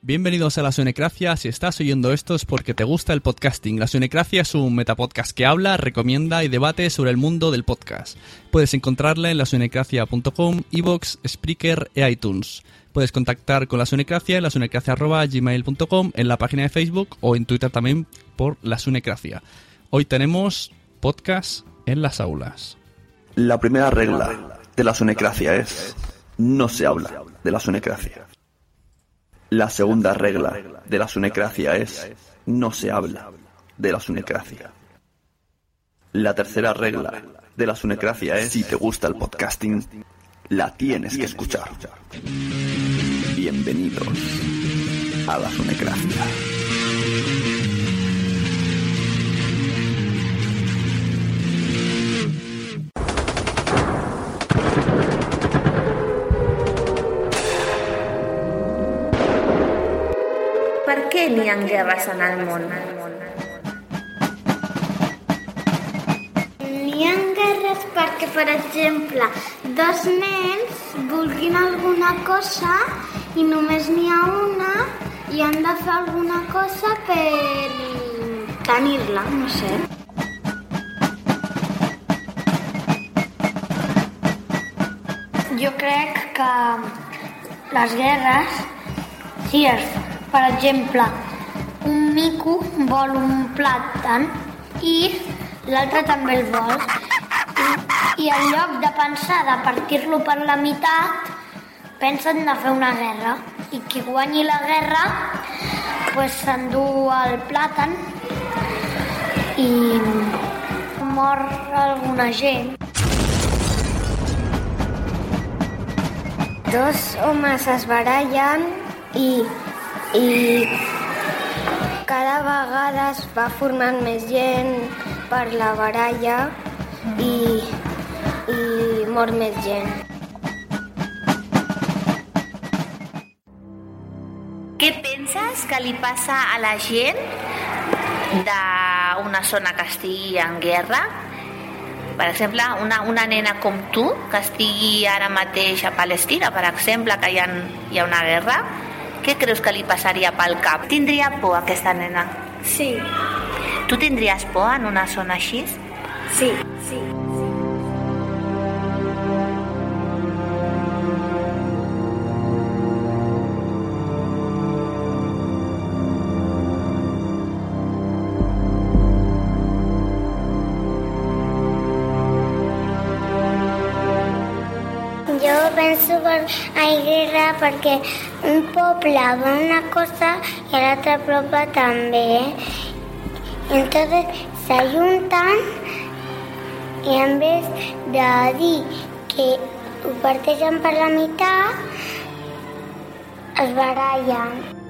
Bienvenidos a La Sunecracia. Si estás oyendo esto es porque te gusta el podcasting. La Sunecracia es un metapodcast que habla, recomienda y debate sobre el mundo del podcast. Puedes encontrarla en lasunecracia.com, iVoox, Spreaker e iTunes. Puedes contactar con La Sunecracia en lasunecracia.gmail.com, en la página de Facebook o en Twitter también por La Sunecracia. Hoy tenemos podcast en las aulas. La primera regla de la sunecracia es no se habla de la sunecracia. La segunda regla de la sunecracia es no se habla de la sunecracia. La tercera regla de la sunecracia es si te gusta el podcasting, la tienes que escuchar. Bienvenidos a la sunecracia. N'hi ha guerres en el món? N'hi ha guerres perquè, per exemple, dos nens vulguin alguna cosa i només n'hi ha una i han de fer alguna cosa per tenir-la, no sé. Jo crec que les guerres, si es, per exemple, un mico vol un plàtan i l'altre també el vol. I, I en lloc de pensar de partir-lo per la meitat, pensen de fer una guerra. I qui guanyi la guerra pues, s'endú el plàtan i mor alguna gent. Dos homes es barallen i, i cada vegada es va formant més gent per la baralla i, i mor més gent. Què penses que li passa a la gent d'una zona que estigui en guerra? Per exemple, una, una nena com tu, que estigui ara mateix a Palestina, per exemple, que hi ha, hi ha una guerra, què creus que li passaria pel cap? Tindria por aquesta nena? Sí, Tu tindries por en una zona així? sí, sí. Penso que hi ha guerra perquè un poble va una cosa i l'altre poble també. Entonces se juntan y en vez de dir que ho parteixen per la meitat, es barallen.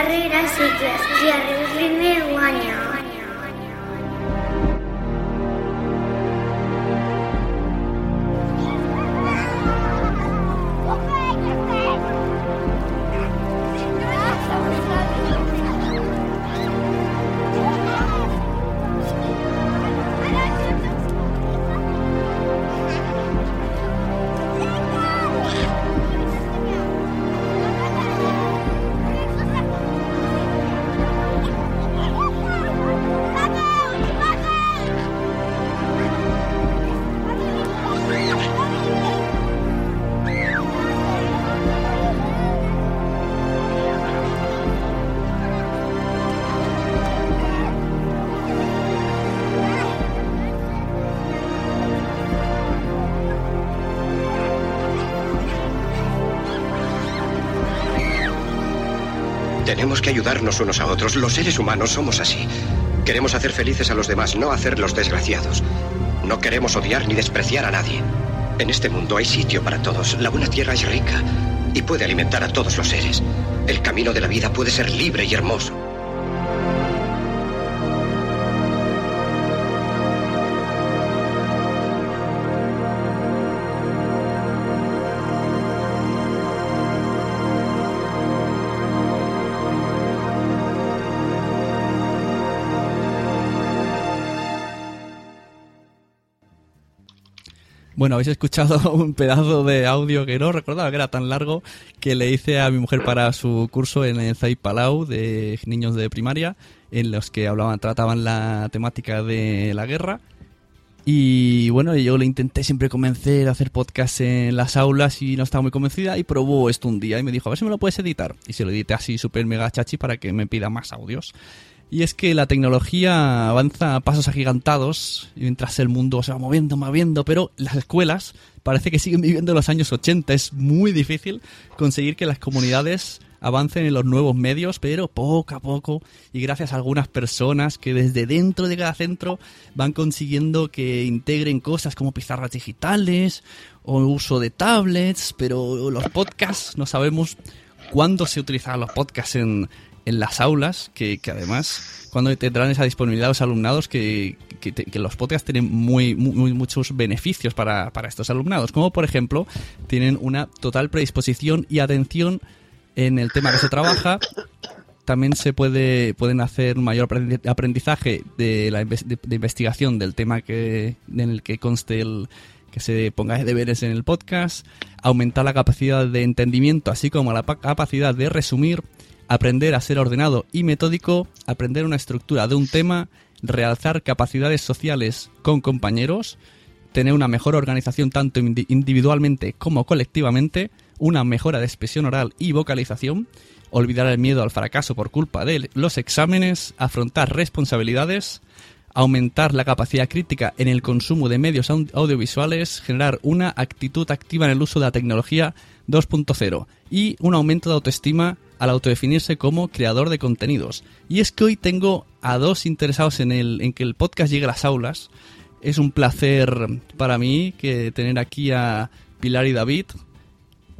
Facin carreres i ayudarnos unos a otros. Los seres humanos somos así. Queremos hacer felices a los demás, no hacerlos desgraciados. No queremos odiar ni despreciar a nadie. En este mundo hay sitio para todos. La buena tierra es rica y puede alimentar a todos los seres. El camino de la vida puede ser libre y hermoso. Bueno, habéis escuchado un pedazo de audio que no recordaba que era tan largo que le hice a mi mujer para su curso en el Zai Palau de niños de primaria, en los que hablaban, trataban la temática de la guerra. Y bueno, yo le intenté siempre convencer a hacer podcast en las aulas y no estaba muy convencida y probó esto un día y me dijo, a ver si me lo puedes editar. Y se lo edité así súper mega chachi para que me pida más audios. Y es que la tecnología avanza a pasos agigantados mientras el mundo se va moviendo, moviendo, pero las escuelas parece que siguen viviendo los años 80. Es muy difícil conseguir que las comunidades avancen en los nuevos medios, pero poco a poco y gracias a algunas personas que desde dentro de cada centro van consiguiendo que integren cosas como pizarras digitales o uso de tablets, pero los podcasts no sabemos cuándo se utilizan los podcasts en, en las aulas, que, que además cuando tendrán esa disponibilidad los alumnados, que, que, los podcasts tienen muy, muy, muchos beneficios para, para estos alumnados, como por ejemplo tienen una total predisposición y atención en el tema que se trabaja. También se puede pueden hacer un mayor aprendizaje de la de, investigación del tema que en el que conste el que se ponga deberes en el podcast, aumentar la capacidad de entendimiento, así como la capacidad de resumir, aprender a ser ordenado y metódico, aprender una estructura de un tema, realzar capacidades sociales con compañeros, tener una mejor organización tanto individualmente como colectivamente, una mejora de expresión oral y vocalización, olvidar el miedo al fracaso por culpa de los exámenes, afrontar responsabilidades, aumentar la capacidad crítica en el consumo de medios audiovisuales, generar una actitud activa en el uso de la tecnología 2.0 y un aumento de autoestima al autodefinirse como creador de contenidos. Y es que hoy tengo a dos interesados en, el, en que el podcast llegue a las aulas. Es un placer para mí que tener aquí a Pilar y David,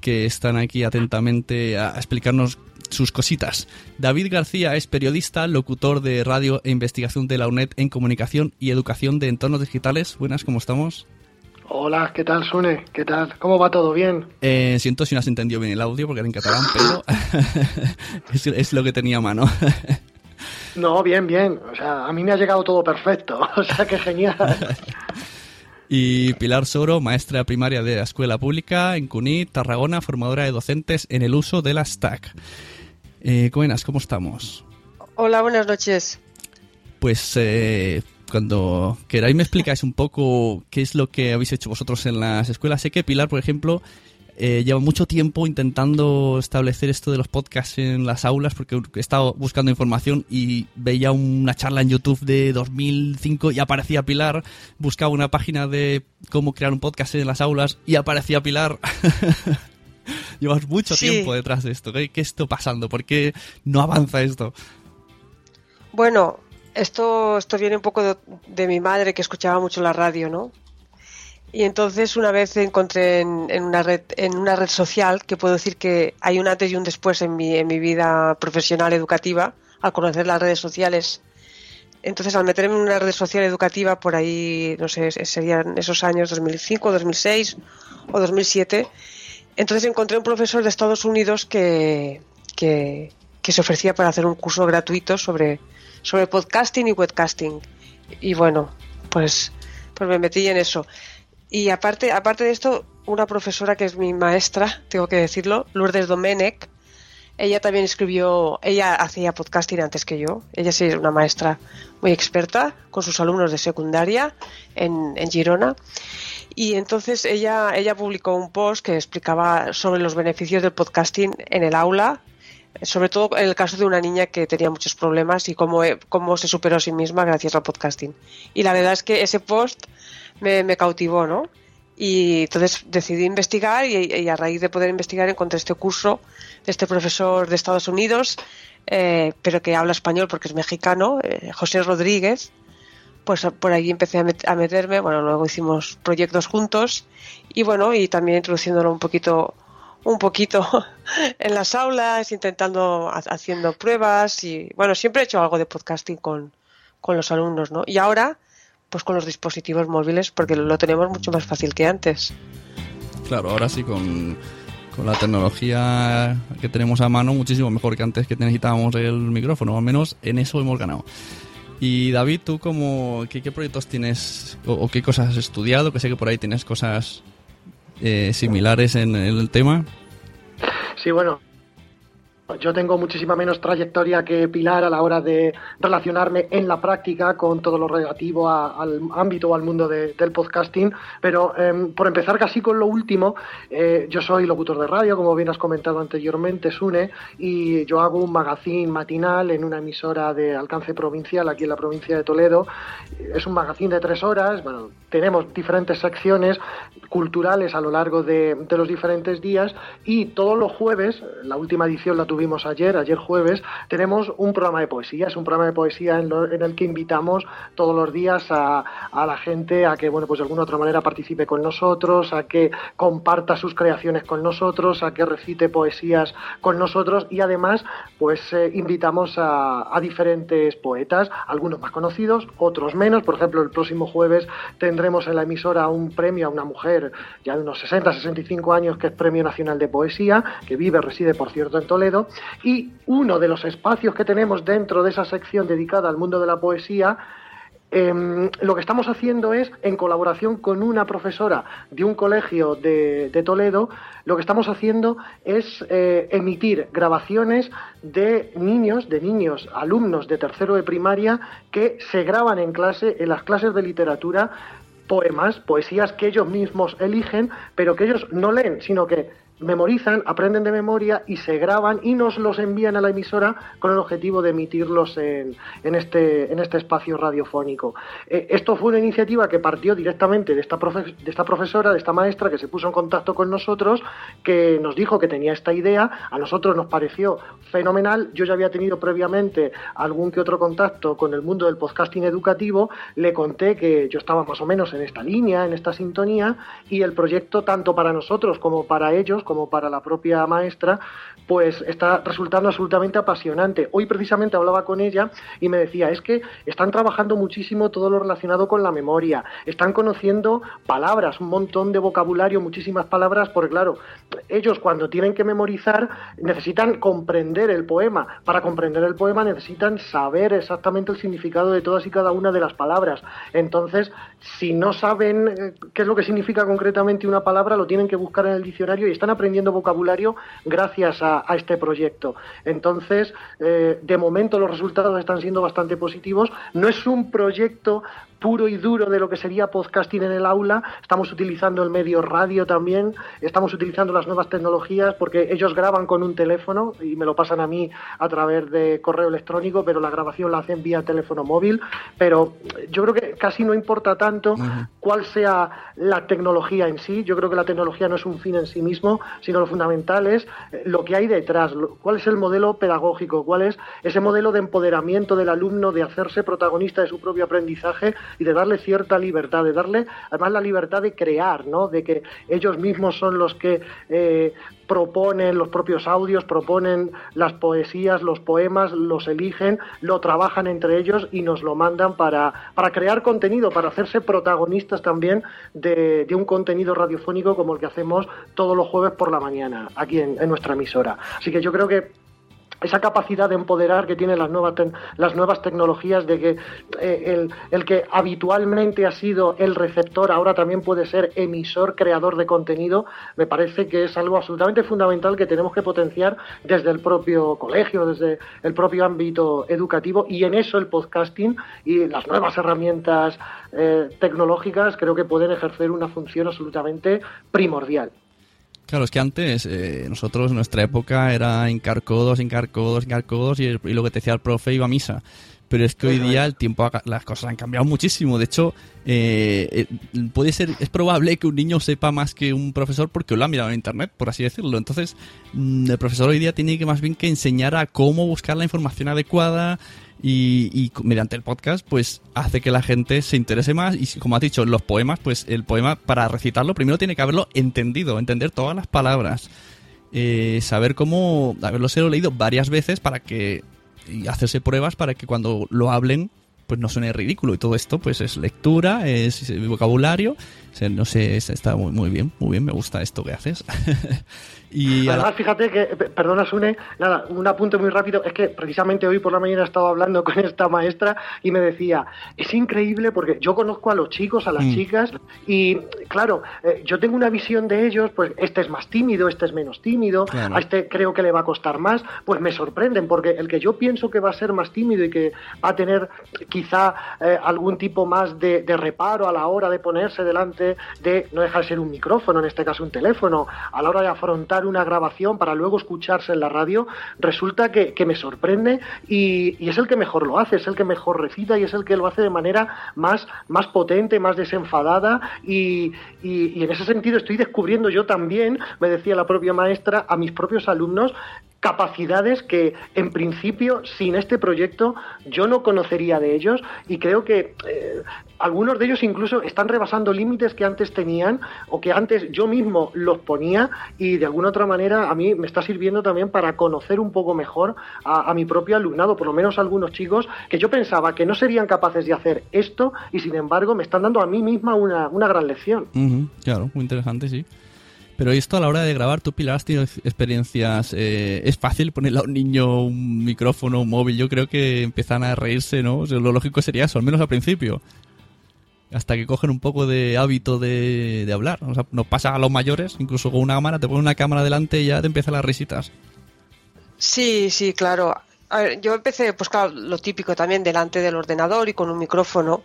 que están aquí atentamente a explicarnos sus cositas. David García es periodista, locutor de radio e investigación de la UNED en comunicación y educación de entornos digitales. Buenas, ¿cómo estamos? Hola, ¿qué tal, Sune? ¿Qué tal? ¿Cómo va todo? ¿Bien? Eh, siento si no has entendido bien el audio porque era en catalán, pero es, es, lo que tenía a mano. no, bien, bien. O sea, a mí me ha llegado todo perfecto. O sea, que genial. y Pilar Soro, maestra primaria de la escuela pública en Cunit, Tarragona, formadora de docentes en el uso de la STAC. Eh, buenas, ¿cómo estamos? Hola, buenas noches. Pues eh, cuando queráis me explicáis un poco qué es lo que habéis hecho vosotros en las escuelas. Sé que Pilar, por ejemplo, eh, lleva mucho tiempo intentando establecer esto de los podcasts en las aulas porque he estado buscando información y veía una charla en YouTube de 2005 y aparecía Pilar, buscaba una página de cómo crear un podcast en las aulas y aparecía Pilar. Llevas mucho sí. tiempo detrás de esto. ¿Qué, ¿Qué está pasando? ¿Por qué no avanza esto? Bueno, esto, esto viene un poco de, mi madre que escuchaba mucho la radio, ¿no? Y entonces una vez encontré en, en, una red, en una red social que puedo decir que hay un antes y un después en mi, en mi vida profesional educativa al conocer las redes sociales. Entonces al meterme en una red social educativa por ahí, no sé, serían esos años 2005, 2006 o 2007, entonces encontré un profesor de Estados Unidos que, que, que se ofrecía para hacer un curso gratuito sobre, sobre podcasting y webcasting. Y bueno, pues, pues me metí en eso. Y aparte, aparte de esto, una profesora que es mi maestra, tengo que decirlo, Lourdes Domenech, ella también escribió, ella hacía podcasting antes que yo, ella es una maestra muy experta con sus alumnos de secundaria en, en Girona. Y entonces ella, ella publicó un post que explicaba sobre los beneficios del podcasting en el aula, sobre todo el caso de una niña que tenía muchos problemas y cómo, cómo se superó a sí misma gracias al podcasting. Y la verdad es que ese post me, cautivó, ¿no? Y entonces decidí investigar y, a raíz de poder investigar encontré este curso de este profesor de Estados Unidos eh, pero que habla español porque es mexicano, eh, José Rodríguez, pues por ahí empecé a, meterme, bueno, luego hicimos proyectos juntos y bueno, y también introduciéndolo un poquito un poquito en las aulas, intentando, haciendo pruebas y bueno, siempre he hecho algo de podcasting con, con los alumnos, ¿no? Y ahora, pues con los dispositivos móviles, porque lo tenemos mucho más fácil que antes. Claro, ahora sí con, con la tecnología que tenemos a mano, muchísimo mejor que antes que necesitábamos el micrófono, al menos en eso hemos ganado. Y David, ¿tú cómo, qué, proyectos tienes o, qué cosas has estudiado? Que sé que por ahí tienes cosas eh, similares en el tema. Sí, bueno, yo tengo muchísima menos trayectoria que Pilar a la hora de relacionarme en la práctica con todo lo relativo al ámbito o al mundo del podcasting, pero em, por empezar casi con lo último, eh, yo soy locutor de radio, como bien has comentado anteriormente, Sune, y yo hago un magazine matinal en una emisora de alcance provincial aquí en la provincia de Toledo. Es un magazine de tres horas, bueno, tenemos diferentes secciones culturales a lo largo de, de los diferentes días y todos los jueves, la última edición la tuve vimos ayer, ayer jueves, tenemos un programa de poesía. Es un programa de poesía en, el que invitamos todos los días a, la gente a que, bueno, pues de alguna otra manera participe con nosotros, a que comparta sus creaciones con nosotros, a que recite poesías con nosotros y además, pues eh, invitamos a, diferentes poetas, algunos más conocidos, otros menos. Por ejemplo, el próximo jueves tendremos en la emisora un premio a una mujer ya de unos 60, 65 años que es Premio Nacional de Poesía, que vive, reside, por cierto, en Toledo y uno de los espacios que tenemos dentro de esa sección dedicada al mundo de la poesía em, lo que estamos haciendo es, en colaboración con una profesora de un colegio de, Toledo, lo que estamos haciendo es eh, emitir grabaciones de niños, de niños, alumnos de tercero de primaria, que se graban en clase, en las clases de literatura, poemas, poesías que ellos mismos eligen, pero que ellos no leen, sino que memorizan, aprenden de memoria y se graban y nos los envían a la emisora con el objetivo de emitirlos en, este, este espacio radiofónico. Eh, esto fue una iniciativa que partió directamente de esta profesora, de esta maestra, que se puso en contacto con nosotros, que nos dijo que tenía esta idea, a nosotros nos pareció fenomenal, yo ya había tenido previamente algún que otro contacto con el mundo del podcasting educativo, le conté que yo estaba más o menos en esta línea, en esta sintonía, y el proyecto tanto para nosotros como para ellos, como para la propia maestra, pues está resultando absolutamente apasionante. Hoy precisamente hablaba con ella y me decía, es que están trabajando muchísimo todo lo relacionado con la memoria, están conociendo palabras, un montón de vocabulario, muchísimas palabras, porque claro, ellos cuando tienen que memorizar necesitan comprender el poema. Para comprender el poema necesitan saber exactamente el significado de todas y cada una de las palabras. Entonces, si no saben eh, qué es lo que significa concretamente una palabra, lo tienen que buscar en el diccionario y están aprendiendo vocabulario gracias a, este proyecto. Entonces, eh, de momento los resultados están siendo bastante positivos. No es un proyecto puro y duro de lo que sería podcasting en el aula. Estamos utilizando el medio radio también, estamos utilizando las nuevas tecnologías porque ellos graban con un teléfono y me lo pasan a mí a través de correo electrónico, pero la grabación la hacen vía teléfono móvil. Pero yo creo que casi no importa tanto cuál sea la tecnología en sí. Yo creo que la tecnología no es un fin en sí mismo, sino lo fundamental es eh, lo que hay detrás, cuál es el modelo pedagógico, cuál es ese modelo de empoderamiento del alumno, de hacerse protagonista de su propio aprendizaje y de darle cierta libertad, de darle además la libertad de crear, ¿no? De que ellos mismos son los que eh, proponen los propios audios, proponen las poesías, los poemas, los eligen, lo trabajan entre ellos y nos lo mandan para, para crear contenido, para hacerse protagonistas también de, un contenido radiofónico como el que hacemos todos los jueves por la mañana aquí en nuestra emisora. Así que yo creo que esa capacidad de empoderar que tienen las nuevas, las nuevas tecnologías, de que eh, el, que habitualmente ha sido el receptor ahora también puede ser emisor, creador de contenido, me parece que es algo absolutamente fundamental que tenemos que potenciar desde el propio colegio, desde el propio ámbito educativo y en eso el podcasting y las nuevas herramientas eh, tecnológicas creo que pueden ejercer una función absolutamente primordial. Claro, es que antes eh, nosotros, nuestra época era encarcodos, encarcodos, encarcodos y, y lo que te decía el profe iba a misa. pero es que hoy día el tiempo, ha- las cosas han cambiado muchísimo. De hecho, eh, eh, puede ser, es probable que un niño sepa más que un profesor porque lo ha mirado en internet, por así decirlo. Entonces, mm, el profesor hoy día tiene que más bien que enseñar a cómo buscar la información adecuada y, y mediante el podcast, pues hace que la gente se interese más. Y como has dicho, los poemas, pues el poema para recitarlo primero tiene que haberlo entendido, entender todas las palabras eh, saber cómo haberlo leído varias veces para que y hacerse pruebas para que cuando lo hablen pues no suene ridículo y todo esto pues es lectura es vocabulario o no sé es- está muy, muy bien muy bien me gusta esto que haces y la- Además, fíjate que, pe- perdona Sune, nada, un apunte muy rápido, es que precisamente hoy por la mañana estaba hablando con esta maestra y me decía, es increíble porque yo conozco a los chicos, a las Mm. chicas, y claro, eh, yo tengo una visión de ellos, pues este es más tímido, este es menos tímido, Claro. a este creo que le va a costar más, pues me sorprenden, porque el que yo pienso que va a ser más tímido y que va a tener quizá eh, algún tipo más de, de reparo a la hora de ponerse delante de, no deja de ser un micrófono, en este caso un teléfono, a la hora de afrontar una grabación para luego escucharse en la radio, resulta que, que me sorprende y, y es el que mejor lo hace, es el que mejor recita y es el que lo hace de manera más, más potente, más desenfadada y, y- y en ese sentido estoy descubriendo yo también, me decía la propia maestra, a mis propios alumnos, capacidades que en principio sin este proyecto yo no conocería de ellos y creo que eh, algunos de ellos incluso están rebasando límites que antes tenían o que antes yo mismo los ponía y de alguna otra manera a mí me está sirviendo también para conocer un poco mejor a, a mi propio alumnado, por lo menos algunos chicos que yo pensaba que no serían capaces de hacer esto y sin embargo me están dando a mí misma una, una gran lección. Claro muy interesante sí pero esto a la hora de grabar, tú Pilar has tenido experiencias, eh, es fácil ponerle a un niño un micrófono, un móvil, yo creo que empiezan a reírse, ¿no? Lo lógico sería eso, al menos al principio. Hasta que cogen un poco de hábito de, de hablar. O sea, nos pasa a los mayores, incluso con una cámara, te ponen una cámara delante y ya te empiezan las risitas. Sí, sí, claro. A ver, yo empecé, pues claro, lo típico también delante del ordenador y con un micrófono.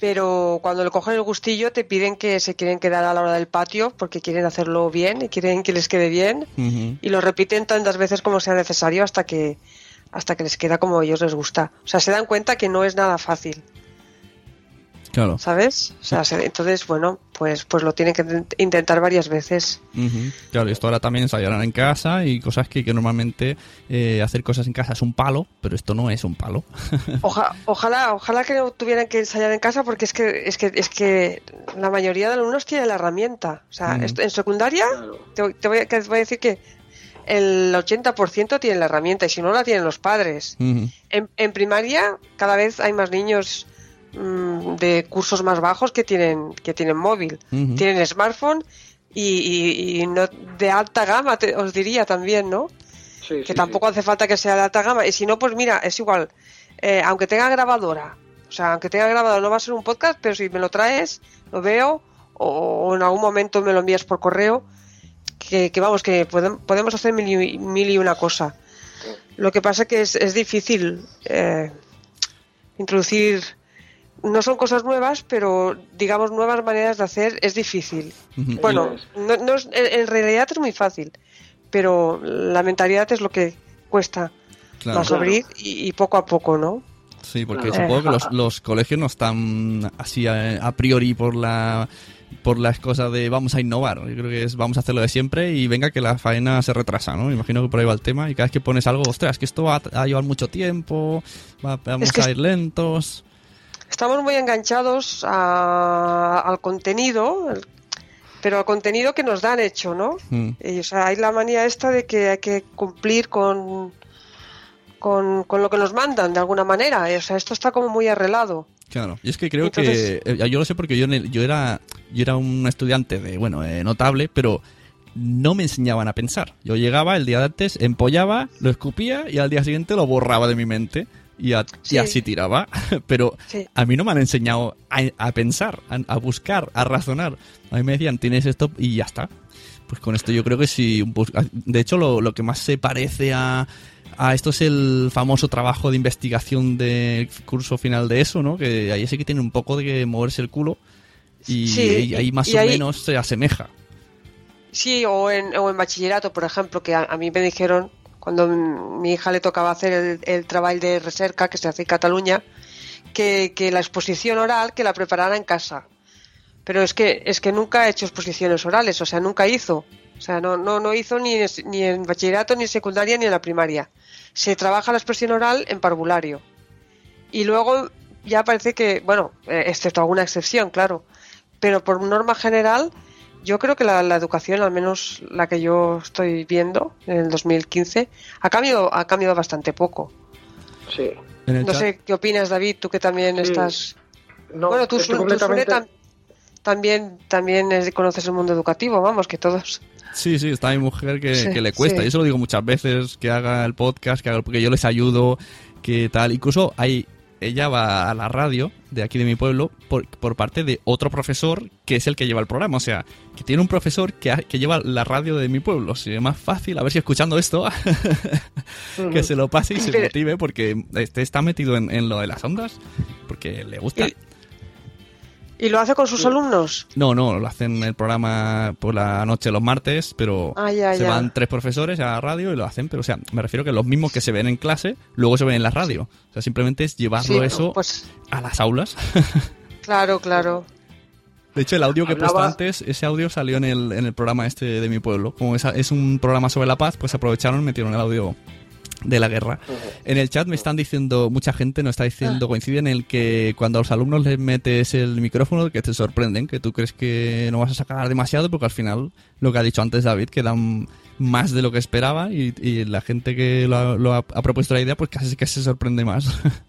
Pero cuando le cogen el gustillo te piden que se quieren quedar a la hora del patio porque quieren hacerlo bien y quieren que les quede bien. Y lo repiten tantas veces como sea necesario hasta que hasta que les queda como a ellos les gusta. O sea, se dan cuenta que no es nada fácil, Claro. ¿sabes? O sea, se- entonces, bueno, pues pues lo tienen que intent- intentar varias veces. Ujú. Claro, y esto ahora también ensayarán en casa y cosas que, que normalmente eh, hacer cosas en casa es un palo, pero esto no es un palo. Oja- ojalá, ojalá que no tuvieran que ensayar en casa porque es que es que es que la mayoría de alumnos tiene la herramienta. O sea, Mm. esto- en secundaria te, te voy, te voy a decir que el 80% tiene la herramienta y si no la tienen los padres. Ujú. En, en primaria cada vez hay más niños de cursos más bajos que tienen que tienen móvil, tienen smartphone y, y- y no de alta gama te- os diría también, ¿no? que tampoco hace falta que sea de alta gama. Y si no pues mira es igual. Eh, aunque tenga grabadora o sea aunque tenga grabadora no va a ser un podcast pero si me lo traes lo veo o, o en algún momento me lo envías por correo que, que vamos que podem- podemos hacer mil y, mil y una cosa. Lo que pasa que es, es difícil eh, introducir no son cosas nuevas pero digamos nuevas maneras de hacer es difícil bueno, no, no es- en, realidad es muy fácil, pero la mentalidad es lo que cuesta Claro. más abrir y, y poco a poco, ¿no? Sí, porque supongo que los, los colegios no están así a, a priori por la por las cosas de vamos a innovar. Yo creo que es vamos a hacerlo de siempre y venga que la faena se retrasa, ¿no? Imagino que por ahí va el tema y cada vez que pones algo, ostras, que esto va a, llevar mucho tiempo, va- vamos Es que a ir lentos. Estamos muy enganchados a- al contenido, el- pero al contenido que nos dan hecho, ¿no? Mm. Y, o sea, hay la manía esta de que hay que cumplir con, con, con lo que nos mandan de alguna manera. O sea, esto está como muy arreglado. Claro, y es que creo Entonces- que eh, yo lo sé porque yo en el- yo era yo era un estudiante de bueno eh, notable, pero no me enseñaban a pensar. Yo llegaba el día de antes, empollaba, lo escupía y al día siguiente lo borraba de mi mente y, a- y Sí. así tiraba. Pero Sí. a mí no me han enseñado a, a pensar, a, a buscar, a razonar. A mí me decían tienes esto y ya está. Pues con esto yo creo que sí. pos- De hecho, lo, lo que más se parece a, a esto es el famoso trabajo de investigación del curso final de eso, ¿no? Que ahí sí que tiene un poco de que moverse el culo y, Sí, ahí- más y o ahí- menos se asemeja. Sí, o en, o en bachillerato, por ejemplo, que a, a mí me dijeron, cuando mi hija le tocaba hacer el, el trabajo de recerca que se hace en Cataluña, que, la exposición oral que la preparara en casa. Pero es que es que nunca ha hecho exposiciones orales, o sea, nunca hizo. O sea, no, no, no hizo ni, ni en bachillerato, ni en secundaria, ni en la primaria. Se trabaja la expresión oral en parvulario. Y luego ya parece que, bueno, eh, excepto alguna excepción, claro, pero por norma general, yo creo que la, la, educación, al menos la que yo estoy viendo en el 2015, ha cambiado, ha cambiado bastante poco. Sí. No chat. sé qué opinas, David, tú que también sí. estás. No, bueno, tú, tú completamente... tam también, también conoces el mundo educativo, vamos, que todos. Sí, sí, está mi mujer que, sí, que le cuesta. Sí. Y eso lo digo muchas veces, que haga el podcast, que haga, porque yo les ayudo, que tal. Incluso hay ella va a la radio de aquí de mi pueblo por, por, parte de otro profesor que es el que lleva el programa. O sea, que tiene un profesor que, ha, que lleva la radio de mi pueblo. O sea, más fácil, a ver si escuchando esto, que se lo pase y se motive porque este está metido en, en lo de las ondas, porque le gusta. ¿Y, ¿Y lo hace con sus alumnos? No, no, lo hacen el programa por la noche los martes, pero ah, ya, se ya. van tres profesores a la radio y lo hacen, pero o sea, me refiero que los mismos que se ven en clase, luego se ven en la radio. O sea, simplemente es llevarlo sí, eso pues... a las aulas. claro, claro. De hecho, el audio que he puesto antes, ese audio salió en el, en el programa este de mi pueblo. Como es, es un programa sobre la paz, pues aprovecharon y metieron el audio de la guerra. En el chat me están diciendo, mucha gente nos está diciendo, uh -huh. coincide en el que cuando a los alumnos les metes el micrófono, que te sorprenden, que tú crees que no vas a sacar demasiado, porque al final, lo que ha dicho antes David, que dan más de lo que esperaba y, y la gente que lo ha, lo ha, ha, propuesto la idea, pues casi que se sorprende más.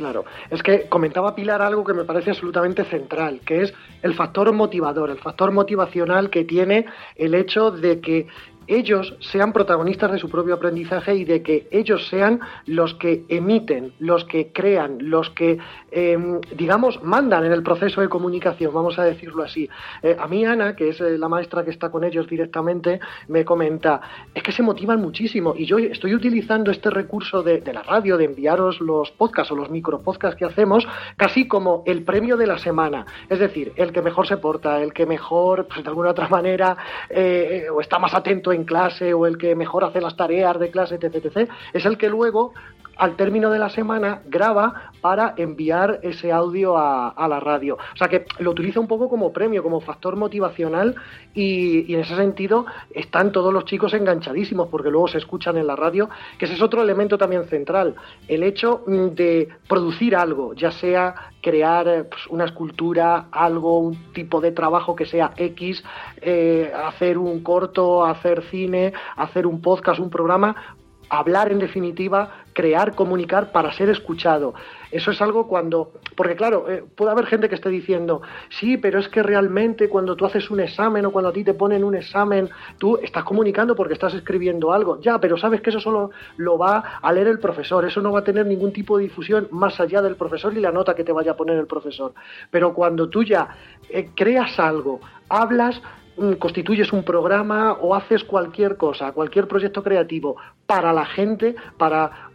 Claro, es que comentaba Pilar algo que me parece absolutamente central, que es el factor motivador, el factor motivacional que tiene el hecho de que ellos sean protagonistas de su propio aprendizaje y de que ellos sean los que emiten, los que crean, los que, eh, digamos, mandan en el proceso de comunicación, vamos a decirlo así. Eh, a mí Ana, que es eh, la maestra que está con ellos directamente, me comenta, es que se motivan muchísimo y yo estoy utilizando este recurso de, de la radio, de enviaros los podcasts o los micropodcasts que hacemos, casi como el premio de la semana. Es decir, el que mejor se porta, el que mejor, pues de alguna otra manera, eh, o está más atento en clase o el que mejor hace las tareas de clase, etc, etc, es el que luego al término de la semana graba para enviar ese audio a, la radio. O sea que lo utiliza un poco como premio, como factor motivacional y, en ese sentido están todos los chicos enganchadísimos porque luego se escuchan en la radio, que ese es otro elemento también central, el hecho de producir algo, ya sea crear pues, una escultura, algo, un tipo de trabajo que sea X, eh, hacer un corto, hacer cine, hacer un podcast, un programa, hablar en definitiva, crear, comunicar para ser escuchado. Eso es algo cuando, porque claro, eh, puede haber gente que esté diciendo, sí, pero es que realmente cuando tú haces un examen o cuando a ti te ponen un examen, tú estás comunicando porque estás escribiendo algo. Ya, pero sabes que eso solo lo va a leer el profesor, eso no va a tener ningún tipo de difusión más allá del profesor y la nota que te vaya a poner el profesor. Pero cuando tú ya eh, creas algo, hablas, constituyes un programa o haces cualquier cosa, cualquier proyecto creativo para la gente, para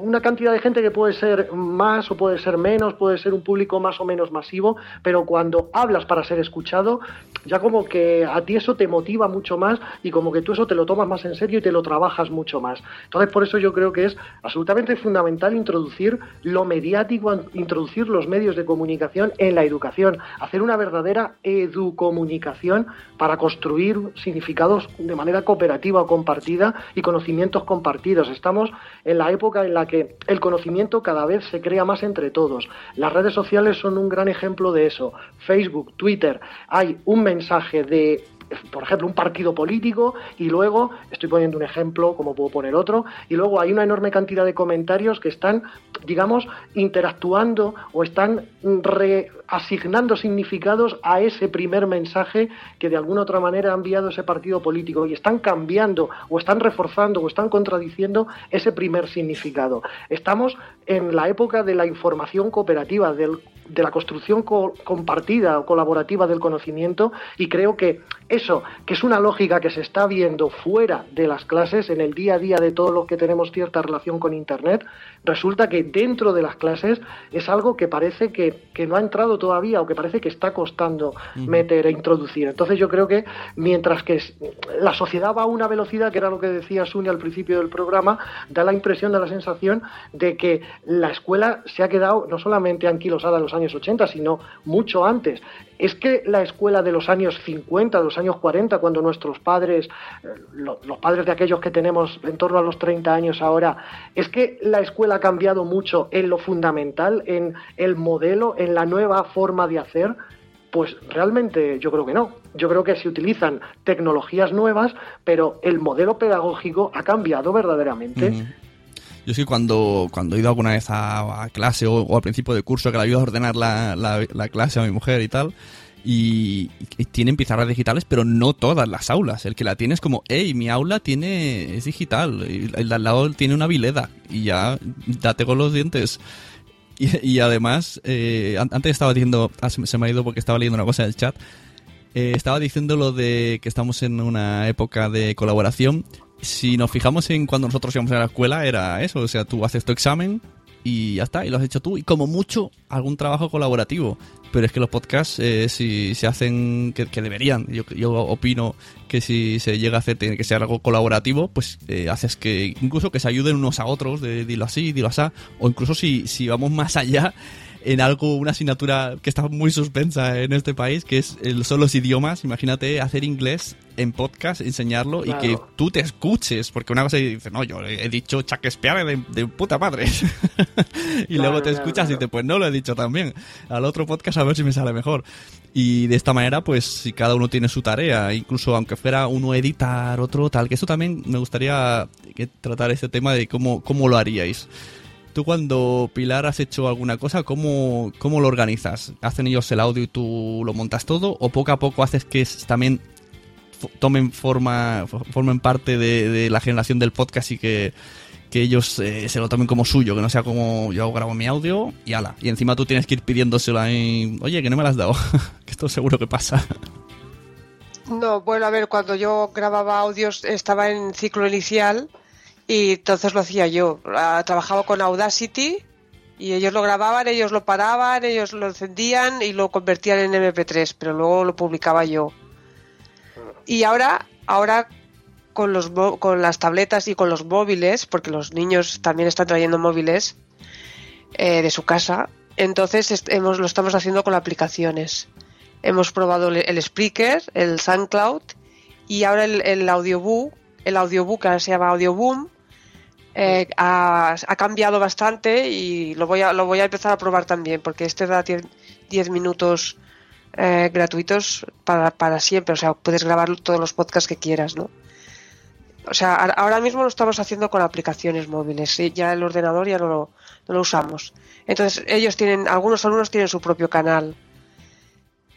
una cantidad de gente que puede ser más o puede ser menos, puede ser un público más o menos masivo, pero cuando hablas para ser escuchado, ya como que a ti eso te motiva mucho más y como que tú eso te lo tomas más en serio y te lo trabajas mucho más. Entonces, por eso yo creo que es absolutamente fundamental introducir lo mediático, introducir los medios de comunicación en la educación, hacer una verdadera educomunicación para construir significados de manera cooperativa o compartida y conocimientos compartidos. Estamos en la época en la que el conocimiento cada vez se crea más entre todos. Las redes sociales son un gran ejemplo de eso. Facebook, Twitter, hay un mensaje de por ejemplo, un partido político y luego, estoy poniendo un ejemplo, como puedo poner otro, y luego hay una enorme cantidad de comentarios que están, digamos, interactuando o están reasignando significados a ese primer mensaje que de alguna otra manera ha enviado ese partido político y están cambiando o están reforzando o están contradiciendo ese primer significado. Estamos en la época de la información cooperativa, del, de la construcción co compartida o colaborativa del conocimiento y creo que eso, que es una lógica que se está viendo fuera de las clases, en el día a día de todos los que tenemos cierta relación con Internet, resulta que dentro de las clases es algo que parece que, que no ha entrado todavía o que parece que está costando meter e introducir. Entonces yo creo que mientras que la sociedad va a una velocidad, que era lo que decía Suni al principio del programa, da la impresión, da la sensación de que la escuela se ha quedado no solamente anquilosada en los años 80, sino mucho antes. Es que la escuela de los años 50, de los años 40, cuando nuestros padres, eh, los padres de aquellos que tenemos en torno a los 30 años ahora, es que la escuela ha cambiado mucho en lo fundamental, en el modelo, en la nueva forma de hacer. Pues realmente yo creo que no. Yo creo que se utilizan tecnologías nuevas, pero el modelo pedagógico ha cambiado verdaderamente. Yo sí cuando, cuando he ido alguna vez a, clase o, al principio de curso que le ayudo a ordenar la, la, clase a mi mujer y tal, y, tienen pizarras digitales, pero no todas las aulas. El que la tiene es como, hey, mi aula tiene es digital, el de al lado tiene una vileda, y ya date con los dientes. Y, además, eh, antes estaba diciendo, ah, se me ha ido porque estaba leyendo una cosa en el chat, eh, estaba diciendo lo de que estamos en una época de colaboración si nos fijamos en cuando nosotros íbamos a la escuela, era eso, o sea, tú haces tu examen y ya está, y lo has hecho tú, y como mucho algún trabajo colaborativo. Pero es que los podcasts, eh, si se hacen, que, deberían, yo, yo, opino que si se llega a hacer, tiene que ser algo colaborativo, pues eh, haces que incluso que se ayuden unos a otros, de dilo así, dilo así, o incluso si, si vamos más allá, en algo, una asignatura que está muy suspensa en este país, que es el, son los idiomas. Imagínate hacer inglés en podcast, enseñarlo y que tú te escuches, porque una cosa dice, no, yo he dicho Shakespeare de, de puta madre. y luego te escuchas y te pues no lo he dicho también. Al otro podcast a ver si me sale mejor. Y de esta manera, pues si cada uno tiene su tarea, incluso aunque fuera uno editar, otro tal, que eso también me gustaría tratar este tema de cómo, cómo lo haríais. Tú cuando Pilar has hecho alguna cosa, ¿cómo, ¿cómo lo organizas? ¿Hacen ellos el audio y tú lo montas todo? ¿O poco a poco haces que también tomen forma, formen parte de, la generación del podcast y que, ellos eh, se lo tomen como suyo, que no sea como yo grabo mi audio y ala. Y encima tú tienes que ir pidiéndoselo ahí, oye, que no me lo has dado, que esto seguro que pasa. No, bueno, a ver, cuando yo grababa audios estaba en ciclo inicial y entonces lo hacía yo. Ah, trabajaba con Audacity y ellos lo grababan, ellos lo paraban, ellos lo encendían y lo convertían en MP3, pero luego lo publicaba yo. Y ahora, ahora con, los, con las tabletas y con los móviles, porque los niños también están trayendo móviles eh, de su casa, entonces hemos, lo estamos haciendo con aplicaciones. Hemos probado el, Spreaker, el SoundCloud y ahora el, el Audiobook, el Audiobook ahora se llama Audioboom, eh, ha, cambiado bastante y lo voy, a, lo voy a empezar a probar también, porque este da 10 minutos eh, gratuitos para, para, siempre. O sea, puedes grabar todos los podcasts que quieras, ¿no? O sea, ahora mismo lo estamos haciendo con aplicaciones móviles. Ya el ordenador ya no lo, no lo usamos. Entonces, ellos tienen, algunos alumnos tienen su propio canal.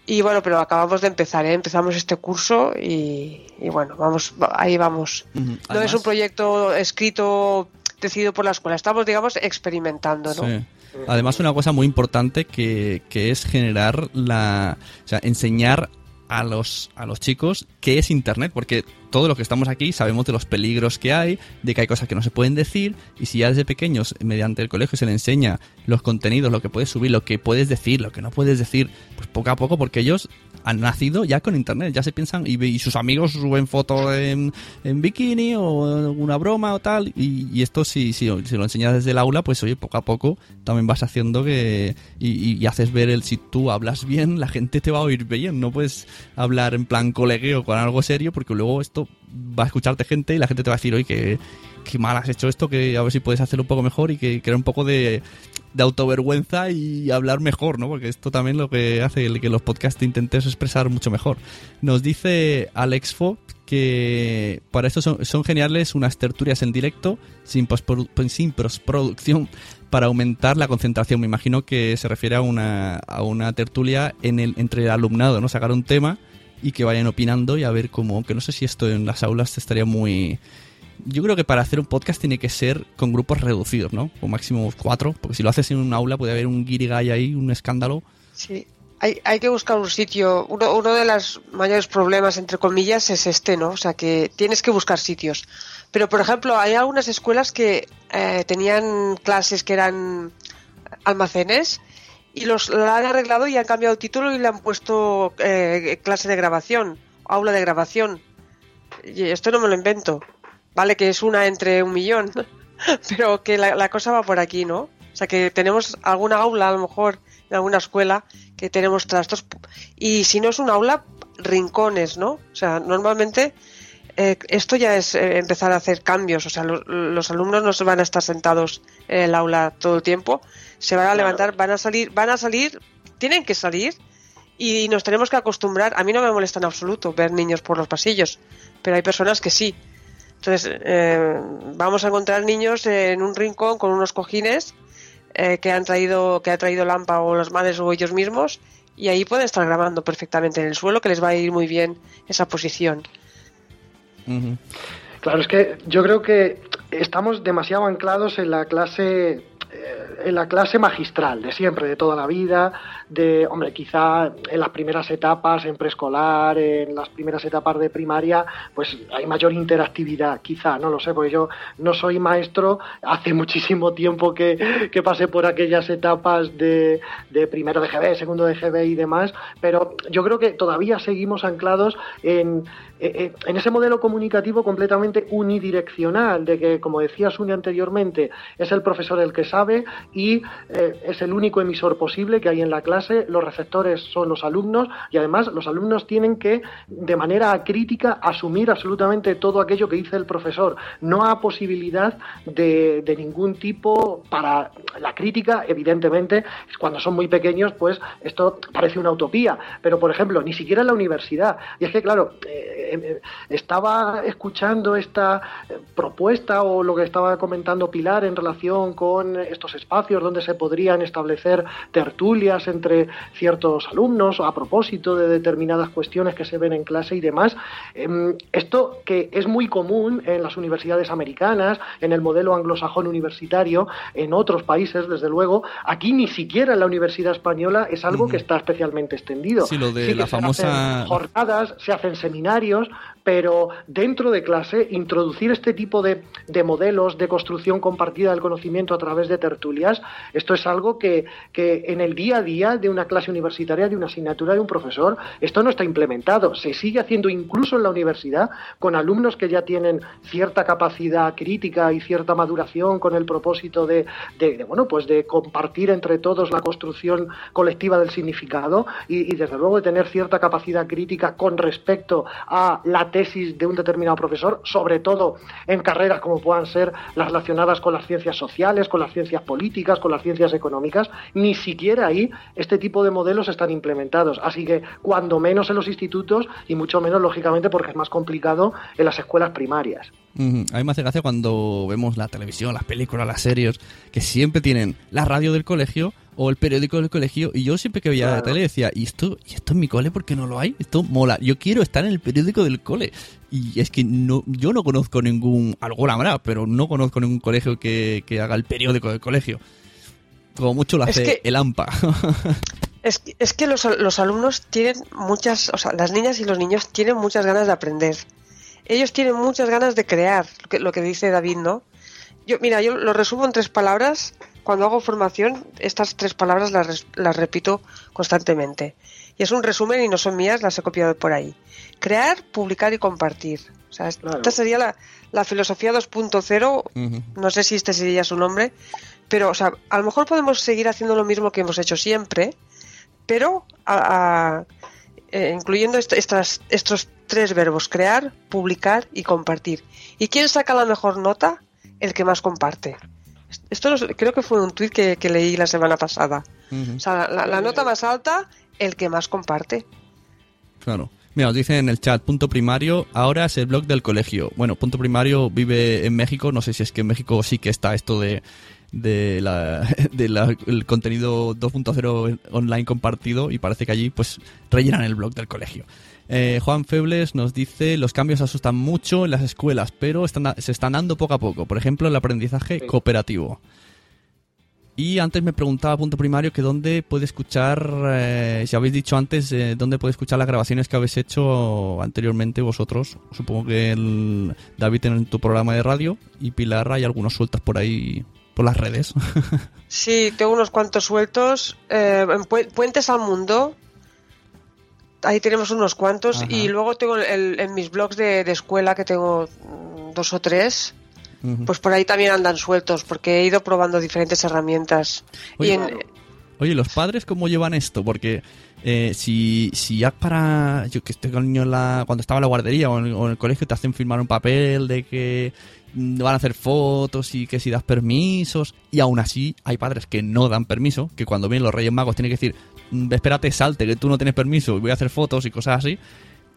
Y bueno, pero acabamos de empezar, ¿eh? empezamos este curso y, bueno, vamos, ahí vamos. no es un proyecto escrito, decidido por la escuela, estamos, digamos, experimentando, ¿no? Además, una cosa muy importante que, que es generar la. O sea, enseñar a los, a los chicos qué es Internet, porque todos los que estamos aquí sabemos de los peligros que hay, de que hay cosas que no se pueden decir, y si ya desde pequeños, mediante el colegio, se le enseña los contenidos, lo que puedes subir, lo que puedes decir, lo que no puedes decir, pues poco a poco, porque ellos han nacido ya con internet, ya se piensan y, sus amigos suben fotos en, bikini o una broma o tal, y, esto si, si, si, lo enseñas desde el aula, pues oye, poco a poco también vas haciendo que y, haces ver el si tú hablas bien, la gente te va a oír bien, no puedes hablar en plan colegueo con algo serio porque luego esto va a escucharte gente y la gente te va a decir, oye, que, que mal has hecho esto, que a ver si puedes hacerlo un poco mejor y que crea un poco de, de autovergüenza y hablar mejor, ¿no? Porque esto también lo que hace que los podcasts intentes expresar mucho mejor. Nos dice Alex Fo que para esto son, geniales unas tertulias en directo sin, sin postproducción para aumentar la concentración. Me imagino que se refiere a una, a una tertulia en el, entre el alumnado, ¿no? Sacar un tema y que vayan opinando y a ver cómo, aunque no sé si esto en las aulas estaría muy yo creo que para hacer un podcast tiene que ser con grupos reducidos, ¿no? O máximo cuatro, porque si lo haces en un aula puede haber un guirigay ahí, un escándalo. Sí. hay, hay que buscar un sitio. Uno, uno de los mayores problemas, entre comillas, es este, ¿no? O sea, que tienes que buscar sitios. Pero, por ejemplo, hay algunas escuelas que eh, tenían clases que eran almacenes y los la han arreglado y han cambiado el título y le han puesto eh, clase de grabación, aula de grabación. Y esto no me lo invento. Vale que es una entre un millón, pero que la, la cosa va por aquí, ¿no? O sea, que tenemos alguna aula, a lo mejor, en alguna escuela, que tenemos trastos. Y si no es un aula, rincones, ¿no? O sea, normalmente eh, esto ya es eh, empezar a hacer cambios. O sea, lo- los alumnos no se van a estar sentados en el aula todo el tiempo. Se van a levantar, van a salir, van a salir, tienen que salir y nos tenemos que acostumbrar. A mí no me molesta en absoluto ver niños por los pasillos, pero hay personas que sí. Entonces, eh, vamos a encontrar niños en un rincón con unos cojines eh, que han traído, que ha traído Lampa o las madres o ellos mismos, y ahí pueden estar grabando perfectamente en el suelo, que les va a ir muy bien esa posición. Claro, es que yo creo que estamos demasiado anclados en la clase eh, en la clase magistral de siempre, de toda la vida, de, hombre, quizá en las primeras etapas, en preescolar, en las primeras etapas de primaria, pues hay mayor interactividad, quizá, no lo sé, porque yo no soy maestro, hace muchísimo tiempo que, que pasé por aquellas etapas de, de primero de GB, segundo de GB y demás, pero yo creo que todavía seguimos anclados en, eh, en ese modelo comunicativo completamente unidireccional, de que, como decía Suni anteriormente, es el profesor el que sabe y eh, es el único emisor posible que hay en la clase, los receptores son los alumnos y además los alumnos tienen que, de manera crítica, asumir absolutamente todo aquello que dice el profesor. No hay posibilidad de, de ningún tipo para la crítica, evidentemente, cuando son muy pequeños, pues esto parece una utopía, pero por ejemplo, ni siquiera en la universidad. Y es que, claro, eh, eh, estaba escuchando esta eh, propuesta o lo que estaba comentando Pilar en relación con estos espacios donde se podrían establecer tertulias entre ciertos alumnos a propósito de determinadas cuestiones que se ven en clase y demás. Em, Esto que es muy común en las universidades americanas, en el modelo anglosajón universitario, en otros países, desde luego, aquí ni siquiera en la universidad española es algo que está especialmente extendido. Sí, lo de que la se famosa- hacen jornadas, se hacen seminarios, años, pero dentro de clase introducir este tipo de, de modelos de construcción compartida del conocimiento a través de tertulias, esto es algo que, que en el día a día de una clase universitaria, de una asignatura de un profesor, esto no está implementado. Se sigue haciendo incluso en la universidad con alumnos que ya tienen cierta capacidad crítica y cierta maduración con el propósito de, de- bueno, pues de compartir entre todos la construcción colectiva del significado y, desde luego de tener cierta capacidad crítica con respecto a la tesis de un determinado profesor, sobre todo en carreras como puedan ser las relacionadas con las ciencias sociales, con las ciencias políticas, con las ciencias económicas, ni siquiera ahí este tipo de modelos están implementados. Así que cuando menos en los institutos y mucho menos, lógicamente, porque es más complicado en las escuelas primarias. Ujú. A mí me hace gracia cuando vemos la televisión, las películas, las series, que siempre tienen la radio del colegio o el periódico del colegio. Y yo siempre que veía la Claro. tele decía, ¿y esto, ¿y esto en mi cole por qué no lo hay? Esto mola. Yo quiero estar en el periódico del cole. Y es que no, yo no conozco ningún, alguna habrá, pero no conozco ningún colegio que, que haga el periódico del colegio. Como mucho lo hace que- el AMPA. Es, que- es que los, los alumnos tienen muchas, o sea, las niñas y los niños tienen muchas ganas de aprender. Ellos tienen muchas ganas de crear, lo que, lo que dice David, ¿no? Yo, mira, yo lo resumo en tres palabras. Cuando hago formación, estas tres palabras las, repito constantemente. Y es un resumen y no son mías, las he copiado por ahí. Crear, publicar y compartir. O sea, esta Claro. sería la, la filosofía 2.0 Ujú. no sé si este sería su nombre, pero o sea, a lo mejor podemos seguir haciendo lo mismo que hemos hecho siempre, pero a- a- eh, incluyendo est- estas, estos tres verbos, crear, publicar y compartir. ¿Y quién saca la mejor nota? El que más comparte. Esto creo que fue un tuit que, que leí la semana pasada. O sea, la, la nota más alta, el que más comparte. Claro. Mira, nos dice en el chat, punto primario, ahora es el blog del colegio. Bueno, punto primario vive en México, no sé si es que en México sí que está esto de, de la, de la- el contenido 2.0 online compartido y parece que allí pues rellenan el blog del colegio. Eh, Juan Febles nos dice, los cambios asustan mucho en las escuelas, pero están, se están dando poco a poco. Por ejemplo, el aprendizaje Sí. cooperativo. Y antes me preguntaba, punto primario, que dónde puede escuchar, eh, si habéis dicho antes, eh, dónde puede escuchar las grabaciones que habéis hecho anteriormente vosotros. Supongo que el David en tu programa de radio y Pilar hay algunos sueltos por ahí, por las redes. Sí, tengo unos cuantos sueltos. Eh, en Pu- Puentes al Mundo, ahí tenemos unos cuantos. Ajá. Y luego tengo el- en mis blogs de, de escuela, que tengo dos o tres, pues por ahí también andan sueltos, porque he ido probando diferentes herramientas. Oye, y en, Oye, ¿los padres cómo llevan esto? Porque eh, si, si ya para... Yo que estoy con el niño en la, cuando estaba en la guardería o en, o en el colegio te hacen firmar un papel de que van a hacer fotos y que si das permisos y aún así hay padres que no dan permiso, que cuando vienen los Reyes Magos tienen que decir, "Mm, espérate, salte, que tú no tienes permiso y voy a hacer fotos y cosas así.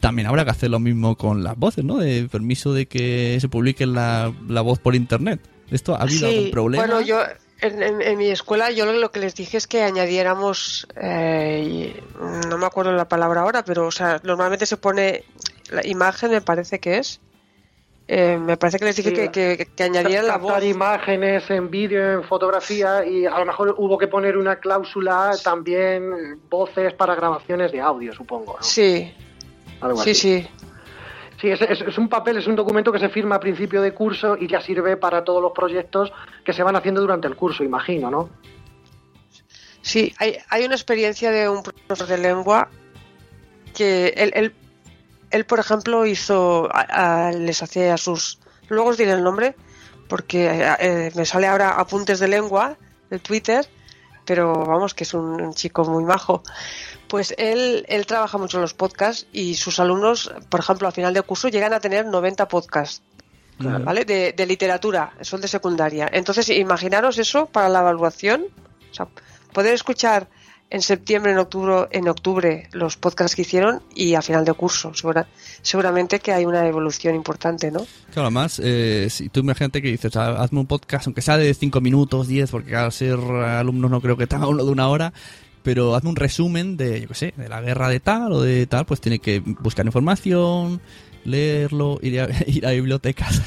También habrá que hacer lo mismo con las voces, ¿no? De permiso de que se publique la, la voz por internet. ¿Esto ha habido Sí, algún problema? Bueno, yo en, en- en mi escuela yo lo que les dije es que añadiéramos, eh, no me acuerdo la palabra ahora, pero o sea, normalmente se pone la imagen, me parece que es. Eh, me parece que les dije Sí, que, que, que añadieran la voz. imágenes en vídeo, en fotografía y a lo mejor hubo que poner una cláusula también voces para grabaciones de audio, supongo. ¿no? Sí, Algo sí, así. sí. Sí, es, es- es un papel, es un documento que se firma a principio de curso y ya sirve para todos los proyectos que se van haciendo durante el curso, imagino, ¿no? Sí, hay, hay una experiencia de un profesor de lengua que él, él, él, por ejemplo, hizo, a- a- les hacía a sus, luego os diré el nombre, porque eh, eh, me sale ahora apuntes de lengua de Twitter, pero vamos, que es un, un chico muy majo. Pues él, él trabaja mucho en los podcasts y sus alumnos, por ejemplo, a final de curso llegan a tener 90 podcasts. ¿Vale? De, de literatura, son de secundaria. Entonces, imaginaros eso para la evaluación. O sea, poder escuchar en septiembre, en octubre, en octubre los podcasts que hicieron y a final de curso. Segura- seguramente que hay una evolución importante, ¿no? Claro, además, eh, si tú imagínate que dices, "Ah, hazme un podcast, aunque sea de 5 minutos, 10, porque al ser alumnos no creo que te haga uno de una hora, pero hazme un resumen de, yo qué sé, de la guerra de tal o de tal, pues tiene que buscar información, leerlo, ir a, ir a bibliotecas.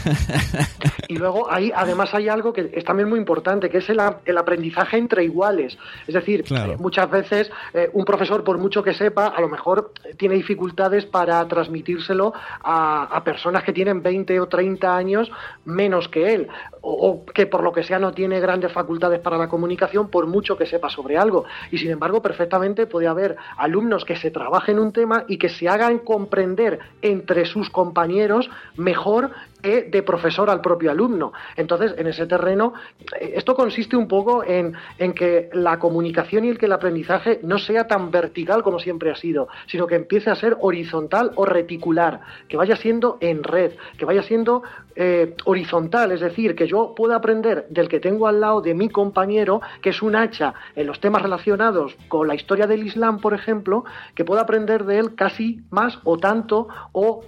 Y luego ahí además hay algo que es también muy importante, que es el, el aprendizaje entre iguales. Es decir, Claro. eh, muchas veces eh, un profesor, por mucho que sepa, a lo mejor eh, tiene dificultades para transmitírselo a, a personas que tienen 20 o 30 años menos que él, o, o que por lo que sea no tiene grandes facultades para la comunicación, por mucho que sepa sobre algo. Y sin embargo, perfectamente puede haber alumnos que se trabajen un tema y que se hagan comprender entre sus compañeros mejor que de profesor al propio alumno. Entonces, en ese terreno, eh, esto consiste un poco en, en que la comunicación y el que el aprendizaje no sea tan vertical como siempre ha sido, sino que empiece a ser horizontal o reticular, que vaya siendo en red, que vaya siendo eh, horizontal, es decir, que yo pueda aprender del que tengo al lado de mi compañero, que es un hacha en los temas relacionados con la historia del Islam, por ejemplo, que pueda aprender de él casi más o tanto o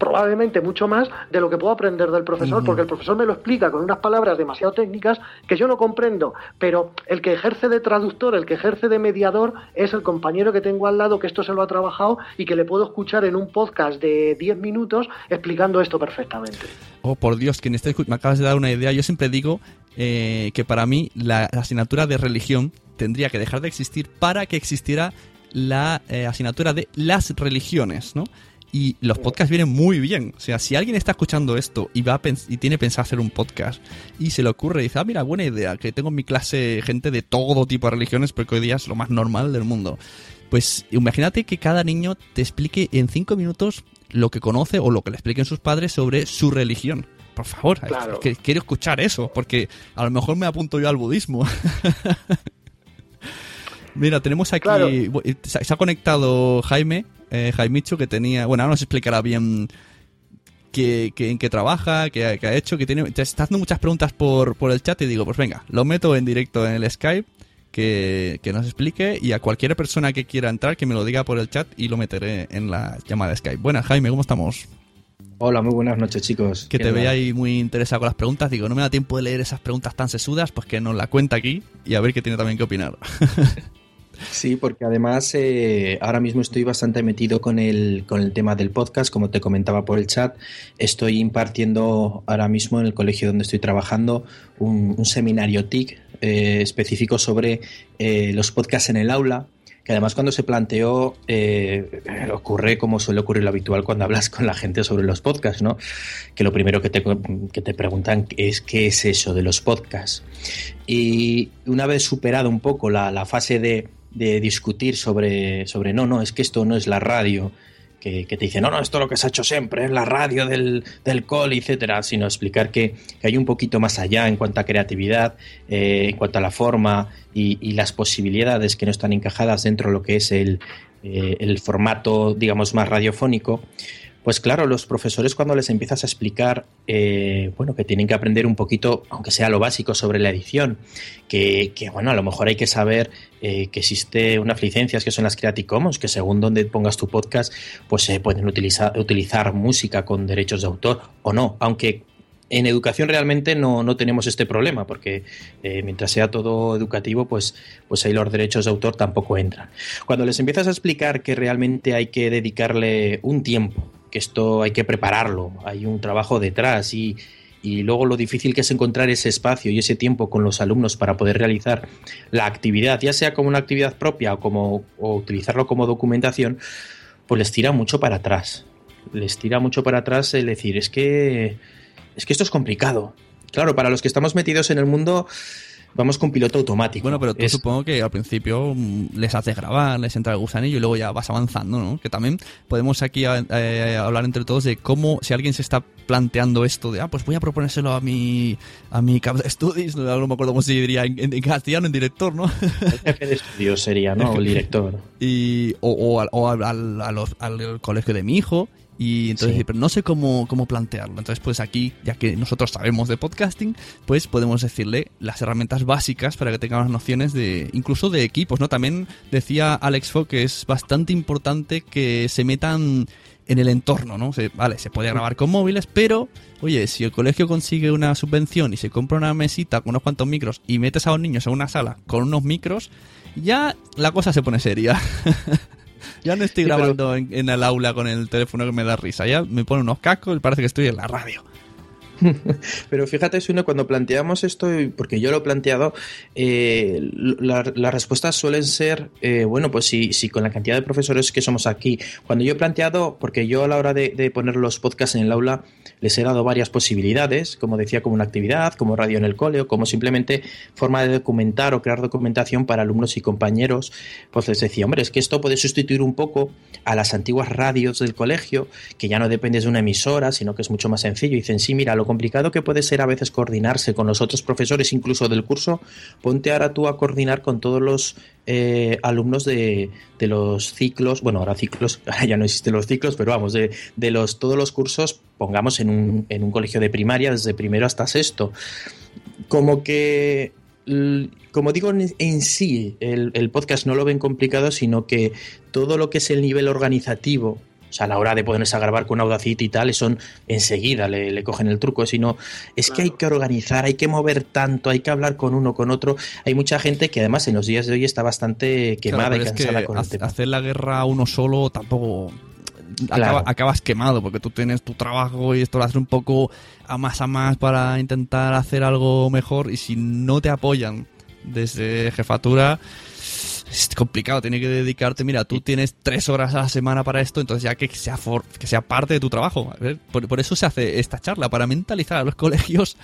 probablemente mucho más de lo que puedo aprender del profesor, porque el profesor me lo explica con unas palabras demasiado técnicas que yo no comprendo, pero el que ejerce de traductor, el que ejerce de mediador, es el compañero que tengo al lado que esto se lo ha trabajado y que le puedo escuchar en un podcast de 10 minutos explicando esto perfectamente. Oh, por Dios, quien esté me acabas de dar una idea. Yo siempre digo eh, que para mí la asignatura de religión tendría que dejar de existir para que existiera la eh, asignatura de las religiones, ¿no? Y los podcasts vienen muy bien. O sea, si alguien está escuchando esto y va a y tiene pensado hacer un podcast y se le ocurre y dice, ah, mira, buena idea, que tengo en mi clase gente de todo tipo de religiones porque hoy día es lo más normal del mundo. Pues imagínate que cada niño te explique en cinco minutos lo que conoce o lo que le expliquen sus padres sobre su religión. Por favor, Claro. es que quiero escuchar eso, porque a lo mejor me apunto yo al budismo. Mira, tenemos aquí. Claro. Se se ha conectado Jaime, eh, Jaimicho, que tenía. Bueno, ahora nos explicará bien que, que- en qué trabaja, qué, ha- hecho, que tiene. Te está haciendo muchas preguntas por, por el chat y digo, pues venga, lo meto en directo en el Skype, que, que nos explique y a cualquier persona que quiera entrar, que me lo diga por el chat y lo meteré en la llamada de Skype. Buenas, Jaime, ¿cómo estamos? Hola, muy buenas noches, chicos. Que te ¿Qué veía ahí muy interesado con las preguntas. Digo, no me da tiempo de leer esas preguntas tan sesudas, pues que nos la cuenta aquí y a ver qué tiene también que opinar. Sí, porque además eh, ahora mismo estoy bastante metido con el, con el tema del podcast, como te comentaba por el chat. Estoy impartiendo ahora mismo en el colegio donde estoy trabajando un, seminario TIC eh, específico sobre eh, los podcasts en el aula que además cuando se planteó eh, ocurre como suele ocurrir lo habitual cuando hablas con la gente sobre los podcasts, ¿no? Que lo primero que te, que te preguntan es qué es eso de los podcasts. Y una vez superado un poco la, fase de, de, discutir sobre, sobre, no, no, es que esto no es la radio, que, te dice, no, no, esto es lo que se ha hecho siempre en la radio del, del col, etcétera, sino explicar que, hay un poquito más allá en cuanto a creatividad, eh, en cuanto a la forma y, las posibilidades que no están encajadas dentro de lo que es el, eh, el formato, digamos, más radiofónico. Pues claro, los profesores cuando les empiezas a explicar, eh, bueno, que tienen que aprender un poquito, aunque sea lo básico, sobre la edición, que, bueno, a lo mejor hay que saber eh, que existe unas licencias que son las Creative Commons, que según donde pongas tu podcast, pues se pueden utilizar, utilizar música con derechos de autor o no, aunque en educación realmente no, no tenemos este problema, porque eh, mientras sea todo educativo, pues, pues ahí los derechos de autor tampoco entran. Cuando les empiezas a explicar que realmente hay que dedicarle un tiempo, que esto hay que prepararlo, hay un trabajo detrás y, luego lo difícil que es encontrar ese espacio y ese tiempo con los alumnos para poder realizar la actividad, ya sea como una actividad propia o, como, o utilizarlo como documentación, pues les tira mucho para atrás. Les tira mucho para atrás el decir, es que, es que esto es complicado. Claro, para los que estamos metidos en el mundo, vamos con piloto automático. Bueno, pero tú supongo que al principio mm, les haces grabar, les entra el gusanillo y luego ya vas avanzando, ¿no? Que también podemos aquí eh, hablar entre todos de cómo, si alguien se está planteando esto de, ah, pues voy a proponérselo a mi, a mi cap de estudios, no, me acuerdo cómo se diría en, castellano, en director, ¿no? El jefe de estudios sería, ¿no? el director. Y, o, o, al, al colegio de mi hijo y entonces, pero no sé cómo, cómo plantearlo. Entonces, pues aquí, ya que nosotros sabemos de podcasting, pues podemos decirle las herramientas básicas para que tenga unas nociones de, incluso de equipos, ¿no? También decía Alex Fogg que es bastante importante que se metan en el entorno, ¿no? vale, se puede grabar con móviles, pero, oye, si el colegio consigue una subvención y se compra una mesita con unos cuantos micros y metes a los niños en una sala con unos micros, ya la cosa se pone seria. Ya no estoy grabando en, el aula con el teléfono que me da risa. Ya me pone unos cascos y parece que estoy en la radio. Pero fíjate, Suno, cuando planteamos esto, porque yo lo he planteado, eh, las respuestas suelen ser, eh, bueno, pues si, si, con la cantidad de profesores que somos aquí, cuando yo he planteado, porque yo a la hora de, poner los podcasts en el aula, les he dado varias posibilidades, como decía, como una actividad, como radio en el cole, o como simplemente forma de documentar o crear documentación para alumnos y compañeros, pues les decía, hombre, es que esto puede sustituir un poco a las antiguas radios del colegio, que ya no dependes de una emisora, sino que es mucho más sencillo. Y dicen, sí, mira, lo complicado que puede ser a veces coordinarse con los otros profesores, incluso del curso, ponte ahora tú a coordinar con todos los eh, alumnos de, los ciclos, bueno, ahora ciclos, ya no existen los ciclos, pero vamos, de, los, todos los cursos, pongamos en un, en un colegio de primaria, desde primero hasta sexto. Como que como digo en, sí, el, podcast no lo ven complicado, sino que todo lo que es el nivel organizativo o sea, a la hora de ponerse a grabar con Audacity y tal, son enseguida le, cogen el truco, sino es que hay que organizar, hay que mover tanto, hay que hablar con uno, con otro. Hay mucha gente que además en los días de hoy está bastante quemada y cansada con el tema. Hacer la guerra a uno solo tampoco acabas quemado porque tú tienes tu trabajo y esto lo haces un poco a más a más para intentar hacer algo mejor y si no te apoyan desde jefatura es complicado, tiene que dedicarte, mira, tú tienes tres horas a la semana para esto, entonces ya que sea, que sea parte de tu trabajo. Por, eso se hace esta charla, para mentalizar a los colegios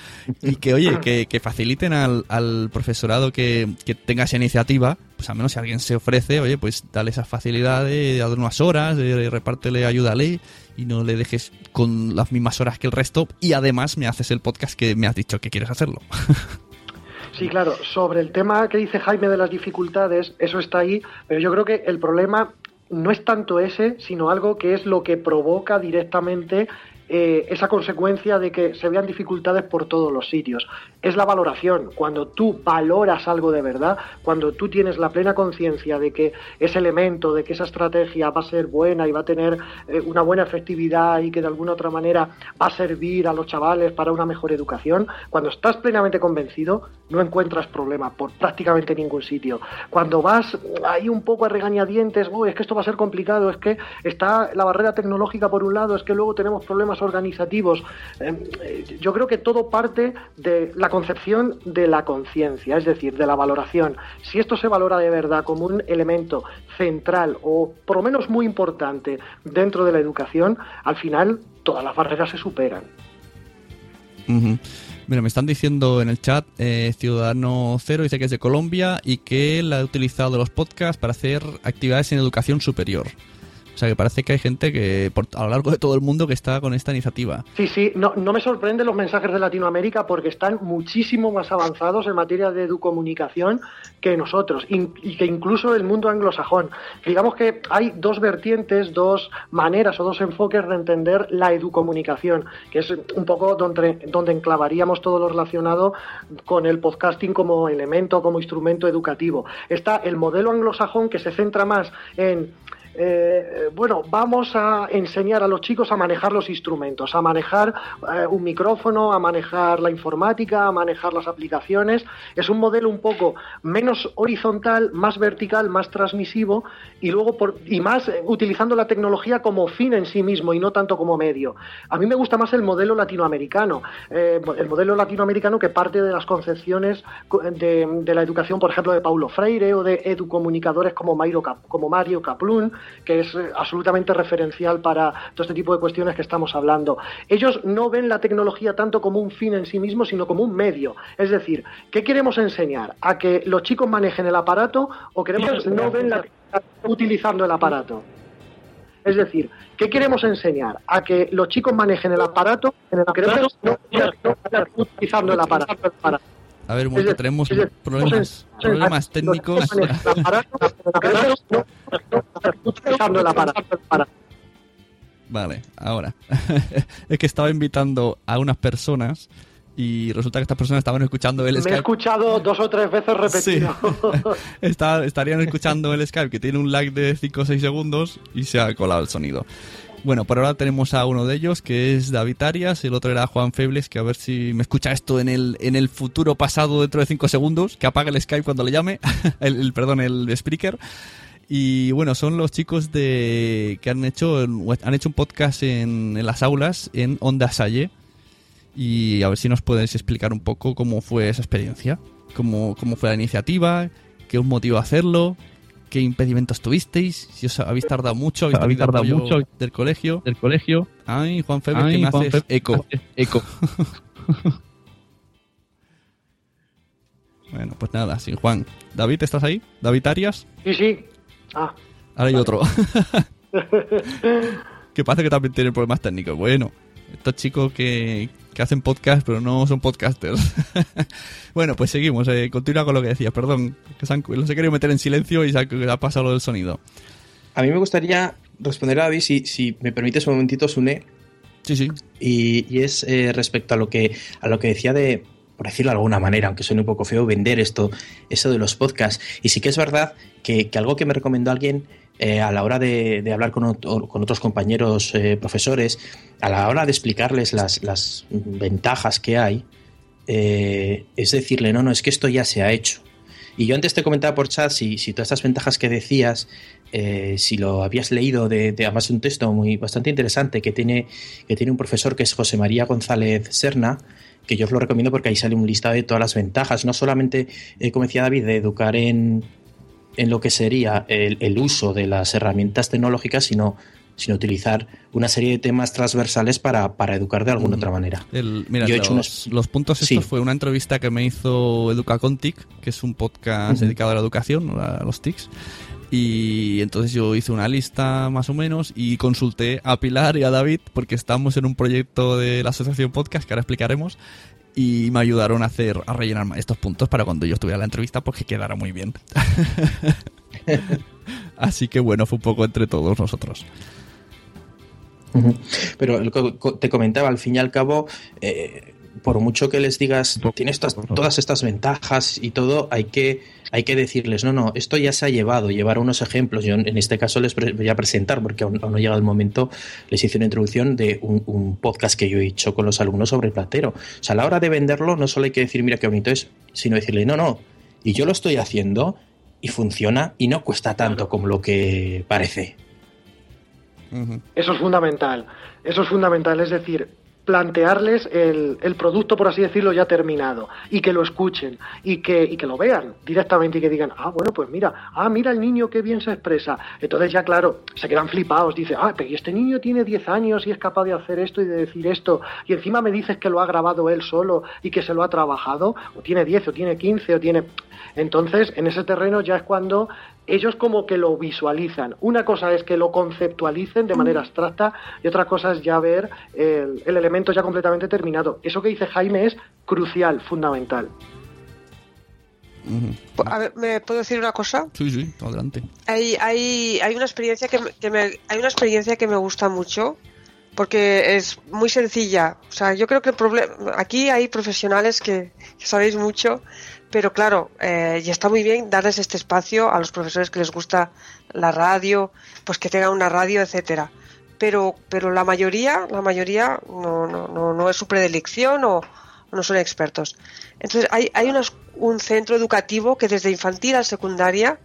y que, oye, que, faciliten al, profesorado que, tenga esa iniciativa, pues al menos si alguien se ofrece, oye, pues dale esa facilidad de, dar unas horas, repártele, ayúdale y no le dejes con las mismas horas que el resto y además me haces el podcast que me has dicho que quieres hacerlo. Sí, claro. Sobre el tema que dice Jaime de las dificultades, eso está ahí, pero yo creo que el problema no es tanto ese, sino algo que es lo que provoca directamente eh, esa consecuencia de que se vean dificultades por todos los sitios. Es la valoración. Cuando tú valoras algo de verdad, cuando tú tienes la plena conciencia de que ese elemento, de que esa estrategia va a ser buena y va a tener eh, una buena efectividad y que de alguna otra manera va a servir a los chavales para una mejor educación, cuando estás plenamente convencido, no encuentras problema por prácticamente ningún sitio. Cuando vas ahí un poco a regañadientes, es que esto va a ser complicado, es que está la barrera tecnológica por un lado, es que luego tenemos problemas organizativos. Eh, yo creo que todo parte de la concepción de la conciencia, es decir, de la valoración. Si esto se valora de verdad como un elemento central o por lo menos muy importante dentro de la educación, al final todas las barreras se superan. Mira, me están diciendo en el chat, eh, Ciudadano Cero dice que es de Colombia y que él ha utilizado los podcasts para hacer actividades en educación superior. O sea, que parece que hay gente que a lo largo de todo el mundo que está con esta iniciativa. Sí, sí, no, no me sorprenden los mensajes de Latinoamérica porque están muchísimo más avanzados en materia de educomunicación que nosotros y que incluso el mundo anglosajón. Digamos que hay dos vertientes, dos maneras o dos enfoques de entender la educomunicación, que es un poco donde, donde enclavaríamos todo lo relacionado con el podcasting como elemento, como instrumento educativo. Está el modelo anglosajón que se centra más en eh, bueno, vamos a enseñar a los chicos a manejar los instrumentos, a manejar eh, un micrófono, a manejar la informática, a manejar las aplicaciones. Es un modelo un poco menos horizontal, más vertical, más transmisivo y luego por, y más eh, utilizando la tecnología como fin en sí mismo y no tanto como medio. A mí me gusta más el modelo latinoamericano, el modelo latinoamericano que parte de las concepciones de, la educación, por ejemplo, de Paulo Freire o de educomunicadores como, como Mario que es eh, absolutamente referencial para todo este tipo de cuestiones que estamos hablando. Ellos no ven la tecnología tanto como un fin en sí mismo, sino como un medio. Es decir, ¿qué queremos enseñar? ¿A que los chicos manejen el aparato o queremos no ven la utilizando el aparato? Es decir, ¿qué queremos enseñar? ¿A que los chicos manejen el aparato? En el queremos no, utilizando el aparato. A ver, un tenemos problemas, problemas técnicos. Vale, ahora. es que estaba invitando a unas personas y resulta que estas personas estaban escuchando el Skype. Me he escuchado dos o tres veces repetido. estarían escuchando el Skype que tiene un lag de 5 o 6 segundos y se ha colado el sonido. Bueno, por ahora tenemos a uno de ellos, que es David Arias, el otro era Juan Febles, que a ver si me escucha esto en el, en el futuro pasado dentro de cinco segundos, que apague el Skype cuando le llame, el, perdón, el speaker. Y bueno, son los chicos de que han hecho han hecho un podcast en, las aulas en Onda Salle. Y a ver si nos puedes explicar un poco cómo fue esa experiencia, cómo, cómo fue la iniciativa, qué os motivó a hacerlo qué impedimentos tuvisteis, si os habéis tardado mucho, habéis, tardado mucho del colegio. Del colegio. Ay, Juan Febre, que me haces eco. Eco. bueno, pues nada, sin Juan. David, ¿estás ahí? ¿David Arias? Sí, sí. Ah. Ahora hay otro. que pasa que también tiene problemas técnicos. Bueno, estos chicos que, que hacen podcast, pero no son podcasters. bueno, pues seguimos. Eh, continúa con lo que decías. Perdón, que se los he querido meter en silencio y se ha, pasado lo del sonido. A mí me gustaría responder a David, si, si me permites un momentito, Sune. Sí, sí. Y, es eh, respecto a lo, que, a lo que decía de, por decirlo de alguna manera, aunque suene un poco feo, vender esto, eso de los podcasts. Y sí que es verdad que, que algo que me recomendó alguien eh, a la hora de, hablar con, otros compañeros eh, profesores, a la hora de explicarles las, ventajas que hay, eh, es decirle, no, no, es que esto ya se ha hecho. Y yo antes te comentaba por chat si, si todas estas ventajas que decías, si lo habías leído de, de, además un texto muy bastante interesante que tiene, que tiene un profesor que es José María González Serna, que yo os lo recomiendo porque ahí sale un listado de todas las ventajas, no solamente, como decía David, de educar en, en lo que sería el, uso de las herramientas tecnológicas, sino sino utilizar una serie de temas transversales para, educar de alguna otra manera. mira, los, puntos estos fue una entrevista que me hizo Educacontic, que es un podcast dedicado a la educación, a los TICs. Y entonces yo hice una lista más o menos y consulté a Pilar y a David porque estamos en un proyecto de la Asociación Podcast que ahora explicaremos y me ayudaron a hacer a rellenar estos puntos para cuando yo estuviera en la entrevista pues que quedara muy bien. Así que bueno, fue un poco entre todos nosotros. Pero te comentaba, al fin y al cabo, eh, por mucho que les digas, tienes todas estas ventajas y todo, hay que, hay que decirles, no, no, esto ya se ha llevado, llevar unos ejemplos. Yo en este caso les voy a presentar, porque aún, no ha llegado el momento, les hice una introducción de un, podcast que yo he hecho con los alumnos sobre Platero. O sea, a la hora de venderlo, no solo hay que decir, mira qué bonito es, sino decirle, no, no, y yo lo estoy haciendo y funciona y no cuesta tanto como lo que parece. Eso es fundamental, eso es fundamental, es decir, plantearles el, el, producto, por así decirlo, ya terminado y que lo escuchen y que, y que lo vean directamente y que digan, ah, bueno, pues mira, ah, mira el niño qué bien se expresa. Entonces ya, claro, se quedan flipados, dice, ah, pero este niño tiene 10 años y es capaz de hacer esto y de decir esto y encima me dices que lo ha grabado él solo y que se lo ha trabajado, o tiene 10 o tiene 15 o tiene... Entonces, en ese terreno ya es cuando ellos como que lo visualizan. Una cosa es que lo conceptualicen de manera abstracta y otra cosa es ya ver el, elemento ya completamente terminado. Eso que dice Jaime es crucial, fundamental. A ver, ¿me puedo decir una cosa? Sí, sí, adelante. Hay, hay, hay una experiencia que, me, hay una experiencia que me gusta mucho porque es muy sencilla. O sea, yo creo que el problema aquí hay profesionales que sabéis mucho pero claro, eh, y está muy bien darles este espacio a los profesores que les gusta la radio, pues que tengan una radio, etcétera. Pero, pero la mayoría, la mayoría no, no, no, no es su predilección o, no son expertos. Entonces hay, hay un centro educativo que desde infantil a secundaria,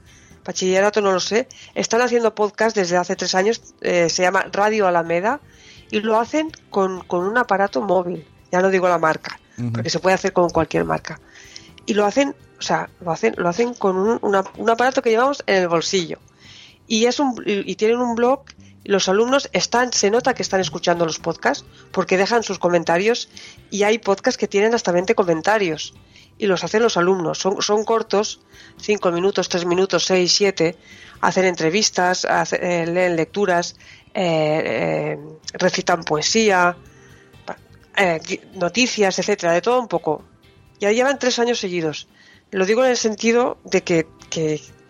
bachillerato no lo sé, están haciendo podcast desde hace tres años, eh, se llama Radio Alameda, y lo hacen con, con, un aparato móvil, ya no digo la marca, porque se puede hacer con cualquier marca y lo hacen, o sea, lo hacen, lo hacen con un, un aparato que llevamos en el bolsillo. Y es un, y tienen un blog los alumnos están, se nota que están escuchando los podcasts porque dejan sus comentarios y hay podcasts que tienen hasta 20 comentarios y los hacen los alumnos. Son, son cortos, 5 minutos, 3 minutos, 6, 7, hacen entrevistas, eh, leen lecturas, eh, eh, recitan poesía, noticias, etcétera, de todo un poco. Ya llevan tres años seguidos. Lo digo en el sentido de que,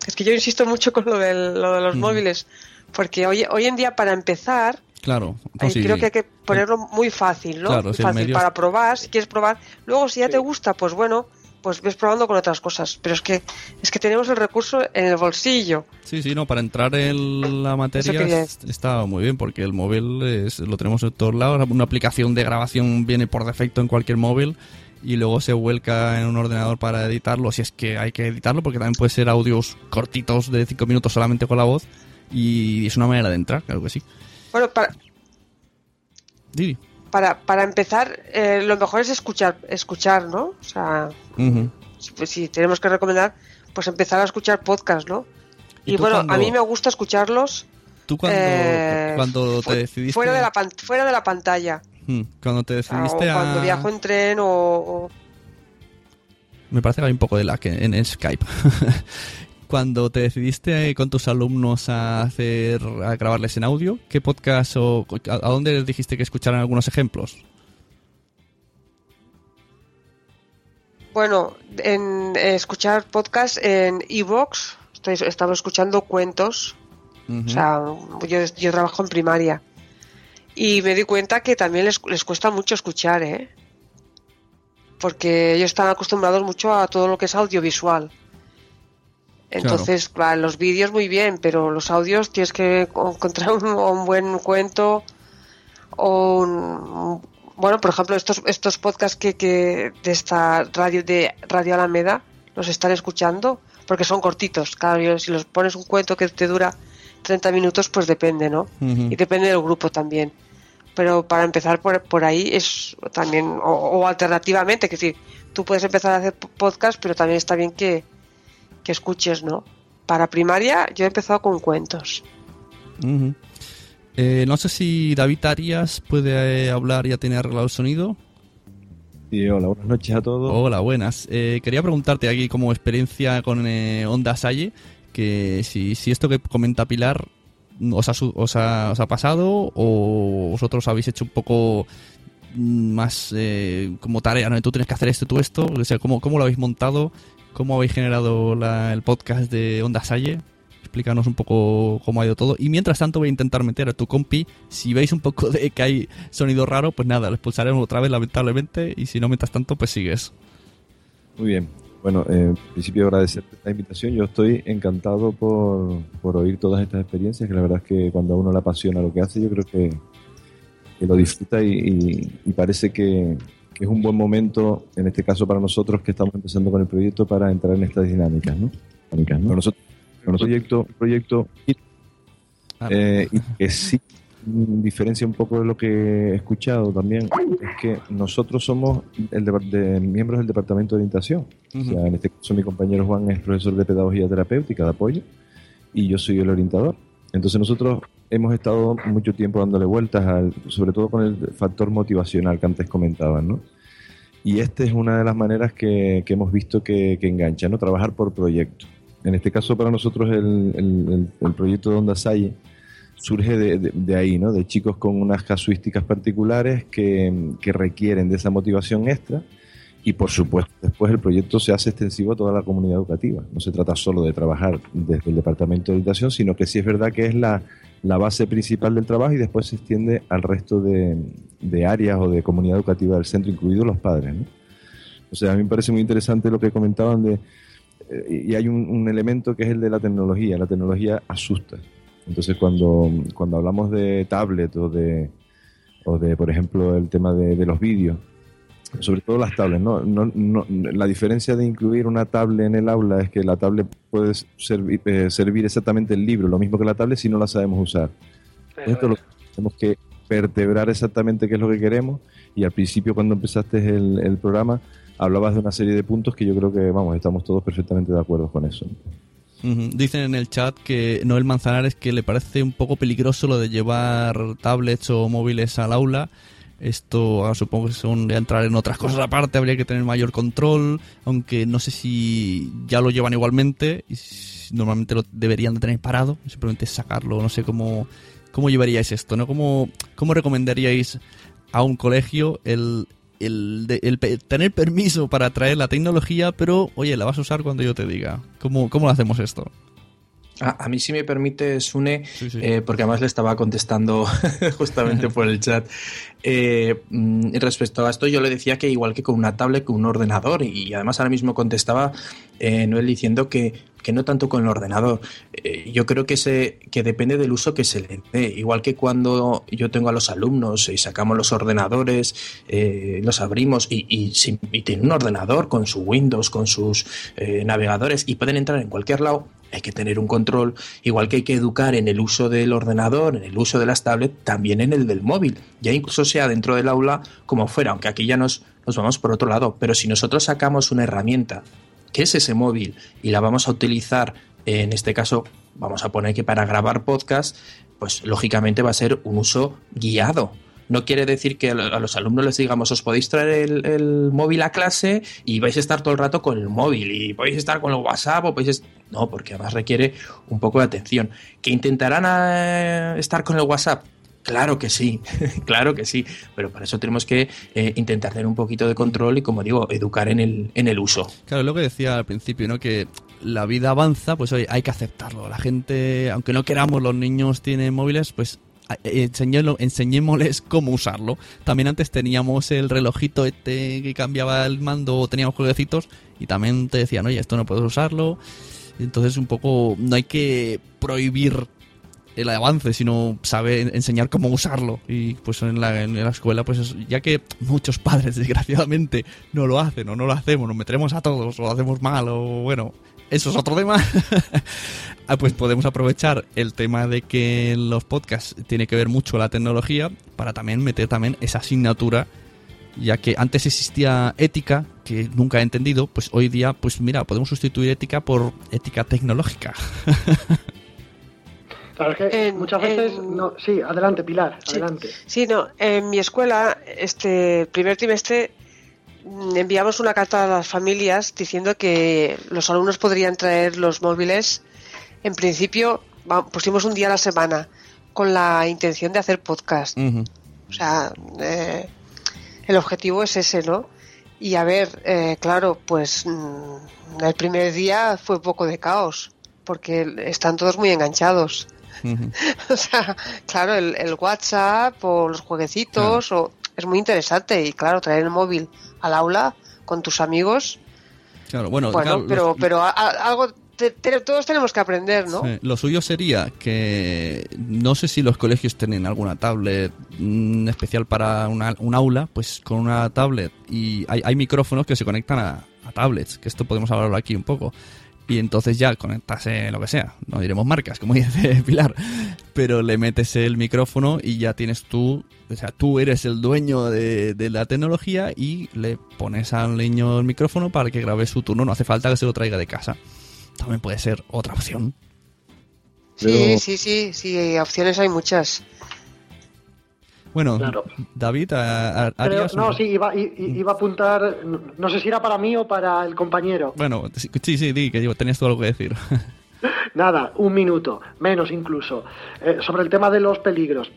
es que yo insisto mucho con lo, de los móviles, porque hoy, hoy en día para empezar, Claro, eh, creo que hay que ponerlo muy fácil, ¿no? muy fácil para probar, si quieres probar. Luego, si ya te gusta, pues bueno, pues ves probando con otras cosas. Pero es que es que tenemos el recurso en el bolsillo. Sí, sí, no, para entrar en la materia está muy bien, porque el móvil es, lo tenemos en todos lados. Una aplicación de grabación viene por defecto en cualquier móvil y luego se vuelca en un ordenador para editarlo, si es que hay que editarlo, porque también puede ser audios cortitos de 5 minutos solamente con la voz, y es una manera de entrar, claro que sí. Bueno, para... Para, para empezar, eh, lo mejor es escuchar, escuchar, ¿no? O sea, pues si, tenemos que recomendar, pues empezar a escuchar podcast, ¿no? Y, bueno, a mí me gusta escucharlos. ¿Tú cuando, eh, cuando te decidiste? Fuera de la, fuera de la pantalla. Hmm, cuando te decidiste a... Cuando viajo en tren o, Me parece que hay un poco de lag en, en Skype. cuando te decidiste con tus alumnos a hacer a grabarles en audio, ¿qué podcast o a, dónde les dijiste que escucharan algunos ejemplos? Bueno, en escuchar podcast en Evox, estoy estaba escuchando cuentos. O sea, yo, yo trabajo en primaria y me di cuenta que también les, les cuesta mucho escuchar, ¿eh? Porque ellos están acostumbrados mucho a todo lo que es audiovisual. Entonces, claro. los vídeos muy bien, pero los audios tienes que encontrar un, buen cuento o un, bueno, por ejemplo, estos estos podcasts que, que de esta radio de Radio Alameda los están escuchando porque son cortitos. Claro, si los pones un cuento que te dura 30 minutos, pues depende, ¿no? Y depende del grupo también. Pero para empezar por, por ahí es también, o, alternativamente, que sí, tú puedes empezar a hacer podcast, pero también está bien que, escuches, ¿no? Para primaria yo he empezado con cuentos. Eh, no sé si David Arias puede eh, hablar, ya tiene arreglado el sonido. Sí, hola, buenas noches a todos. Hola, buenas. Eh, quería preguntarte aquí como experiencia con Onda Salle, que si, si esto que comenta Pilar os ha, os ha, os ha pasado o vosotros habéis hecho un poco más eh, como tarea, ¿no? Tú tienes que hacer esto, tú esto, o sea, ¿cómo, cómo lo habéis montado? ¿Cómo habéis generado el podcast de Onda Salle? explícanos un poco cómo ha ido todo. Y mientras tanto voy a intentar meter a tu compi. Si veis un poco de que hay sonido raro, pues nada, le expulsaremos otra vez lamentablemente. Y si no, mientras tanto, pues sigues. Muy bien. Bueno, eh, en principio agradecerte esta invitación. Yo estoy encantado por, por, oír todas estas experiencias, que la verdad es que cuando a uno le apasiona lo que hace, yo creo que, que lo disfruta y, y, parece que, que, es un buen momento, en este caso para nosotros que estamos empezando con el proyecto, para entrar en estas dinámicas. ¿no? dinámicas, ¿no? Con nosotros, con nuestro proyecto, proyecto eh, y que sí diferencia un poco de lo que he escuchado también es que nosotros somos el de, miembros del departamento de orientación. O sea, en este caso mi compañero Juan es profesor de pedagogía terapéutica de apoyo y yo soy el orientador. Entonces nosotros hemos estado mucho tiempo dándole vueltas, al, sobre todo con el factor motivacional que antes comentaban, ¿no? Y esta es una de las maneras que, que hemos visto que, que, engancha, ¿no? Trabajar por proyecto. En este caso para nosotros el, el, el proyecto de Onda Salle surge de, de, ahí, ¿no? De chicos con unas casuísticas particulares que, que, requieren de esa motivación extra y, por supuesto, después el proyecto se hace extensivo a toda la comunidad educativa. No se trata solo de trabajar desde el Departamento de Educación, sino que sí es verdad que es la, la base principal del trabajo y después se extiende al resto de, de áreas o de comunidad educativa del centro, incluidos los padres, ¿no? O sea, a mí me parece muy interesante lo que comentaban de... Eh, y hay un elemento que es el de la tecnología. La tecnología asusta. Entonces, cuando, cuando hablamos de tablet o de, o de, por ejemplo, el tema de, de los vídeos, sobre todo las tablets, ¿no? No, no, la diferencia de incluir una tablet en el aula es que la tablet puede servir, eh, servir exactamente el libro, lo mismo que la tablet si no la sabemos usar. Esto lo tenemos que vertebrar exactamente qué es lo que queremos y al principio cuando empezaste el, el programa hablabas de una serie de puntos que yo creo que, vamos, estamos todos perfectamente de acuerdo con eso. Dicen en el chat que Noel Manzanares que le parece un poco peligroso lo de llevar tablets o móviles al aula. Esto ah, supongo que según de entrar en otras cosas aparte habría que tener mayor control, aunque no sé si ya lo llevan igualmente y si normalmente lo deberían de tener parado, simplemente sacarlo, no sé cómo cómo llevaríais esto, ¿no? ¿Cómo, cómo recomendaríais a un colegio el, el, de, el, tener permiso para traer la tecnología, pero oye, la vas a usar cuando yo te diga. ¿Cómo, cómo lo hacemos esto? A, a, mí, si me permite, Sune, sí, sí. Eh, porque además le estaba contestando justamente por el chat. Eh, respecto a esto, yo le decía que igual que con una tablet, con un ordenador, y además ahora mismo contestaba eh, Noel diciendo que, que, no tanto con el ordenador. Eh, yo creo que, se, que depende del uso que se le dé. Igual que cuando yo tengo a los alumnos y sacamos los ordenadores, eh, los abrimos y, y, y tienen un ordenador con su Windows, con sus eh, navegadores y pueden entrar en cualquier lado, hay que tener un control, igual que hay que educar en el uso del ordenador, en el uso de las tablets, también en el del móvil, ya incluso sea dentro del aula como fuera, aunque aquí ya nos, nos vamos por otro lado, pero si nosotros sacamos una herramienta, que es ese móvil, y la vamos a utilizar, en este caso, vamos a poner que para grabar podcast, pues lógicamente va a ser un uso guiado, no quiere decir que a los alumnos les digamos os podéis traer el, móvil a clase y vais a estar todo el rato con el móvil y podéis estar con el WhatsApp o podéis... No, porque además requiere un poco de atención. ¿Que intentarán a, estar con el WhatsApp? Claro que sí, claro que sí, pero para eso tenemos que eh, intentar tener un poquito de control y, como digo, educar en el, en el uso. Claro, lo que decía al principio, ¿no? Que la vida avanza, pues oye, hay que aceptarlo. La gente, aunque no queramos, los niños tienen móviles, pues enseñémosles cómo usarlo. También antes teníamos el relojito este que cambiaba el mando o teníamos jueguecitos y también te decían, oye, esto no puedes usarlo. Entonces un poco no hay que prohibir el avance, sino saber enseñar cómo usarlo. Y pues en la, en la escuela, pues ya que muchos padres desgraciadamente no lo hacen o no lo hacemos, nos meteremos a todos o lo hacemos mal o bueno, eso es otro tema. pues podemos aprovechar el tema de que los podcasts tiene que ver mucho la tecnología para también meter también esa asignatura ya que antes existía ética que nunca he entendido pues hoy día pues mira podemos sustituir ética por ética tecnológica Claro, es que en, muchas veces en, no, sí, adelante Pilar, sí, adelante. Sí, no, en mi escuela este primer trimestre enviamos una carta a las familias diciendo que los alumnos podrían traer los móviles. En principio, pusimos un día a la semana con la intención de hacer podcast. Uh -huh. O sea, eh, el objetivo es ese, ¿no? Y a ver, eh, claro, pues mm, el primer día fue un poco de caos. porque están todos muy enganchados. o sea, claro, el, el, WhatsApp o los jueguecitos o, es muy interesante y claro, traer el móvil al aula con tus amigos. Claro, bueno, pero, pero algo todos tenemos que aprender, ¿no? Lo suyo sería que no sé si los colegios tienen alguna tablet mm, especial para una, un aula, pues con una tablet y hay, hay micrófonos que se conectan a, a, tablets, que esto podemos hablarlo aquí un poco y entonces ya conectas lo que sea, no diremos marcas, como dice Pilar, pero le metes el micrófono y ya tienes tú, o sea, tú eres el dueño de, la tecnología y le pones al niño el micrófono para que grabe su turno, no hace falta que se lo traiga de casa. También puede ser otra opción. Sí, sí, sí, sí, opciones hay muchas. Bueno, David, a, No, sí, iba, iba, a apuntar, no sé si era para mí o para el compañero. Bueno, sí, sí, di, que tenías tú algo que decir. Nada, un minuto, menos incluso. Eh, sobre el tema de los peligros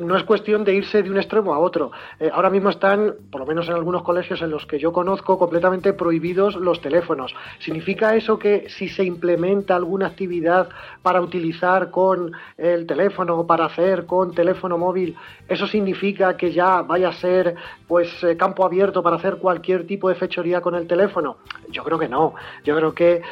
no es cuestión de irse de un extremo a otro. Eh, ahora mismo están, por lo menos en algunos colegios en los que yo conozco, completamente prohibidos los teléfonos. ¿Significa eso que si se implementa alguna actividad para utilizar con el teléfono o para hacer con teléfono móvil, eso significa que ya vaya a ser pues eh, campo abierto para hacer cualquier tipo de fechoría con el teléfono? Yo creo que no. Yo creo que eh,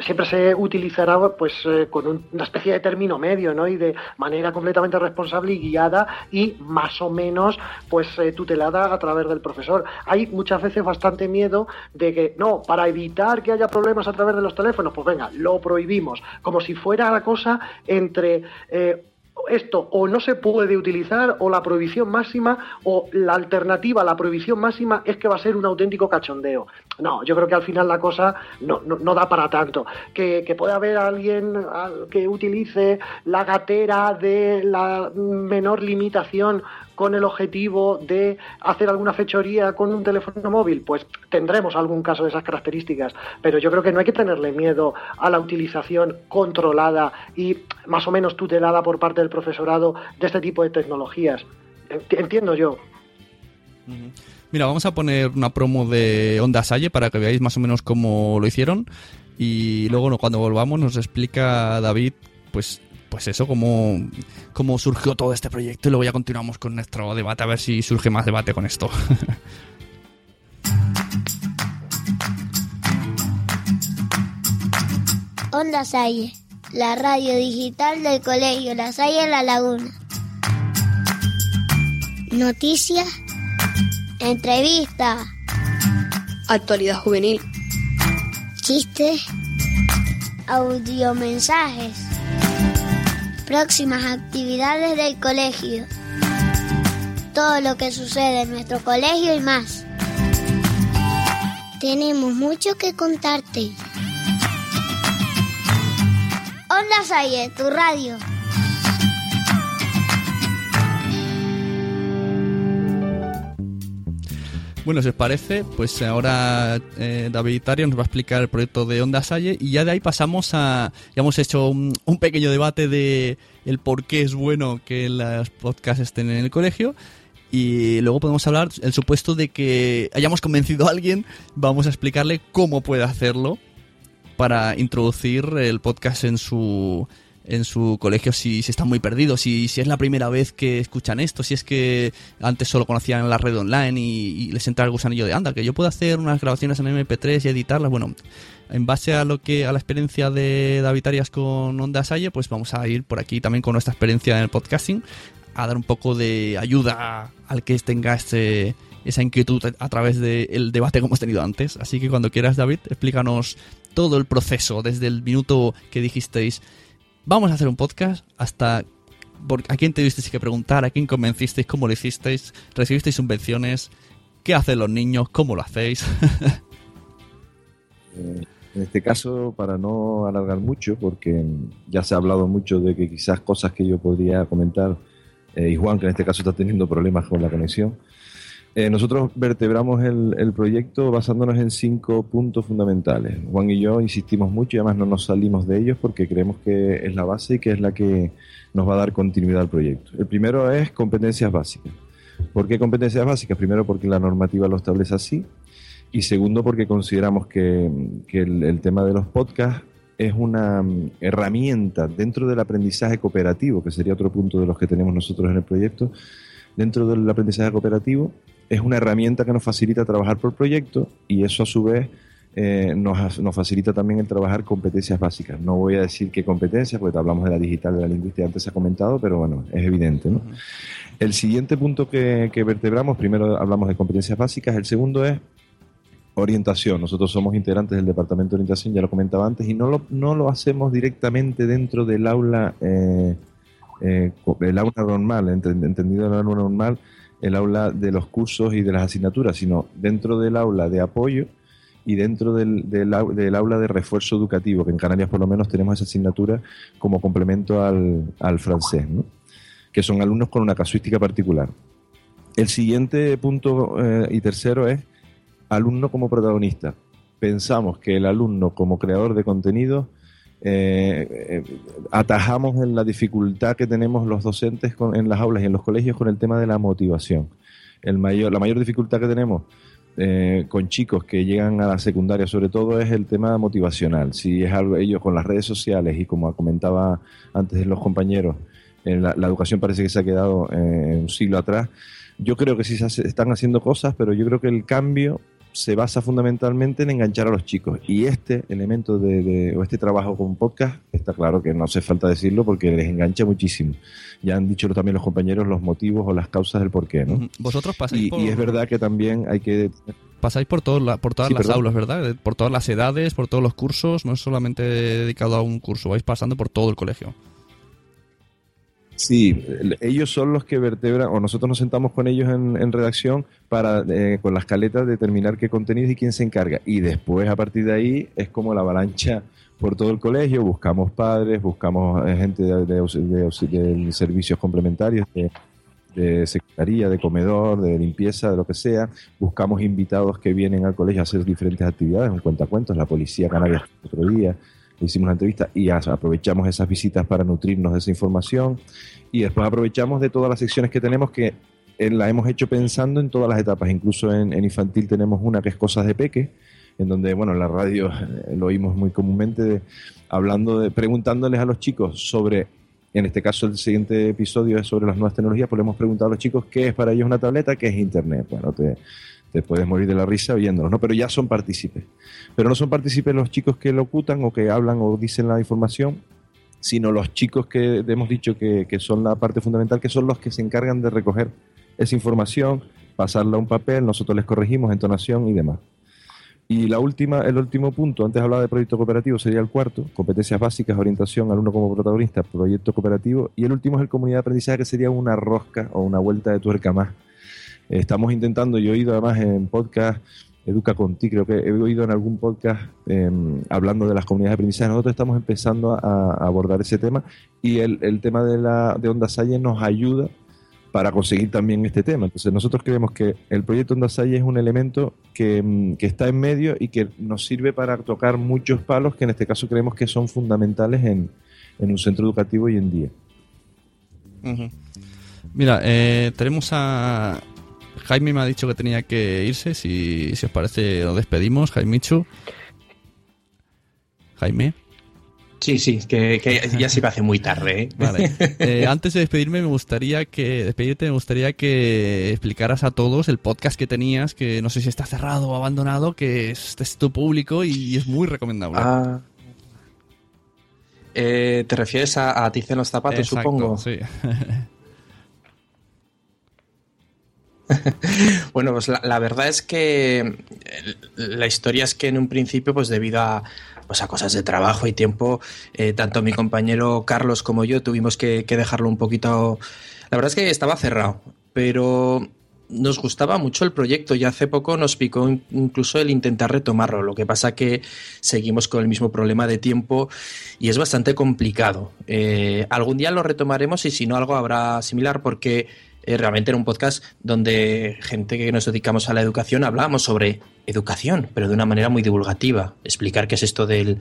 siempre se utilizará pues con una especie de término medio, ¿no? Y de manera completamente responsable y guiada y más o menos pues eh, tutelada a través del profesor. Hay muchas veces bastante miedo de que no, para evitar que haya problemas a través de los teléfonos, pues venga, lo prohibimos, como si fuera la cosa entre eh, esto o no se puede utilizar o la prohibición máxima o la alternativa a la prohibición máxima es que va a ser un auténtico cachondeo. No, yo creo que al final la cosa no, no, da para tanto. Que, que puede haber alguien que utilice la gatera de la menor limitación con el objetivo de hacer alguna fechoría con un teléfono móvil, pues tendremos algún caso de esas características, pero yo creo que no hay que tenerle miedo a la utilización controlada y más o menos tutelada por parte del profesorado de este tipo de tecnologías. Entiendo yo. Mira, vamos a poner una promo de Onda Salle para que veáis más o menos cómo lo hicieron y luego cuando volvamos nos explica David pues pues eso, cómo, cómo surgió todo este proyecto y luego ya continuamos con nuestro debate a ver si surge más debate con esto. Onda Salle, la radio digital del Colegio La Salle La Laguna. Noticias, entrevista, actualidad juvenil, chistes, audiomensajes próximas actividades del colegio, todo lo que sucede en nuestro colegio y más. Tenemos mucho que contarte. Onda Salle, tu radio. Bueno, si os parece, pues ahora eh, David Tario nos va a explicar el proyecto de Onda Salle y ya de ahí pasamos a... Ya hemos hecho un, pequeño debate de el por qué es bueno que los podcasts estén en el colegio y luego podemos hablar el supuesto de que hayamos convencido a alguien, vamos a explicarle cómo puede hacerlo para introducir el podcast en su en su colegio si, si están muy perdidos, si, si es la primera vez que escuchan esto, si es que antes solo conocían la red online y, les entra el gusanillo de anda, que yo puedo hacer unas grabaciones en MP3 y editarlas. Bueno, en base a lo que a la experiencia de David Arias con Onda Salle, pues vamos a ir por aquí también con nuestra experiencia en el podcasting a dar un poco de ayuda al que tenga este, esa inquietud a través del debate que hemos tenido antes. Así que cuando quieras, David, explícanos todo el proceso desde el minuto que dijisteis vamos a hacer un podcast hasta a quién tuvisteis que preguntar, a quién convencisteis, cómo lo hicisteis, recibisteis subvenciones, qué hacen los niños, cómo lo hacéis. Eh, en este caso, para no alargar mucho, porque ya se ha hablado mucho de que quizás cosas que yo podría comentar, eh, y Juan, que en este caso está teniendo problemas con la conexión, eh, nosotros vertebramos el, proyecto basándonos en cinco puntos fundamentales. Juan y yo insistimos mucho y además no nos salimos de ellos porque creemos que es la base y que es la que nos va a dar continuidad al proyecto. El primero es competencias básicas. ¿Por qué competencias básicas? Primero porque la normativa lo establece así y segundo porque consideramos que, el, tema de los podcasts es una mm, herramienta dentro del aprendizaje cooperativo, que sería otro punto de los que tenemos nosotros en el proyecto. Dentro del aprendizaje cooperativo es una herramienta que nos facilita trabajar por proyecto y eso a su vez eh, nos, nos, facilita también el trabajar competencias básicas. No voy a decir qué competencias, porque hablamos de la digital, de la lingüística, antes se ha comentado, pero bueno, es evidente. ¿no? El siguiente punto que, que, vertebramos, primero hablamos de competencias básicas, el segundo es orientación. Nosotros somos integrantes del Departamento de Orientación, ya lo comentaba antes, y no lo, no lo hacemos directamente dentro del aula, eh, eh, el aula normal, entendido el aula normal, el aula de los cursos y de las asignaturas, sino dentro del aula de apoyo y dentro del, del, aula de refuerzo educativo, que en Canarias por lo menos tenemos esa asignatura como complemento al, al francés, que son alumnos con una casuística particular. El siguiente punto eh, y tercero es alumno como protagonista. Pensamos que el alumno como creador de contenido eh, eh, atajamos en la dificultad que tenemos los docentes en las aulas y en los colegios con el tema de la motivación. La mayor dificultad que tenemos eh, con chicos que llegan a la secundaria, sobre todo, es el tema motivacional. Si es algo ellos con las redes sociales y como comentaba antes los compañeros, la, la, educación parece que se ha quedado un siglo atrás. Yo creo que sí se están haciendo cosas, pero yo creo que el cambio se basa fundamentalmente en enganchar a los chicos. Y este elemento de, o este trabajo con podcast, está claro que no hace falta decirlo porque les engancha muchísimo. Ya han dicho también los compañeros los motivos o las causas del por qué, ¿no? Vosotros pasáis y, por... y es verdad que también hay que... Pasáis por, todo por todas las aulas, ¿verdad? Por todas las edades, por todos los cursos, no es solamente dedicado a un curso, vais pasando por todo el colegio. Sí, ellos son los que vertebran, o nosotros nos sentamos con ellos en, redacción para, eh, con las caletas, determinar qué contenidos y quién se encarga. Y después, a partir de ahí, es como la avalancha por todo el colegio, buscamos padres, buscamos eh, gente de, servicios complementarios, de, de secretaría, de comedor, de limpieza, de lo que sea. Buscamos invitados que vienen al colegio a hacer diferentes actividades, un cuentacuentos, la policía canaria otro día, hicimos una entrevista y aprovechamos esas visitas para nutrirnos de esa información y después aprovechamos de todas las secciones que tenemos que eh, la hemos hecho pensando en todas las etapas, incluso en, infantil tenemos una que es Cosas de Peque, en donde, bueno, en la radio eh, lo oímos muy comúnmente hablando de, preguntándoles a los chicos sobre, en este caso el siguiente episodio es sobre las nuevas tecnologías, pues le hemos preguntado a los chicos qué es para ellos una tableta, qué es Internet. Bueno, te, te puedes morir de la risa viéndolos, ¿no? Pero ya son partícipes. Pero no son partícipes los chicos que locutan o que hablan o dicen la información, sino los chicos que hemos dicho que, son la parte fundamental, que son los que se encargan de recoger esa información, pasarla a un papel, nosotros les corregimos entonación y demás. Y la última, el último punto, antes hablaba de proyecto cooperativo, sería el cuarto, competencias básicas, orientación, alumno como protagonista, proyecto cooperativo. Y el último es el comunidad de aprendizaje, que sería una rosca o una vuelta de tuerca más Estamos intentando, yo he oído además en podcast, Educa Contigo, creo que he oído en algún podcast em, hablando de las comunidades de aprendizaje. Nosotros estamos empezando a, abordar ese tema y el, el, tema de, la, de Onda Salle nos ayuda para conseguir también este tema. Entonces nosotros creemos que el proyecto Onda Salle es un elemento que, em, que, está en medio y que nos sirve para tocar muchos palos que en este caso creemos que son fundamentales en, en un centro educativo hoy en día. Mira, eh, tenemos a, Jaime me ha dicho que tenía que irse. Si, os parece, lo despedimos. Jaimichu. Jaime. Sí, sí, que, ya se me hace muy tarde. ¿eh? Vale. Eh, antes de despedirme, me gustaría que despedirte, me gustaría que explicaras a todos el podcast que tenías, que no sé si está cerrado o abandonado, que es, es tu público y es muy recomendable. Ah. Eh, ¿Te refieres a, a Tice en los zapatos, supongo? Sí. bueno, pues la, verdad es que la historia es que en un principio, pues debido a, pues cosas de trabajo y tiempo, eh, tanto mi compañero Carlos como yo tuvimos que, dejarlo un poquito... La verdad es que estaba cerrado, pero nos gustaba mucho el proyecto y hace poco nos picó incluso el intentar retomarlo. Lo que pasa que seguimos con el mismo problema de tiempo y es bastante complicado. Eh, algún día lo retomaremos y si no algo habrá similar porque eh, realmente era un podcast donde gente que nos dedicamos a la educación hablábamos sobre educación, pero de una manera muy divulgativa, explicar qué es esto del,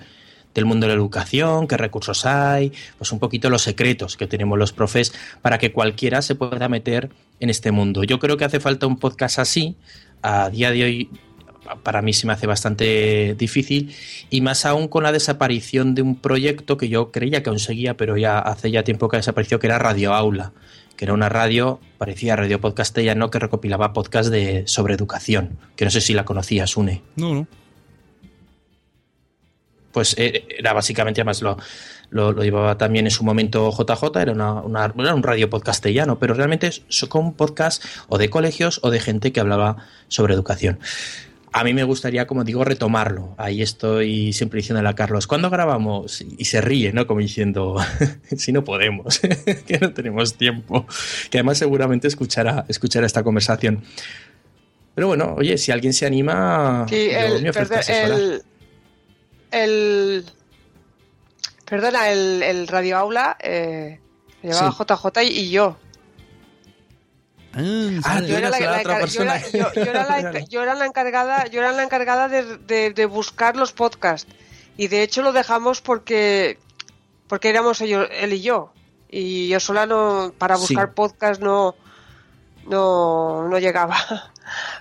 del mundo de la educación, qué recursos hay, pues un poquito los secretos que tenemos los profes para que cualquiera se pueda meter en este mundo. Yo creo que hace falta un podcast así. A día de hoy para mí se me hace bastante difícil y más aún con la desaparición de un proyecto que yo creía que aún seguía, pero ya hace ya tiempo que desapareció, que era Radio Aula, que era una radio, parecía Radio Podcastellano, que recopilaba podcast de, sobre educación, que no sé si la conocías, Une. No, no. Pues eh, era básicamente, además lo, lo, llevaba también en su momento JJ, era, una, era un radio podcastellano, pero realmente es un podcast o de colegios o de gente que hablaba sobre educación. A mí me gustaría, como digo, retomarlo. Ahí estoy siempre diciéndole a Carlos, ¿cuándo grabamos? Y se ríe, ¿no? Como diciendo, si no podemos, que no tenemos tiempo. Que además seguramente escuchará, escuchará esta conversación. Pero bueno, oye, si alguien se anima, sí, el, el, perdona, el, radio aula eh, llevaba JJ y, yo. Yo era la, encargada, yo era la encargada de, buscar los podcasts. Y de hecho lo dejamos porque porque éramos ellos, él y yo. Y yo sola no para buscar podcasts no no no llegaba.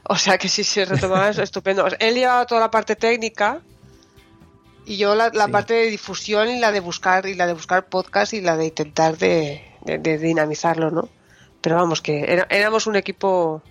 O sea que si se retomaba es estupendo. Él llevaba toda la parte técnica y yo la, parte de difusión y la de buscar y la de buscar podcast y la de intentar de, dinamizarlo, ¿no? Pero vamos, que éramos un equipo,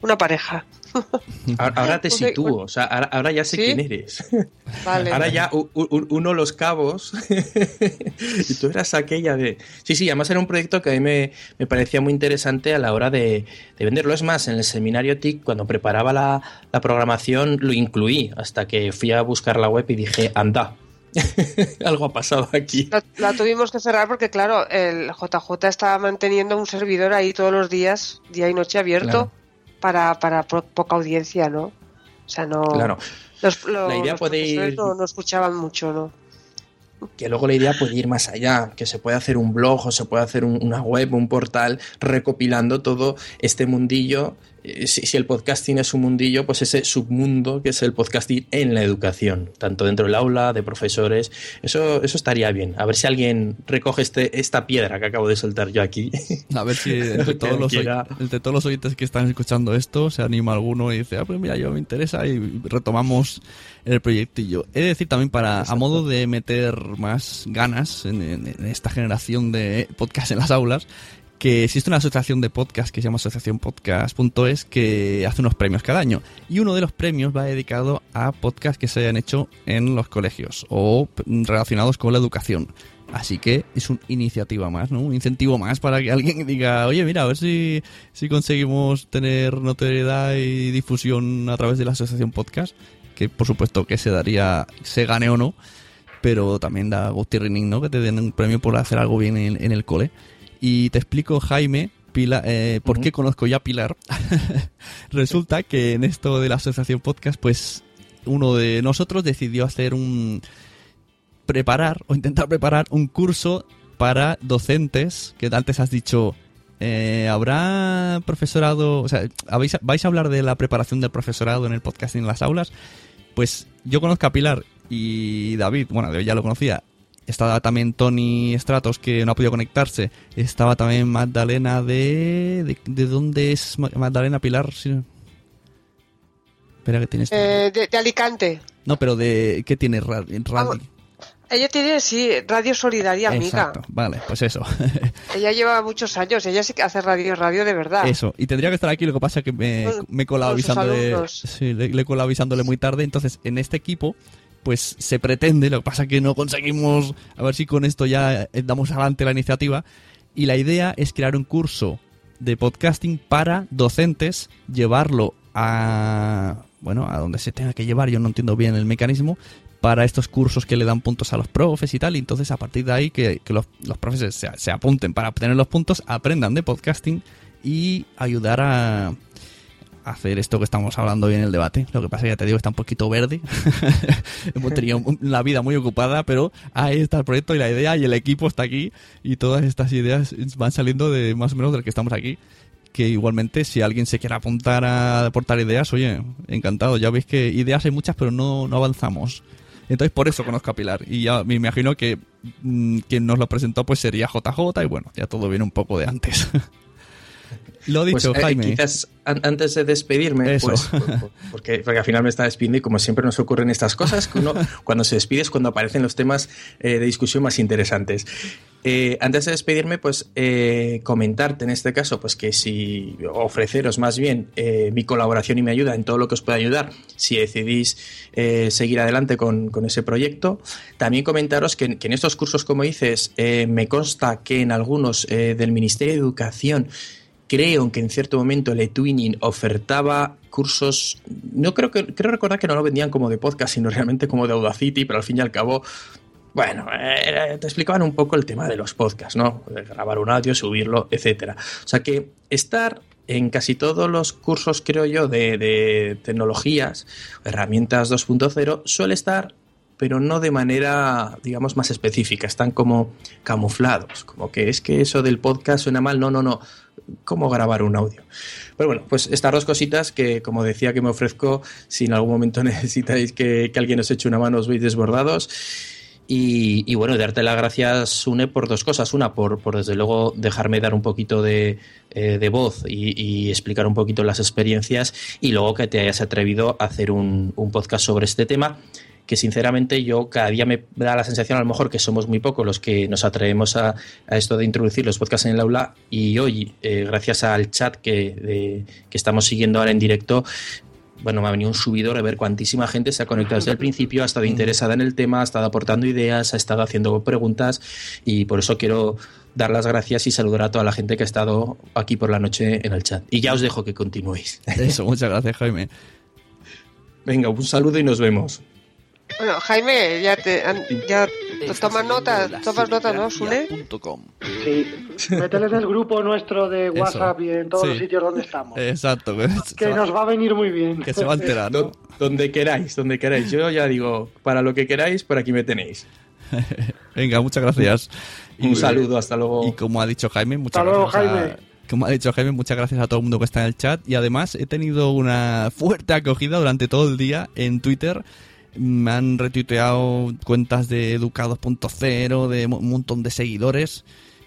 una pareja. Ahora te sitúo, o sea, ahora, ya sé quién eres. Ahora ya uno los cabos y tú eras aquella de... Sí, sí, además era un proyecto que a mí me, parecía muy interesante a la hora de, venderlo. Es más, en el seminario TIC, cuando preparaba la, programación, lo incluí hasta que fui a buscar la web y dije, anda, Algo ha pasado aquí. La, tuvimos que cerrar porque, claro, el JJ estaba manteniendo un servidor ahí todos los días, día y noche abierto para, para poca audiencia, ¿no? O sea, no. Claro. Los, la idea puede ir... no, escuchaban mucho, ¿no? que luego la idea puede ir más allá, que se puede hacer un blog o se puede hacer una web, un portal recopilando todo este mundillo eh, si, el podcasting es un mundillo, pues ese submundo que es el podcasting en la educación, tanto dentro del aula, de profesores, eso, eso estaría bien. A ver si alguien recoge este, esta piedra que acabo de soltar yo aquí. A ver si entre todos, los, todos los oyentes que están escuchando esto se anima alguno y dice, ah, pues mira, yo me interesa y retomamos el proyectillo. He de decir también para, a modo de meter más ganas en, en esta generación de podcast en las aulas, que existe una asociación de podcast que se llama asociacionpodcast.es que hace unos premios cada año. Y uno de los premios va dedicado a podcasts que se hayan hecho en los colegios o relacionados con la educación. Así que es una iniciativa más, ¿no? Un incentivo más para que alguien diga, oye, mira, a ver si, si conseguimos tener notoriedad y difusión a través de la asociación podcast, que por supuesto que se daría, se gane o no, pero también da gusto ¿no? Que te den un premio por hacer algo bien en el cole. Y te explico, Jaime, eh, ¿por qué conozco ya a Pilar? Resulta que en esto de la asociación podcast, pues uno de nosotros decidió hacer un preparar o intentar preparar un curso para docentes que antes has dicho eh, habrá profesorado o sea vais a hablar de la preparación del profesorado en el podcast en las aulas pues yo conozco a Pilar y David bueno ya lo conocía estaba también Tony Stratos, que no ha podido conectarse. Estaba también Magdalena de... ¿De, dónde es Magdalena Pilar? Espera, que tienes? Eh, de, Alicante. No, pero de... ¿Qué tiene radio? ella tiene, sí, Radio Solidaria Amiga. Vale, pues eso. ella lleva muchos años, ella sí que hace radio, radio de verdad. Eso, y tendría que estar aquí, lo que pasa es que me, me he colado avisándole... Sí, le, le he colado avisándole muy tarde, entonces en este equipo pues se pretende, lo que pasa que no conseguimos, a ver si con esto ya eh, damos adelante la iniciativa, y la idea es crear un curso de podcasting para docentes, llevarlo a, bueno, a donde se tenga que llevar, yo no entiendo bien el mecanismo, para estos cursos que le dan puntos a los profes y tal, y entonces a partir de ahí que, los, los profes se, se apunten para obtener los puntos, aprendan de podcasting y ayudar a, hacer esto que estamos hablando hoy en el debate. Lo que pasa, ya te digo, está un poquito verde. Hemos tenido la vida muy ocupada, pero ahí está el proyecto y la idea y el equipo está aquí y todas estas ideas van saliendo de más o menos del que estamos aquí. Que igualmente, si alguien se quiere apuntar a aportar ideas, oye, encantado. Ya veis que ideas hay muchas, pero no, no avanzamos. Entonces, por eso conozco a Pilar. Y ya me imagino que mm, quien nos lo presentó pues sería JJ y bueno, ya todo viene un poco de antes. Lo dicho, Pues, eh, Jaime. quizás an- antes de despedirme, Eso. pues, por- por- porque, porque al final me está despidiendo y como siempre nos ocurren estas cosas, uno cuando se despide es cuando aparecen los temas eh, de discusión más interesantes. Eh, antes de despedirme, pues eh, comentarte en este caso, pues que si ofreceros más bien eh, mi colaboración y mi ayuda en todo lo que os pueda ayudar, si decidís eh, seguir adelante con, con ese proyecto. También comentaros que, que en estos cursos, como dices, eh, me consta que en algunos eh, del Ministerio de Educación creo que en cierto momento el eTwinning ofertaba cursos, no creo que creo recordar que no lo vendían como de podcast, sino realmente como de Audacity, pero al fin y al cabo, bueno, eh, te explicaban un poco el tema de los podcasts, ¿no? Grabar un audio, subirlo, etcétera. O sea que estar en casi todos los cursos, creo yo, de tecnologías, herramientas 2.0, suele estar pero no de manera, digamos, más específica. Están como camuflados, como que es que eso del podcast suena mal. No, no, no. ¿Cómo grabar un audio? Pero bueno, pues estas dos cositas que, como decía, que me ofrezco, si en algún momento necesitáis que, alguien os eche una mano, os veis desbordados. Y, bueno, darte las gracias, Sune, por dos cosas. Una, por, por desde luego dejarme dar un poquito de, eh, voz y, explicar un poquito las experiencias. Y luego que te hayas atrevido a hacer un podcast sobre este tema que sinceramente yo cada día me da la sensación a lo mejor que somos muy pocos los que nos atrevemos a, a esto de introducir los podcasts en el aula y hoy, eh, gracias al chat que, de- que estamos siguiendo ahora en directo, bueno, me ha venido un subidor a ver cuantísima gente se ha conectado desde el principio, ha estado interesada en el tema, ha estado aportando ideas, ha estado haciendo preguntas y por eso quiero dar las gracias y saludar a toda la gente que ha estado aquí por la noche en el chat. Y ya os dejo que continuéis. Eso, muchas gracias, Jaime. Venga, un saludo y nos vemos. Bueno, Jaime, ya te han- ya tomas nota, tomas nota, ¿no, Sune? Sí, métele en el grupo nuestro de Eso. WhatsApp y en todos Sí. los sitios donde estamos. Exacto. Que, Que nos va a venir muy bien. que se va a enterar, ¿no? Donde queráis, donde queráis. Yo ya digo, para lo que queráis, por aquí me tenéis. Venga, muchas gracias. Un saludo, hasta luego. Y como ha dicho Jaime, muchas Hasta luego, gracias. a- Jaime. como ha dicho Jaime, muchas gracias a todo el mundo que está en el chat. Y además he tenido una fuerte acogida durante todo el día en Twitter. Me han retuiteado cuentas de Educados.0, de un montón de seguidores.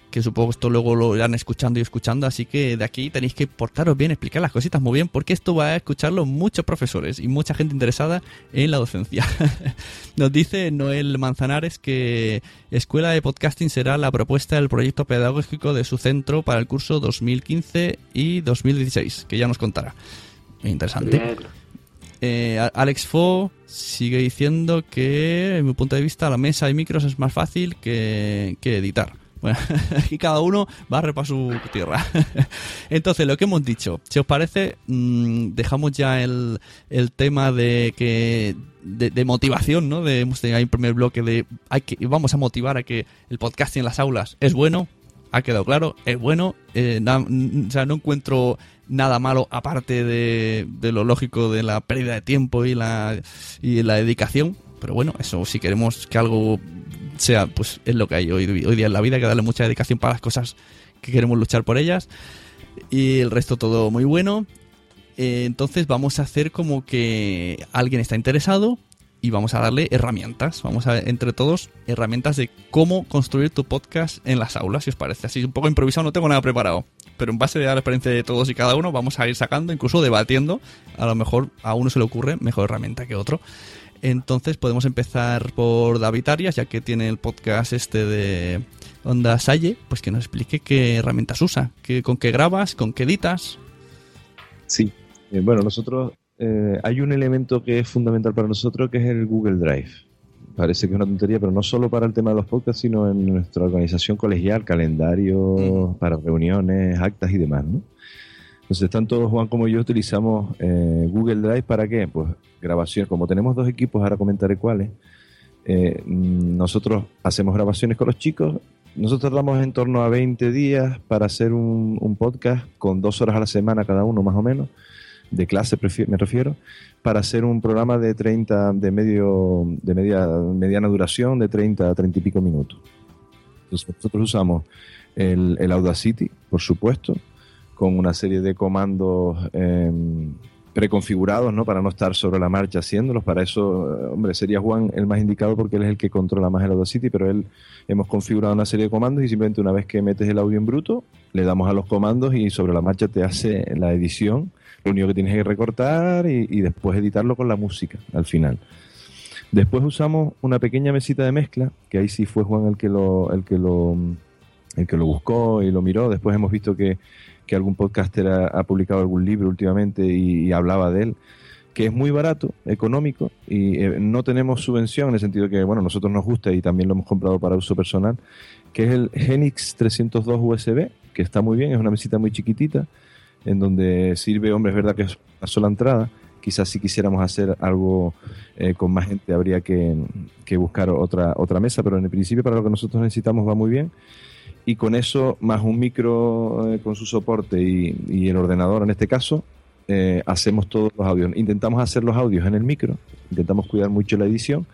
Que supongo esto luego lo irán escuchando y escuchando. Así que de aquí tenéis que portaros bien, explicar las cositas muy bien. Porque esto va a escucharlo muchos profesores y mucha gente interesada en la docencia. Nos dice Noel Manzanares que Escuela de Podcasting será la propuesta del proyecto pedagógico de su centro para el curso 2015 y 2016, que ya nos contará. Interesante. Eh, Alex Fo sigue diciendo que, en mi punto de vista, la mesa y micros es más fácil que, que editar. Bueno, aquí cada uno barre para su tierra. Entonces, lo que hemos dicho, si os parece, mm, dejamos ya el, el tema de que de, motivación, ¿no? De, hemos tenido ahí un primer bloque de hay que, vamos a motivar a que el podcasting en las aulas es bueno, ha quedado claro, es bueno. eh, o sea, no encuentro nada malo aparte de, lo lógico de la pérdida de tiempo y la, y la dedicación. Pero bueno, eso si queremos que algo sea, pues es lo que hay hoy, hoy día en la vida, que darle mucha dedicación para las cosas que queremos luchar por ellas. Y el resto todo muy bueno. Eh, entonces vamos a hacer como que alguien está interesado y vamos a darle herramientas. Vamos a, entre todos, herramientas de cómo construir tu podcast en las aulas, si os parece. Así un poco improvisado, no tengo nada preparado. Pero en base a la experiencia de todos y cada uno, vamos a ir sacando, incluso debatiendo. A lo mejor a uno se le ocurre mejor herramienta que otro. Entonces podemos empezar por David Arias, ya que tiene el podcast este de Onda Salle, pues que nos explique qué herramientas usa, qué, con qué grabas, con qué editas. Sí. Eh, bueno, nosotros eh, hay un elemento que es fundamental para nosotros que es el Google Drive. Parece que es una tontería, pero no solo para el tema de los podcasts, sino en nuestra organización colegial, calendario para reuniones, actas y demás, ¿no? Entonces, tanto Juan como yo utilizamos eh, Google Drive para qué? Pues grabaciones. Como tenemos dos equipos, ahora comentaré cuáles. eh, nosotros hacemos grabaciones con los chicos. Nosotros tardamos en torno a 20 días para hacer un, un podcast con dos horas a la semana cada uno, más o menos, de clase me refiero, para hacer un programa de 30, de medio, de media, mediana duración, de 30 a 30 y pico minutos. Entonces, nosotros usamos el, el Audacity, por supuesto, con una serie de comandos em, preconfigurados, ¿no? Para no estar sobre la marcha haciéndolos. Para eso, eh, hombre, sería Juan el más indicado porque él es el que controla más el Audacity, pero él hemos configurado una serie de comandos y simplemente una vez que metes el audio en bruto, le damos a los comandos y sobre la marcha te hace la edición. Lo único que tienes que recortar y, después editarlo con la música al final. Después usamos una pequeña mesita de mezcla, que ahí sí fue Juan el que lo, el que lo, el que lo buscó y lo miró. Después hemos visto que, que algún podcaster ha, publicado algún libro últimamente y, y, hablaba de él, que es muy barato, económico y eh, no tenemos subvención en el sentido que, bueno, nosotros nos gusta y también lo hemos comprado para uso personal, que es el Genix 302 USB, que está muy bien, es una mesita muy chiquitita, en donde sirve, hombre, es verdad que es una sola entrada, quizás si quisiéramos hacer algo eh, con más gente habría que, que, buscar otra, otra mesa, pero en el principio para lo que nosotros necesitamos va muy bien. Y con eso, más un micro eh, con su soporte y, y, el ordenador en este caso, eh, hacemos todos los audios. Intentamos hacer los audios en el micro, intentamos cuidar mucho la edición.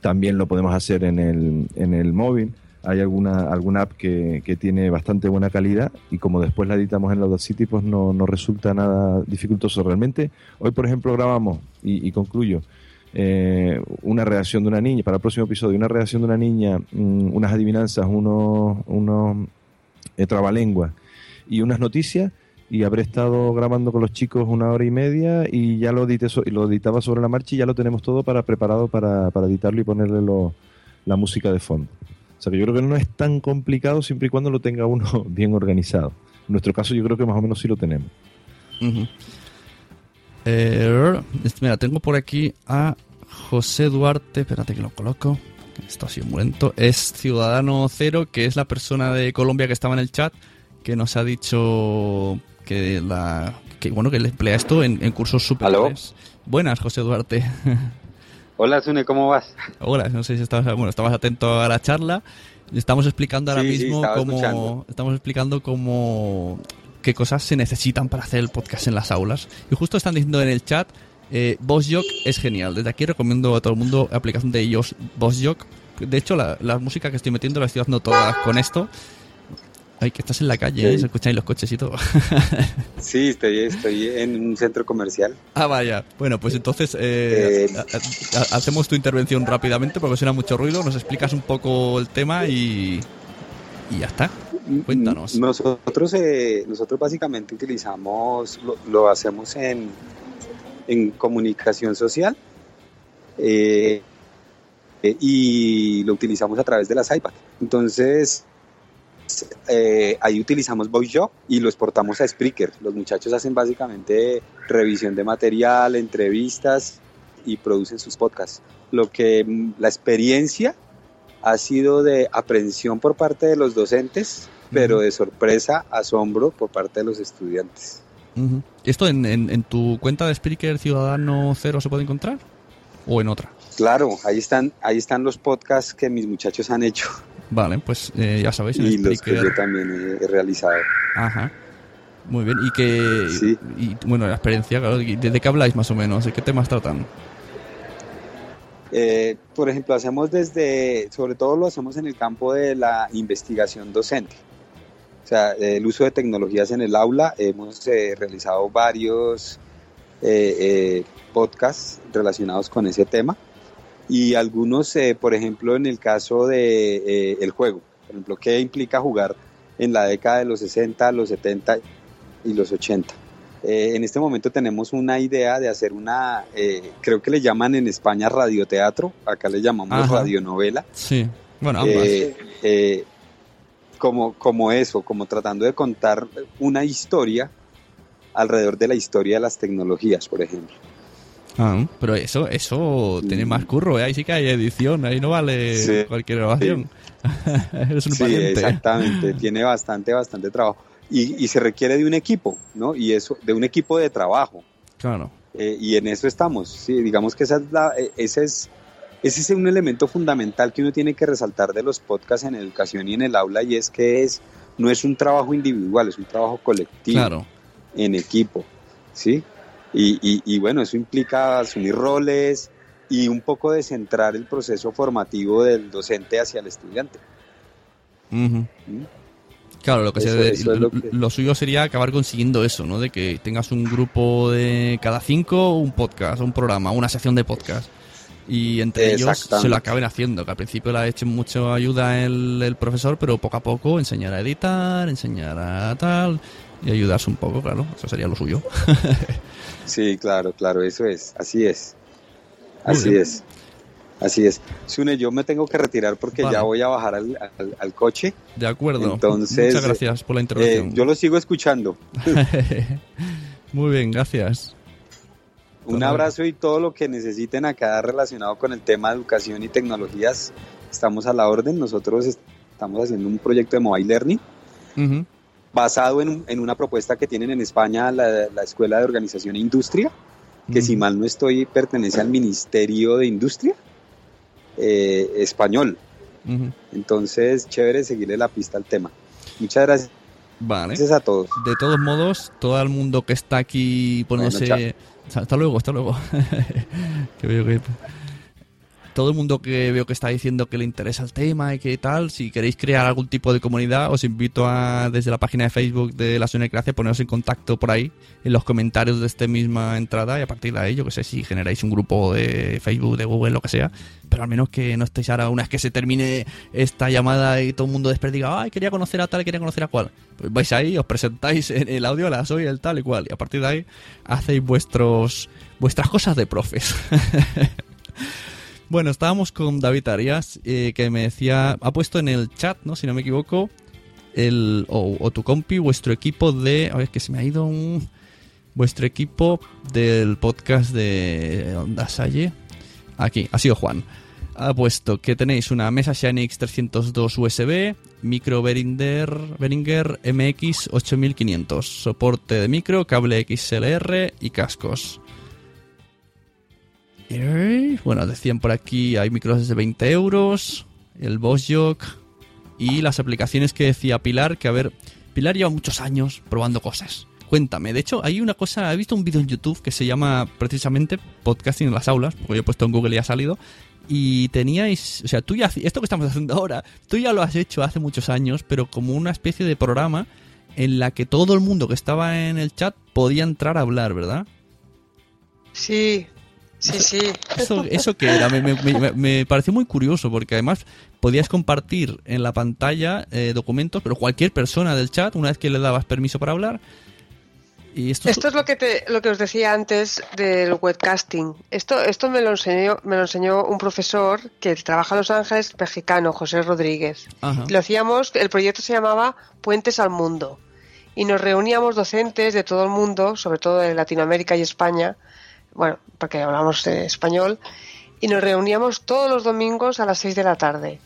También lo podemos hacer en el, en el móvil. Hay alguna, alguna app que, que, tiene bastante buena calidad y como después la editamos en la Audacity, pues no, no resulta nada dificultoso realmente. Hoy, por ejemplo, grabamos, y, concluyo, eh, una reacción de una niña, para el próximo episodio, una reacción de una niña, mmm, unas adivinanzas, unos, unos eh, trabalenguas y unas noticias, y habré estado grabando con los chicos una hora y media y ya lo, edité so lo editaba sobre la marcha y ya lo tenemos todo para preparado para, para editarlo y ponerle lo, la música de fondo. O sea que yo creo que no es tan complicado siempre y cuando lo tenga uno bien organizado. En nuestro caso yo creo que más o menos sí lo tenemos. Uh -huh. Eh, mira, tengo por aquí a José Duarte. Espérate que lo coloco. Esto ha sido muy lento. Es Ciudadano Cero, que es la persona de Colombia que estaba en el chat, que nos ha dicho que la que bueno que le emplea esto en, en cursos superiores. Buenas, José Duarte. Hola, Sune, ¿cómo vas? Hola, no sé si estabas, bueno, estabas atento a la charla. Estamos explicando ahora sí, mismo sí, cómo escuchando. estamos explicando cómo qué cosas se necesitan para hacer el podcast en las aulas. Y justo están diciendo en el chat, eh, BossJock es genial. Desde aquí recomiendo a todo el mundo la aplicación de ellos, BossJock. De hecho, la, la, música que estoy metiendo la estoy haciendo todas con esto. Ay, que estás en la calle, ¿eh? se escuchan los coches y todo. sí, estoy, estoy en un centro comercial. Ah, vaya. Bueno, pues entonces eh, eh... Ha, ha, hacemos tu intervención rápidamente porque suena mucho ruido. Nos explicas un poco el tema y, y ya está. Cuéntanos. Nosotros, eh, nosotros básicamente utilizamos, lo, lo hacemos en, en, comunicación social y lo utilizamos a través de las iPad. Entonces, eh, ahí utilizamos VoiceJob y lo exportamos a Spreaker. Los muchachos hacen básicamente revisión de material, entrevistas y producen sus podcasts. Lo que mm, la experiencia ha sido de aprensión por parte de los docentes, pero de sorpresa, asombro por parte de los estudiantes. Uh -huh. ¿Esto en, en, en, tu cuenta de Spreaker Ciudadano Cero se puede encontrar? ¿O en otra? Claro, ahí están, ahí están los podcasts que mis muchachos han hecho. Vale, pues eh, ya sabéis. En y Spreaker... los que yo también he realizado. Ajá. Muy bien, y que. Sí. Y, bueno, la experiencia, claro. ¿De qué habláis más o menos? ¿De qué temas tratan? Eh, por ejemplo, hacemos desde, sobre todo lo hacemos en el campo de la investigación docente. O sea, el uso de tecnologías en el aula. Hemos eh, realizado varios eh, podcasts relacionados con ese tema y algunos, eh, por ejemplo, en el caso de eh, el juego, por ejemplo, qué implica jugar en la década de los 60, los 70 y los 80. Eh, en este momento tenemos una idea de hacer una, eh, creo que le llaman en España radioteatro, acá le llamamos Ajá. radionovela. Sí, bueno, ambas. Como, como eso, como tratando de contar una historia alrededor de la historia de las tecnologías, por ejemplo. Ah, pero eso, eso tiene más curro, ¿eh? ahí sí que hay edición, ahí no vale sí, cualquier grabación. Sí. Eres un sí, exactamente, tiene bastante, bastante trabajo. Y, y, se requiere de un equipo, ¿no? Y eso, de un equipo de trabajo. Claro. Eh, y en eso estamos, sí, digamos que esa es la, eh, ese es, ese es un elemento fundamental que uno tiene que resaltar de los podcasts en educación y en el aula, y es que es, no es un trabajo individual, es un trabajo colectivo, claro. en equipo, ¿sí? Y, y, y, bueno, eso implica asumir roles y un poco de centrar el proceso formativo del docente hacia el estudiante. Uh -huh. Claro, lo que, Eso- lo, lo que- lo suyo sería acabar consiguiendo eso, ¿no? De que tengas un grupo de cada cinco, un podcast, un programa, una sección de podcast. Y entre ellos se lo acaben haciendo, que al principio le ha hecho mucha ayuda el, el profesor, pero poco a poco enseñar a editar, enseñar a tal, y ayudarse un poco, claro, eso sería lo suyo. Sí, claro, claro, eso es, así es. Así es. Así es. Sune, yo me tengo que retirar porque Vale. ya voy a bajar al, al- al coche. De acuerdo. Entonces, Muchas gracias por la eh, intervención. yo lo sigo escuchando. Muy bien, gracias. Un abrazo y todo lo que necesiten acá relacionado con el tema de educación y tecnologías, estamos a la orden. Nosotros est- estamos haciendo un proyecto de mobile learning Ujú. Basado en, en una propuesta que tienen en España la, la Escuela de Organización e Industria, que si mal no estoy pertenece al Ministerio de Industria eh, español. Entonces, chévere seguirle la pista al tema. Muchas gracias. Vale. Gracias a todos. De todos modos, todo el mundo que está aquí poniéndose... Bueno, hasta luego, hasta luego. que veo que... Todo el mundo que veo que está diciendo que le interesa el tema y que tal, si queréis crear algún tipo de comunidad, os invito a desde la página de Facebook de la Sonecracia poneros en contacto por ahí, en los comentarios de esta misma entrada y a partir de ahí, yo que sé, si generáis un grupo de Facebook, de Google, lo que sea, pero al menos que no estéis ahora una vez que se termine esta llamada y todo el mundo después diga, ay, quería conocer a tal, quería conocer a cual. Pues vais ahí, os presentáis en el audio, la soy el tal y cual, y a partir de ahí hacéis vuestros vuestras cosas de profes. bueno, estábamos con David Arias, eh, que me decía, ha puesto en el chat, ¿no? Si no me equivoco, el, o, tu compi, vuestro equipo de, a ver, que se me ha ido un, vuestro equipo del podcast de Onda Salle. Aquí, ha sido Juan. Ha puesto que tenéis una mesa Xenix 302 USB, micro Behringer, Behringer MX 8500, soporte de micro, cable XLR y cascos. Bueno, decían por aquí, hay micros de 20 euros, el Boss Jock y las aplicaciones que decía Pilar, que a ver, Pilar lleva muchos años probando cosas. Cuéntame, de hecho, hay una cosa, he visto un vídeo en YouTube que se llama precisamente Podcasting en las aulas, porque yo he puesto en Google y ha salido, y teníais, o sea, tú ya, esto que estamos haciendo ahora, tú ya lo has hecho hace muchos años, pero como una especie de programa en la que todo el mundo que estaba en el chat podía entrar a hablar, ¿verdad? Sí, sí, sí. ¿Eso, eso qué era? Me, me- me- me pareció muy curioso porque además podías compartir en la pantalla eh, documentos, pero cualquier persona del chat, una vez que le dabas permiso para hablar. Y esto, Esto es lo que te, lo que os decía antes del webcasting. Esto, esto me lo enseñó, me lo enseñó un profesor que trabaja en Los Ángeles, mexicano, José Rodríguez. Ajá. Lo hacíamos, el proyecto se llamaba Puentes al Mundo. Y nos reuníamos docentes de todo el mundo, sobre todo de Latinoamérica y España, bueno, porque hablamos español, y nos reuníamos todos los domingos a las 6 de la tarde.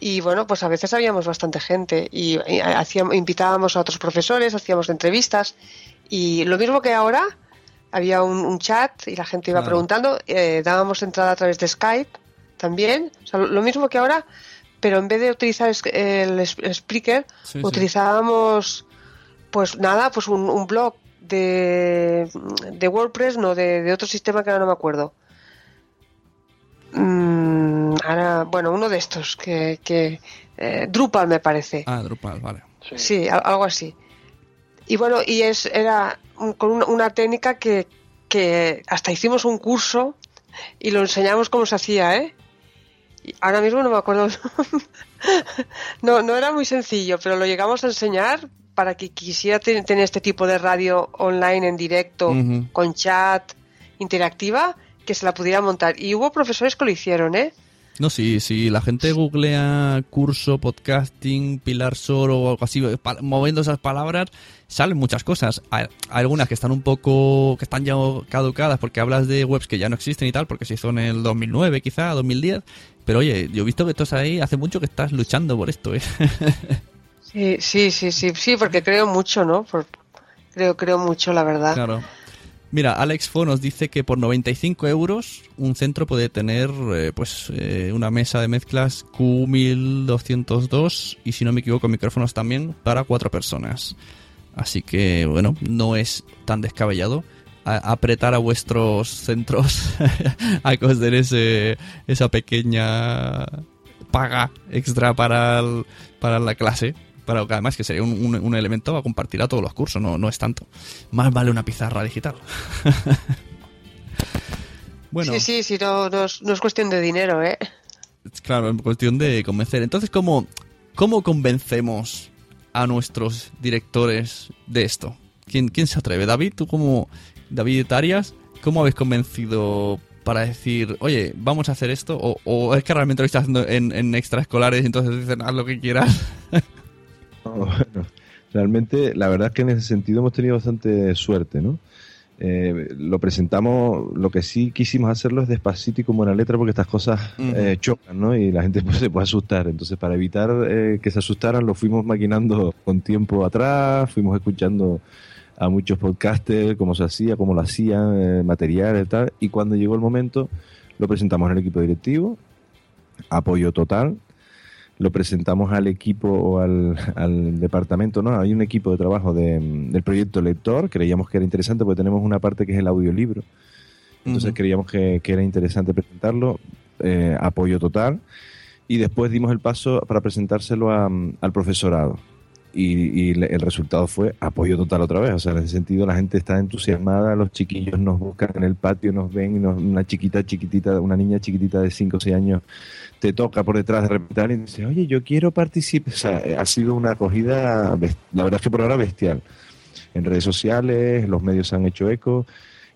Y bueno, pues a veces habíamos bastante gente y, y hacíamos, invitábamos a otros profesores, hacíamos entrevistas y lo mismo que ahora, había un, un chat y la gente iba preguntando, eh, dábamos entrada a través de Skype también, o sea, lo, lo mismo que ahora, pero en vez de utilizar el, el Sí, sí. utilizábamos pues nada, pues un, un blog de, de WordPress, no, de, de otro sistema que ahora no me acuerdo. Mm, ahora, bueno, uno de estos, que, que eh, Drupal me parece. Ah, Drupal, vale. Sí, al- algo así. Y bueno, y es era con una, una técnica que, que hasta hicimos un curso y lo enseñamos cómo se hacía, ¿eh? Y ahora mismo no me acuerdo. no, no era muy sencillo, pero lo llegamos a enseñar para que quisiera ten- tener este tipo de radio online en directo, Ujú. con chat interactiva, que se la pudiera montar. Y hubo profesores que lo hicieron, ¿eh? No, sí, sí, la gente googlea curso, podcasting, Pilar Soro o algo así, pa- moviendo esas palabras, salen muchas cosas. Hay, algunas que están un poco, que están ya caducadas porque hablas de webs que ya no existen y tal, porque se hizo en el 2009 quizá, 2010. Pero oye, yo he visto que estás ahí, hace mucho que estás luchando por esto, ¿eh? Sí, sí, sí, sí, sí, porque creo mucho, ¿no? Por- creo, creo mucho, la verdad. Claro. Mira, Alex Fo nos dice que por 95 euros un centro puede tener eh, pues eh, una mesa de mezclas Q1202 y si no me equivoco micrófonos también para cuatro personas. Así que bueno, no es tan descabellado apretar a vuestros centros a den ese, esa pequeña paga extra para, para la clase, Claro, que además que sería un, un- un elemento a compartir a todos los cursos, no, no es tanto. Más vale una pizarra digital. bueno, Sí, sí, sí, no, no es, no es cuestión de dinero, ¿eh? claro, es cuestión de convencer. Entonces, ¿cómo, ¿cómo convencemos a nuestros directores de esto? ¿Quién, quién se atreve? David, tú como David Arias, ¿cómo habéis convencido para decir, oye, vamos a hacer esto? ¿O, o es que realmente lo estáis haciendo en, en extraescolares y entonces dicen, haz lo que quieras? No, bueno, realmente la verdad es que en ese sentido hemos tenido bastante suerte, ¿no? Eh, lo presentamos, lo que sí quisimos hacerlo es despacito y con buena letra porque estas cosas eh, chocan, ¿no? Y la gente pues, se puede asustar. Entonces, para evitar eh, que se asustaran, lo fuimos maquinando con tiempo atrás, fuimos escuchando a muchos podcasters, cómo se hacía, cómo lo hacían, eh, materiales y tal. Y cuando llegó el momento, lo presentamos en el equipo directivo, apoyo total, lo presentamos al equipo o al, al departamento, ¿no? Hay un equipo de trabajo de, del proyecto lector, creíamos que era interesante porque tenemos una parte que es el audiolibro. Entonces creíamos que, que era interesante presentarlo, eh, apoyo total, y después dimos el paso para presentárselo a- al profesorado. Y, y el resultado fue apoyo total otra vez. O sea, en ese sentido la gente está entusiasmada, los chiquillos nos buscan en el patio, nos ven y nos- una chiquita, chiquitita, una niña chiquitita de 5 o 6 años te toca por detrás de repente y dice, oye, yo quiero participar. O sea, eh, ha sido una acogida, la verdad es que por ahora bestial. En redes sociales, los medios han hecho eco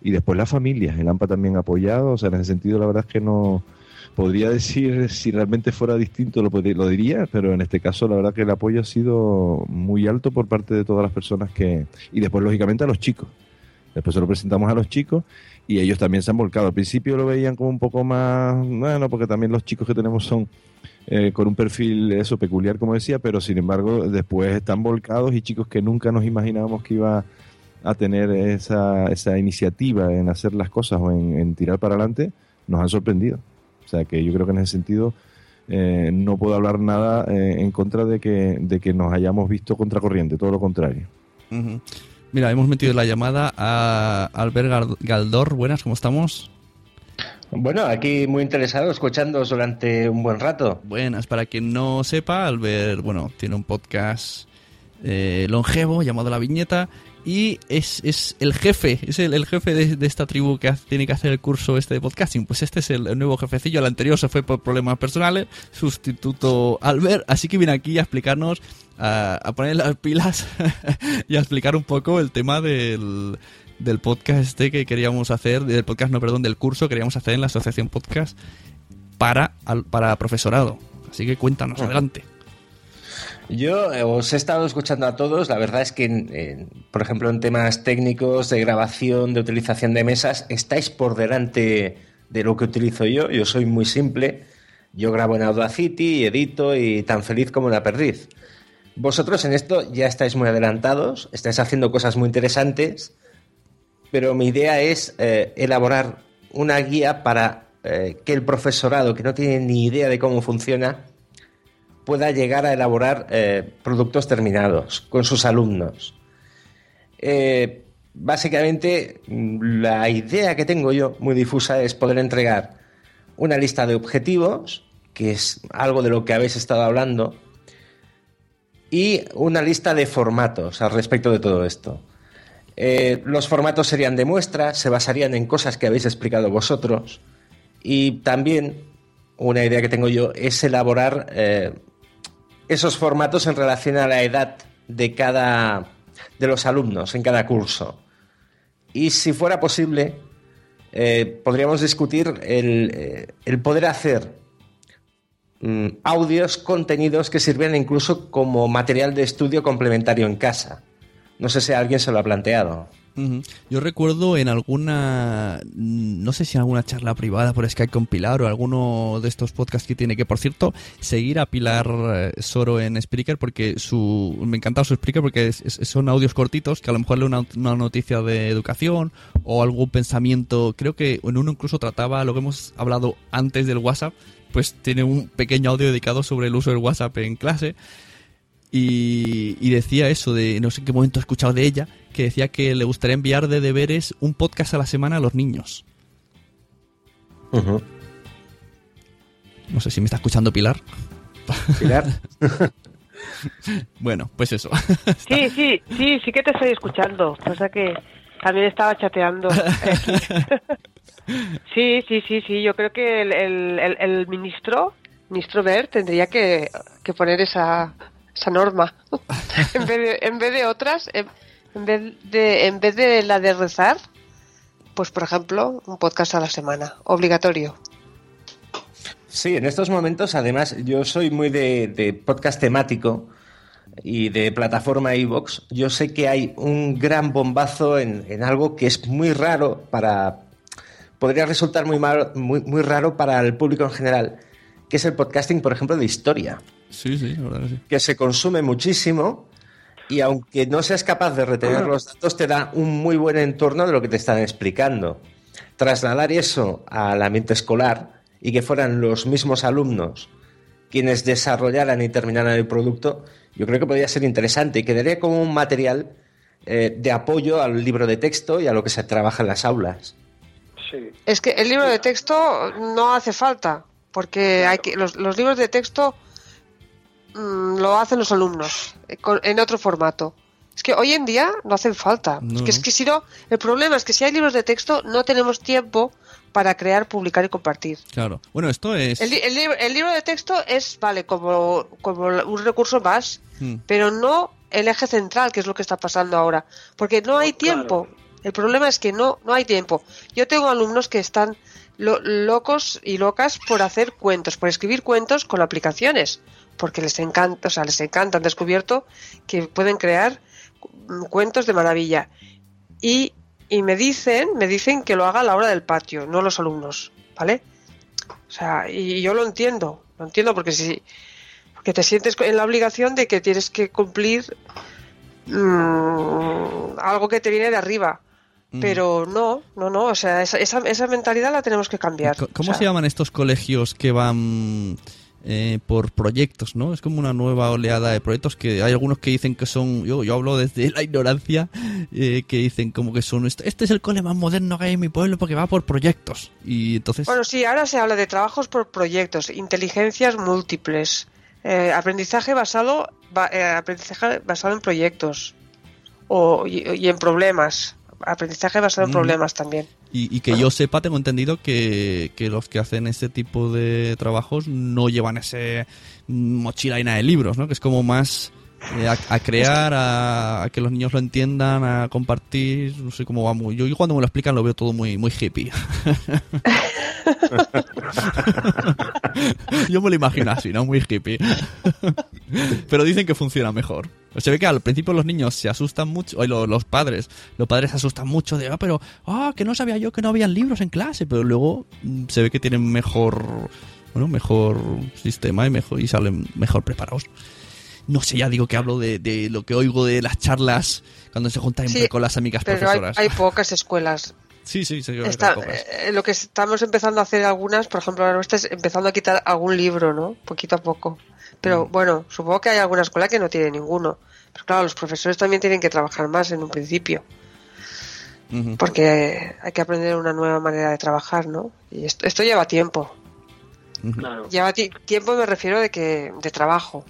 y después las familias, el AMPA también ha apoyado. O sea, en ese sentido, la verdad es que no podría decir si realmente fuera distinto, lo, lo diría, pero en este caso, la verdad que el apoyo ha sido muy alto por parte de todas las personas que. Y después, lógicamente, a los chicos. Después se lo presentamos a los chicos y ellos también se han volcado. Al principio lo veían como un poco más, bueno, porque también los chicos que tenemos son eh, con un perfil eso peculiar, como decía, pero sin embargo después están volcados y chicos que nunca nos imaginábamos que iba a tener esa, esa iniciativa en hacer las cosas o en tirar para adelante, nos han sorprendido. O sea que yo creo que en ese sentido eh, no puedo hablar nada eh, en contra de que, de que nos hayamos visto contracorriente, todo lo contrario. Mira, hemos metido la llamada a Albert Galdor. Buenas, ¿cómo estamos? Bueno, aquí muy interesado, escuchándoos durante un buen rato. Buenas, para quien no sepa, Albert, bueno, tiene un podcast eh, longevo llamado La Viñeta y es, es el jefe, es el, el jefe de, de esta tribu que tiene que hacer el curso este de podcasting. Pues este es el, el nuevo jefecillo, el anterior se fue por problemas personales, sustituto Albert, así que viene aquí a explicarnos, a, a poner las pilas y a explicar un poco el tema del, del podcast este que queríamos hacer, del podcast, no, perdón, del curso que queríamos hacer en la Asociación Podcast para, al- para profesorado. Así que cuéntanos, adelante. Yo eh, os he estado escuchando a todos, la verdad es que, en, por ejemplo, en temas técnicos, de grabación, de utilización de mesas, estáis por delante de lo que utilizo yo. Yo soy muy simple, yo grabo en Audacity, edito y tan feliz como una perdiz. Vosotros en esto ya estáis muy adelantados, estáis haciendo cosas muy interesantes, pero mi idea es eh, elaborar una guía para eh, que el profesorado, que no tiene ni idea de cómo funciona, pueda llegar a elaborar eh, productos terminados con sus alumnos. Eh, básicamente, mm, la idea que tengo yo, muy difusa, es poder entregar una lista de objetivos, que es algo de lo que habéis estado hablando, y una lista de formatos al respecto de todo esto. Eh, los formatos serían de muestras, se basarían en cosas que habéis explicado vosotros, y también una idea que tengo yo es elaborar esos formatos en relación a la edad de cada de los alumnos en cada curso. Y si fuera posible, eh, podríamos discutir el, eh, el poder hacer mm, audios, contenidos que sirvieran incluso como material de estudio complementario en casa. No sé si alguien se lo ha planteado. Yo recuerdo en alguna, no sé si en alguna charla privada por Skype con Pilar o alguno de estos podcasts que tiene, que por cierto, seguir a Pilar eh, Soro en Spreaker porque su, me encanta su Spreaker porque son audios cortitos que a lo mejor lee una, una noticia de educación o algún pensamiento, creo que en uno incluso trataba lo que hemos hablado antes del WhatsApp, pues tiene un pequeño audio dedicado sobre el uso del WhatsApp en clase. Y, y decía eso de, no sé en qué momento he escuchado de ella, que decía que le gustaría enviar de deberes un podcast a la semana a los niños. No sé si me está escuchando Pilar. Pilar. bueno, pues eso. Sí, sí, sí, sí que te estoy escuchando. Pasa que también estaba chateando. sí, sí, sí, sí. Yo creo que el, el, el, ministro, ministro Bert, tendría que, que poner esa, esa norma. en, vez de, en vez de otras, en, vez de, en vez de la de rezar, pues por ejemplo, un podcast a la semana, obligatorio. Sí, en estos momentos, además, yo soy muy de, de podcast temático y de plataforma iVox, yo sé que hay un gran bombazo en, en, algo que es muy raro para. podría resultar muy, mal, muy, muy raro para el público en general, que es el podcasting, por ejemplo, de historia. Sí, sí, la verdad que sí. Que se consume muchísimo y aunque no seas capaz de retener los datos, te da un muy buen entorno de lo que te están explicando. Trasladar eso al ambiente escolar y que fueran los mismos alumnos quienes desarrollaran y terminaran el producto, yo creo que podría ser interesante y quedaría como un material eh, de apoyo al libro de texto y a lo que se trabaja en las aulas. Sí. Es que el libro de texto no hace falta, porque hay que, los, los libros de texto mmm, lo hacen los alumnos eh, en otro formato. Es que hoy en día no hacen falta. No. Es que, es que si no, el problema es que si hay libros de texto no tenemos tiempo para crear, publicar y compartir. Claro. Bueno, esto es... El, el, el libro de texto es, vale, como, como un recurso más, hmm. pero no el eje central, que es lo que está pasando ahora. Porque no hay tiempo. Claro. El problema es que no, no hay tiempo. Yo tengo alumnos que están lo, locos y locas por hacer cuentos, por escribir cuentos con aplicaciones, porque les encanta, o sea, les encanta, han descubierto que pueden crear cuentos de maravilla. Y y me dicen, me dicen que lo haga a la hora del patio, no los alumnos, ¿vale? O sea, y yo lo entiendo, lo entiendo porque si porque te sientes en la obligación de que tienes que cumplir mmm, algo que te viene de arriba. Mm. Pero no, no, no, o sea, esa, esa, esa mentalidad la tenemos que cambiar. ¿Cómo o sea, se llaman estos colegios que van eh, por proyectos, ¿no? Es como una nueva oleada de proyectos que hay algunos que dicen que son, yo, yo hablo desde la ignorancia, eh, que dicen como que son, este, este es el cole más moderno que hay en mi pueblo porque va por proyectos. Y entonces... Bueno, sí, ahora se habla de trabajos por proyectos, inteligencias múltiples, eh, aprendizaje basado, ba, eh, aprendizaje basado en proyectos o, y, y en problemas aprendizaje basado en problemas también. Y, que yo sepa, tengo entendido que, que, los que hacen ese tipo de trabajos no llevan ese mochila llena de libros, ¿no? Que es como más eh, a, crear, a, que los niños lo entiendan, a compartir, no sé cómo va muy. Yo cuando me lo explican lo veo todo muy, muy hippie. Yo me lo imagino así, ¿no? Muy hippie. Pero dicen que funciona mejor. Se ve que al principio los niños se asustan mucho, o los, los padres, los padres se asustan mucho de, ah, pero, ah, que no sabía yo que no habían libros en clase, pero luego mm, se ve que tienen mejor, bueno, mejor sistema y mejor y salen mejor preparados. No sé, ya digo que hablo de, de lo que oigo de las charlas cuando se juntan sí, con las amigas pero profesoras. Hay, hay pocas escuelas Sí, sí, sí. Está, eh, lo que estamos empezando a hacer algunas, por ejemplo, ahora es empezando a quitar algún libro, ¿no? Poquito a poco. Pero mm. bueno, supongo que hay alguna escuela que no tiene ninguno. Pero claro, los profesores también tienen que trabajar más en un principio. Porque hay que aprender una nueva manera de trabajar, ¿no? Y esto, esto lleva tiempo. Mm. Claro. Lleva tiempo, me refiero de que de trabajo.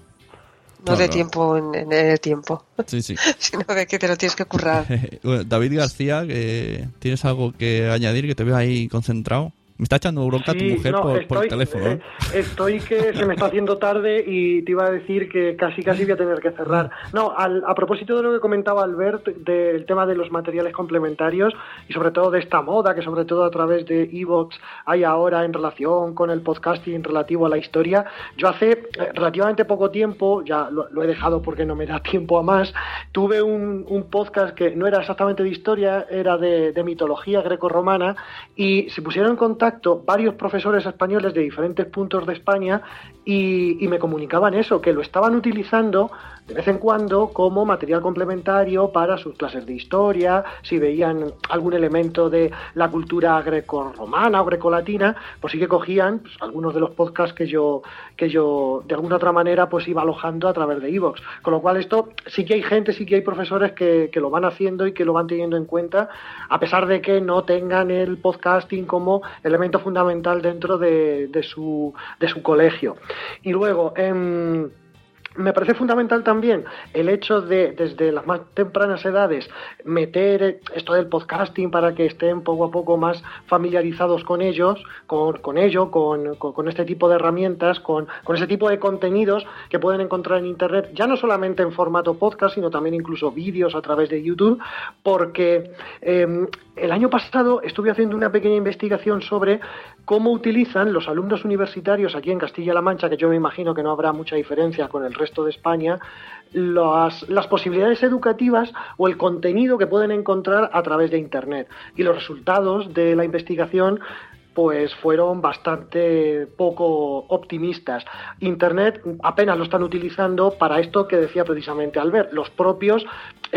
No claro. de tiempo en, en, el tiempo. Sí, sí. Sino de que te lo tienes que currar. bueno, David García, que ¿tienes algo que añadir? Que te veo ahí concentrado. Me está echando bronca sí, tu mujer no, por, estoy, por, el teléfono. ¿eh? Estoy que se me está haciendo tarde y te iba a decir que casi casi voy a tener que cerrar. No, al, a propósito de lo que comentaba Albert del tema de los materiales complementarios y sobre todo de esta moda que sobre todo a través de Evox hay ahora en relación con el podcasting relativo a la historia, yo hace eh, relativamente poco tiempo, ya lo, lo, he dejado porque no me da tiempo a más, tuve un, un podcast que no era exactamente de historia, era de, de mitología greco-romana y se pusieron en contacto varios profesores españoles de diferentes puntos de España y, y, me comunicaban eso, que lo estaban utilizando de vez en cuando como material complementario para sus clases de historia, si veían algún elemento de la cultura greco-romana o grecolatina, pues sí que cogían pues, algunos de los podcasts que yo, que yo de alguna otra manera pues iba alojando a través de iVoox. Con lo cual esto sí que hay gente, sí que hay profesores que, que lo van haciendo y que lo van teniendo en cuenta, a pesar de que no tengan el podcasting como elemento fundamental dentro de, de, su, de su colegio. Y luego, en Me parece fundamental también el hecho de, desde las más tempranas edades, meter esto del podcasting para que estén poco a poco más familiarizados con ellos, con, con ello, con, con, este tipo de herramientas, con, con ese tipo de contenidos que pueden encontrar en Internet, ya no solamente en formato podcast, sino también incluso vídeos a través de YouTube, porque em, el año pasado estuve haciendo una pequeña investigación sobre cómo utilizan los alumnos universitarios aquí en Castilla-La Mancha, que yo me imagino que no habrá mucha diferencia con el resto de España, las, posibilidades educativas o el contenido que pueden encontrar a través de Internet. Y los resultados de la investigación pues fueron bastante poco optimistas. Internet apenas lo están utilizando para esto que decía precisamente Albert, los propios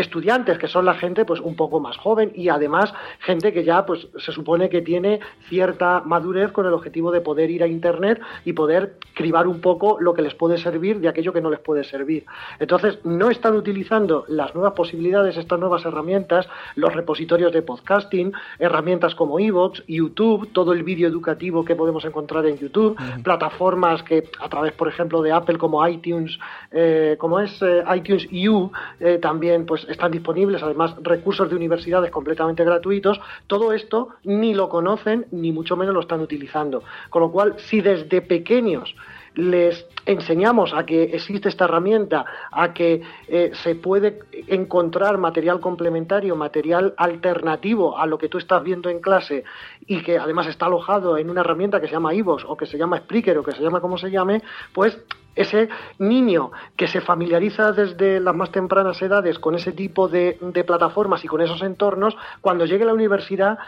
estudiantes, que son la gente pues un poco más joven y además gente que ya pues se supone que tiene cierta madurez con el objetivo de poder ir a internet y poder cribar un poco lo que les puede servir de aquello que no les puede servir. Entonces, no están utilizando las nuevas posibilidades, estas nuevas herramientas, los repositorios de podcasting, herramientas como Evox, YouTube, todo el vídeo educativo que podemos encontrar en YouTube, plataformas que a través, por ejemplo, de Apple como iTunes, eh, como es eh, iTunes U, eh, también pues pues, están disponibles, además recursos de universidades completamente gratuitos, todo esto ni lo conocen ni mucho menos lo están utilizando. Con lo cual, si desde pequeños les enseñamos a que existe esta herramienta, a que eh, se puede encontrar material complementario, material alternativo a lo que tú estás viendo en clase y que además está alojado en una herramienta que se llama Ivos o que se llama Spreaker o que se llama como se llame, pues ese niño que se familiariza desde las más tempranas edades con ese tipo de, plataformas y con esos entornos, cuando llegue a la universidad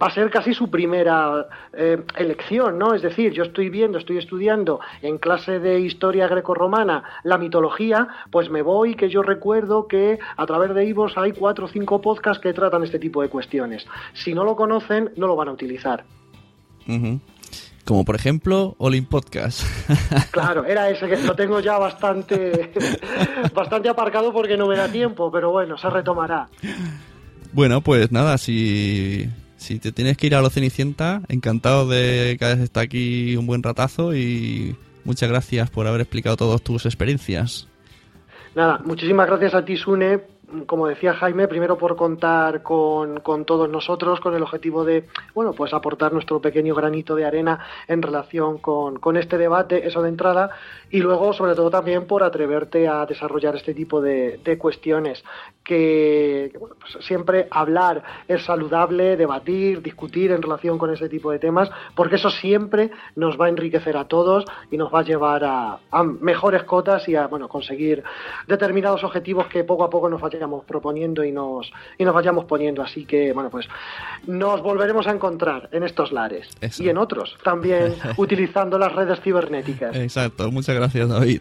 va a ser casi su primera eh, elección, ¿no? Es decir, yo estoy viendo, estoy estudiando en clase de historia grecorromana la mitología, pues me voy que yo recuerdo que a través de Ivos hay cuatro o cinco podcasts que tratan este tipo de cuestiones. Si no lo conocen, no lo van a utilizar. Como por ejemplo Olin Podcast. Claro, era ese que lo tengo ya bastante, bastante aparcado porque no me da tiempo, pero bueno, se retomará. Bueno, pues nada, si, si te tienes que ir a lo Cenicienta, encantado de que hayas estado aquí un buen ratazo y muchas gracias por haber explicado todas tus experiencias. Nada, muchísimas gracias a ti, Sune, como decía Jaime, primero por contar con, todos nosotros, con el objetivo de, bueno, pues aportar nuestro pequeño granito de arena en relación con, este debate, eso de entrada, y luego, sobre todo, también por atreverte a desarrollar este tipo de, cuestiones, que, pues siempre hablar es saludable, debatir, discutir en relación con ese tipo de temas, porque eso siempre nos va a enriquecer a todos y nos va a llevar a, a mejores cotas y a, bueno, conseguir determinados objetivos que poco a poco nos vayan proponiendo y nos, y nos vayamos poniendo. Así que, bueno, pues nos volveremos a encontrar en estos lares y en otros, también utilizando las redes cibernéticas. Exacto, muchas gracias David.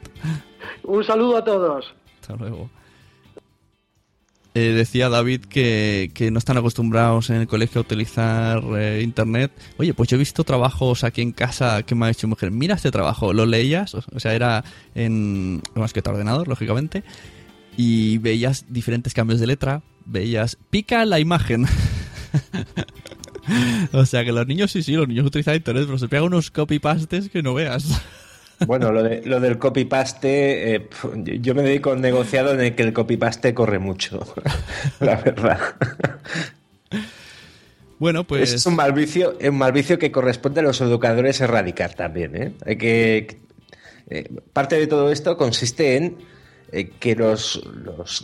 Un saludo a todos. Hasta luego. Eh, decía David que, no están acostumbrados en el colegio a utilizar eh, internet. Oye, pues yo he visto trabajos aquí en casa que me ha hecho mujer. Mira este trabajo, ¿lo leías? O sea, era en. más que ordenador, lógicamente y veías diferentes cambios de letra, veías pica la imagen. o sea que los niños sí, sí, los niños utilizan internet, pero se pegan unos copy-pastes que no veas. Bueno, lo, de, lo del copy-paste, eh, yo me dedico a un negociado en el que el copy-paste corre mucho, la verdad. Bueno, pues... Es un mal vicio, un mal vicio que corresponde a los educadores erradicar también. ¿eh? Hay que... Eh, parte de todo esto consiste en eh, que los,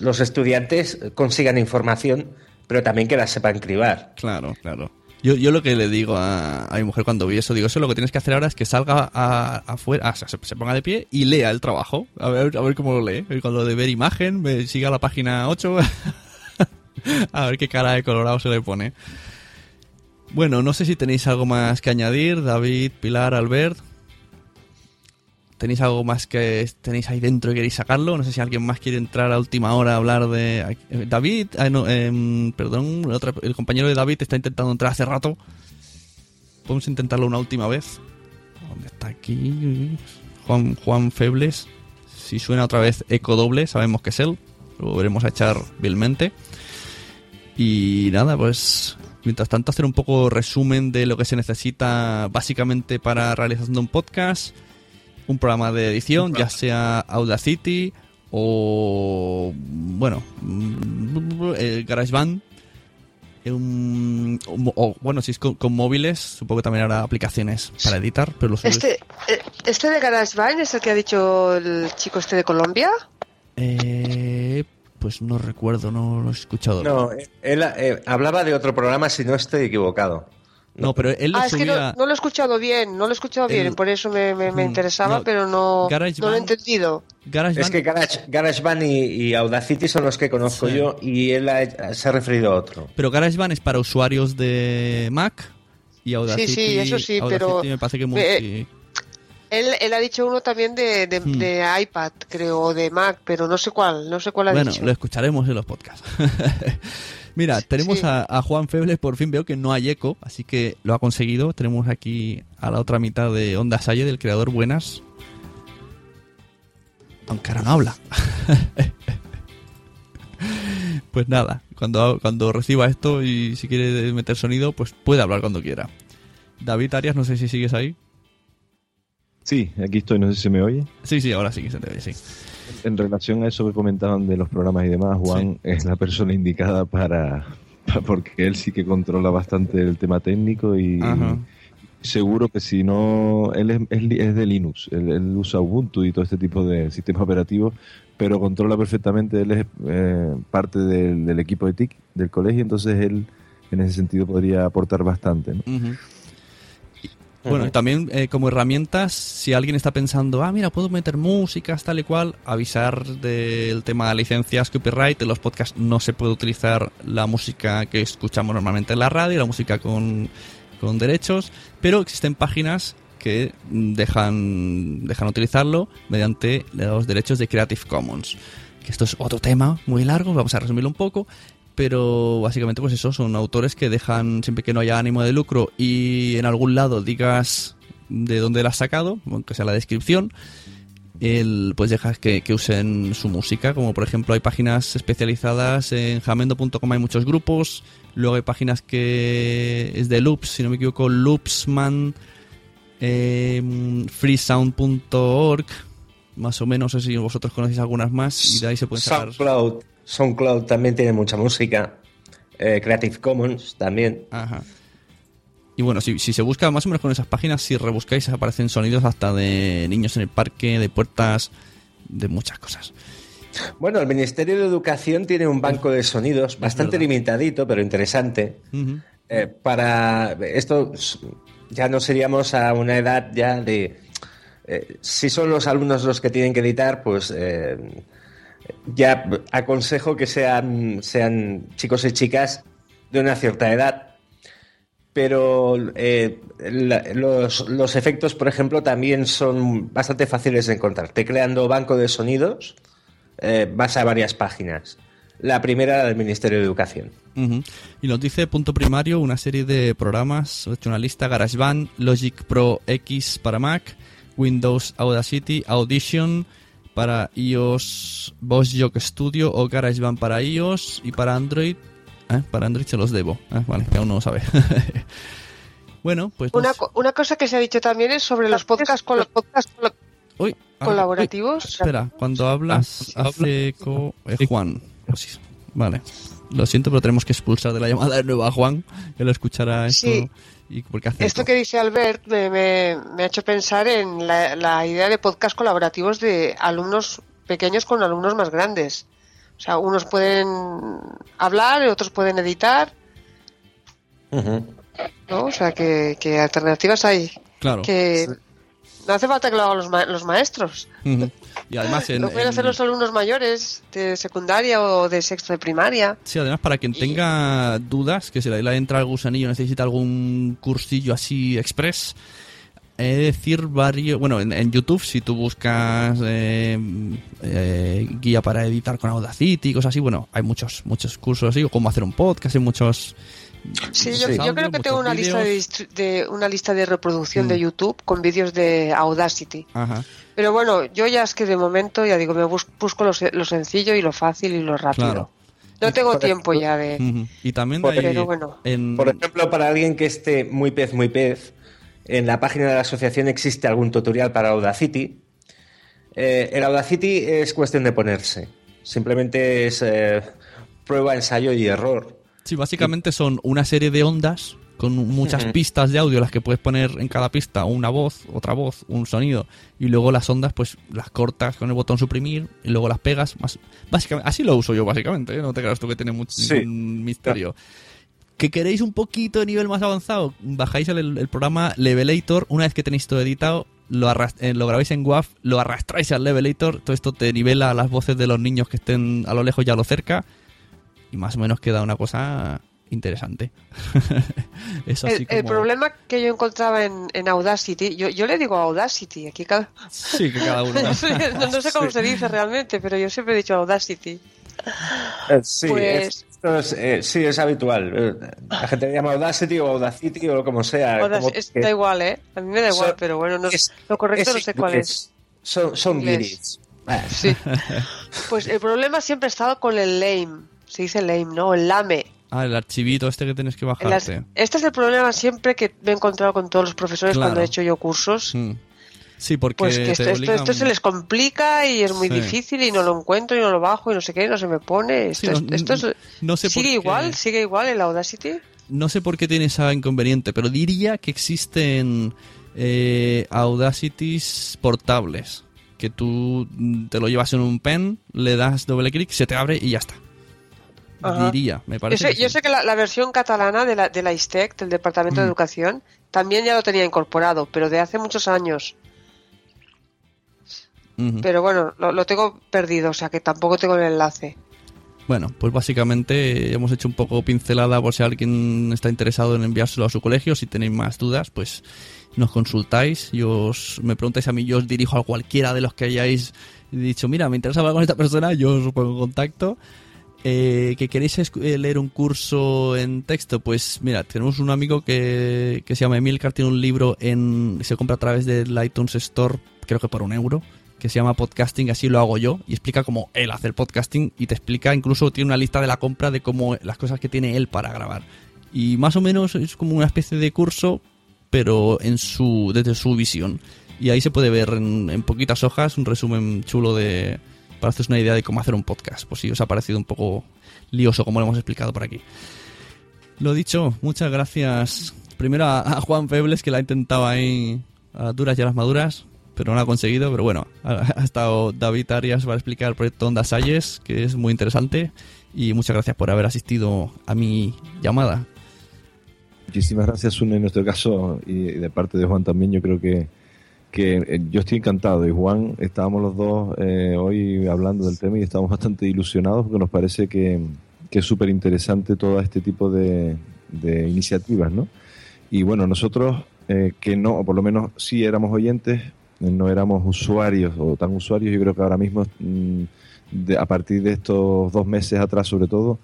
los, estudiantes consigan información, pero también que la sepan cribar. Claro, claro. Yo, yo lo que le digo a, a, mi mujer cuando vi eso, digo, eso lo que tienes que hacer ahora es que salga afuera, se, ponga de pie y lea el trabajo. A ver, a ver cómo lo lee. Cuando de ver imagen, me siga la página 8. a ver qué cara de colorado se le pone. Bueno, no sé si tenéis algo más que añadir, David, Pilar, Albert. ¿Tenéis algo más que tenéis ahí dentro y queréis sacarlo? No sé si alguien más quiere entrar a última hora a hablar de... Eh, David, ah, em, perdón, el, compañero de David está intentando entrar hace rato. Podemos intentarlo una última vez. ¿Dónde está aquí? Juan, Juan Febles. Si suena otra vez eco doble, sabemos que es él. Lo veremos a echar vilmente. Y nada, pues mientras tanto hacer un poco resumen de lo que se necesita básicamente para realizar un podcast un programa de edición, ya sea Audacity o, bueno, eh, GarageBand. un- o, bueno, si es con, con móviles, supongo que también habrá aplicaciones para editar, pero los Este, eh, este de GarageBand es el que ha dicho el chico este de Colombia. Eh, pues no recuerdo, no lo he escuchado. No, él eh, hablaba de otro programa, si no estoy equivocado. No, pero él lo Ah, es que no, no lo he escuchado bien, no lo he escuchado bien, El- por eso me, me- me Mm, interesaba, no, pero no, no lo he entendido. Es que Garage, GarageBand y, y Audacity son los que conozco Sí. yo y él ha- se ha referido a otro. Pero GarageBand es para usuarios de Mac y Audacity. Sí, sí, eso sí, Audacity pero- me parece que eh, multi- Él, él ha dicho uno también de, de- Hmm. de iPad, creo, o de Mac, pero no sé cuál, no sé cuál ha Bueno, dicho. lo escucharemos en los podcasts. Mira, tenemos Sí. a, a Juan Febles, por fin veo que no hay eco, así que lo ha conseguido. Tenemos aquí a la otra mitad de Onda Salle, del creador Buenas. Aunque ahora no habla. pues nada, cuando, cuando reciba esto y si quiere meter sonido, pues puede hablar cuando quiera. David Arias, no sé si sigues ahí. Sí, aquí estoy, no sé si se me oye. Sí, sí, ahora sí que se te oye, sí. En relación a eso que comentaban de los programas y demás, Juan es la persona indicada para, pa- porque él sí que controla bastante el tema técnico y Ajá. seguro que si no, él es, es es de Linux, él, él usa Ubuntu y todo este tipo de sistemas operativos, pero controla perfectamente, él es eh, parte del, del equipo de TIC del colegio, entonces él en ese sentido podría aportar bastante. ¿no? Bueno, también eh, como herramientas, si alguien está pensando, ah, mira, puedo meter músicas, tal y cual, avisar del tema de licencias, copyright, en los podcasts no se puede utilizar la música que escuchamos normalmente en la radio, la música con, con derechos, pero existen páginas que dejan, dejan utilizarlo mediante los derechos de Creative Commons. Que esto es otro tema muy largo, vamos a resumirlo un poco, pero básicamente pues eso, son autores que dejan, siempre que no haya ánimo de lucro y en algún lado digas de dónde la has sacado, aunque sea la descripción, el, pues dejas que, que usen su música, como por ejemplo hay páginas especializadas en jamendo.com hay muchos grupos, luego hay páginas que es de loops, si no me equivoco, loopsman, eh, freesound.org, más o menos, no sé si vosotros conocéis algunas más y de ahí se pueden sacar... SoundCloud también tiene mucha música. Eh, Creative Commons también. Ajá. Y bueno, si, si se busca más o menos con esas páginas, si rebuscáis, aparecen sonidos hasta de niños en el parque, de puertas, de muchas cosas. Bueno, el Ministerio de Educación tiene un banco de sonidos bastante limitadito, pero interesante. Eh, para esto ya no seríamos a una edad ya de eh, si son los alumnos los que tienen que editar, pues ya aconsejo que sean sean chicos y chicas de una cierta edad. Pero eh, los, los efectos, por ejemplo, también son bastante fáciles de encontrar. Te creando banco de sonidos, eh, vas a varias páginas. La primera, la del Ministerio de Educación. Y nos dice punto primario una serie de programas, he hecho una lista, GarageBand, Logic Pro X para Mac, Windows Audacity, Audition para iOS, VoiceJock Studio o GarageBand para iOS y para Android. ¿eh? Para Android se los debo. ¿eh? Vale, que aún no lo sabe. bueno, pues... Una, co- una cosa que se ha dicho también es sobre los podcasts, con los podcasts colo- Uy, ah, colaborativos. uy, espera, cuando hablas hace eco eh, Juan. Pues sí, Vale. Lo siento, pero tenemos que expulsar de la llamada de nuevo a Juan, que lo escuchará esto. Sí. Y porque hace Esto eco. que dice Albert me, me- me ha hecho pensar en la, la idea de podcast colaborativos de alumnos pequeños con alumnos más grandes. O sea, unos pueden hablar, otros pueden editar, ¿no? O sea, que, que alternativas hay. Claro. Que no hace falta que lo hagan los, ma- los maestros. Ujú. Y además, en, lo pueden en- hacer los alumnos mayores de secundaria o de sexto de primaria. sí, además para quien tenga dudas, que se le, le entra el gusanillo, necesita algún cursillo así express. He de decir varios. Bueno, en, en YouTube, si tú buscas eh, eh, guía para editar con Audacity y cosas así, bueno, hay muchos muchos cursos así, o cómo hacer un podcast, hay muchos. Sí, yo, creo que tengo una lista de, de una lista de reproducción Mm. de YouTube con vídeos de Audacity. Ajá. Pero bueno, yo ya es que de momento, ya digo, me bus- busco lo, se- lo sencillo y lo fácil y lo rápido. Claro. No tengo por tiempo ya de... Y también Por- hay. Pero bueno. en- Por ejemplo, para alguien que esté muy pez, muy pez, en la página de la asociación existe algún tutorial para Audacity. Eh, el Audacity es cuestión de ponerse. Simplemente es eh, prueba, ensayo y error. Sí, básicamente son una serie de ondas con muchas pistas de audio las que puedes poner en cada pista una voz, otra voz, un sonido y luego las ondas pues las cortas con el botón suprimir y luego las pegas más básicamente así lo uso yo básicamente ¿eh? no te creas tú que tiene mucho Sí. misterio que queréis un poquito de nivel más avanzado bajáis el, el programa Levelator una vez que tenéis todo editado lo, eh, lo grabáis en WAV lo arrastráis al Levelator todo esto te nivela las voces de los niños que estén a lo lejos y a lo cerca y más o menos queda una cosa interesante es así El, problema que yo encontraba en, en Audacity, yo, yo le digo Audacity, aquí cada... Sí, que cada uno. no, sé, no- sé cómo se dice realmente, pero yo siempre he dicho Audacity. Eh, sí, Pues- es- esto es, eh, sí, es habitual. Eh, La gente le llama Audacity o Audacity o como sea. Audac- como es- que- da igual, ¿eh? A mí me da igual, pero bueno, no, es- lo correcto es no sé cuál es. Son, son. Sí. Pues el problema siempre ha estado con el lame. Se dice lame, ¿no? El lame. Ah, el archivito este que tienes que bajarte. este es el problema siempre que me he encontrado con todos los profesores Claro. cuando he hecho yo cursos. Mm. Sí, porque Pues que esto, esto, obligan- esto se les complica y es muy Sí. difícil y no lo encuentro y no lo bajo y no sé qué, no se me pone. Esto, Sí, no- esto es- no sé por ¿Sigue qué- igual? ¿Sigue igual el Audacity? No sé por qué tiene ese inconveniente, pero diría que existen eh, Audacities portables. Que tú te lo llevas en un pen, le das doble clic, se te abre y ya está. Ajá. Diría, me Yo parece. sé, que yo sé que la, la versión catalana de la, de la ISTEC, del Departamento de Mm. Educación, también ya lo tenía incorporado, pero de hace muchos años. Pero bueno, lo, lo tengo perdido, o sea que tampoco tengo el enlace. Bueno, pues básicamente hemos hecho un poco pincelada por si alguien está interesado en enviárselo a su colegio. Si tenéis más dudas, pues nos consultáis y os me preguntáis a mí, yo os dirijo a cualquiera de los que hayáis dicho, mira, me interesa hablar con esta persona, yo os pongo en contacto. Eh, que queréis eh, leer un curso en texto, pues mira, tenemos un amigo que, que se llama Emilcar, tiene un libro en se compra a través del iTunes Store, creo que por un euro, que se llama Podcasting, así lo hago yo, y explica cómo él hace el podcasting y te explica, incluso tiene una lista de la compra de cómo las cosas que tiene él para grabar. Y más o menos es como una especie de curso, pero en su desde su visión. Y ahí se puede ver en poquitas hojas un resumen chulo de para haceros una idea de cómo hacer un podcast. Pues si os ha parecido un poco lioso como lo hemos explicado por aquí. Lo dicho, muchas gracias primero a, Juan Febles que la ha intentado ahí a duras y a las maduras, pero no lo ha conseguido. Pero bueno, ha, estado David Arias para explicar el proyecto Onda Salles, que es muy interesante. Y muchas gracias por haber asistido a mi llamada. Muchísimas gracias, Sune, en nuestro caso, y de parte de Juan también. Yo creo que, que eh, yo estoy encantado. Y Juan, estábamos los dos eh, hoy hablando del tema y estamos bastante ilusionados porque nos parece que, que es súper interesante todo este tipo de, de iniciativas, ¿no? Y bueno, nosotros eh, que no, o por lo menos sí éramos oyentes, eh, no éramos usuarios o tan usuarios, yo creo que ahora mismo, mm, de- a partir de estos dos meses atrás sobre todo,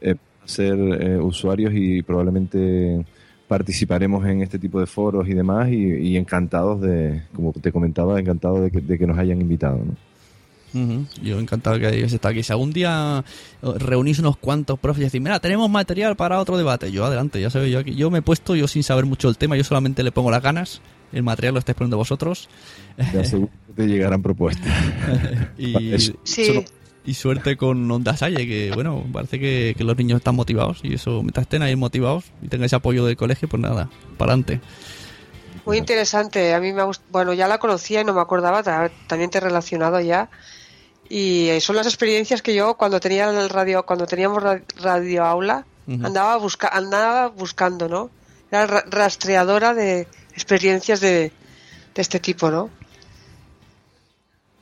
eh, ser usuarios y probablemente participaremos en este tipo de foros y demás y, y encantados de, como te comentaba, encantados de que, de que nos hayan invitado. ¿no? Ujú, Yo encantado que hayáis estado aquí. Si algún día eh, reunís unos cuantos profes y decís, mira, tenemos material para otro debate, yo adelante, ya sabéis, yo aquí. Yo me he puesto, yo sin saber mucho el tema, yo solamente le pongo las ganas, el material lo estáis poniendo vosotros. Te aseguro que te llegarán propuestas. y, Eso- Sí. Y suerte con Onda Salle, que bueno, parece que, que los niños están motivados y eso, mientras estén ahí motivados y tengáis apoyo del colegio, pues nada, para adelante. Muy interesante. A mí me ha Bueno, ya la conocía y no me acordaba. ta- También te he relacionado ya. Y eh, son las experiencias que yo cuando tenía el radio, cuando teníamos ra- radio aula, andaba busca, andaba buscando, ¿no? Era ra- rastreadora de experiencias de, de este tipo, ¿no?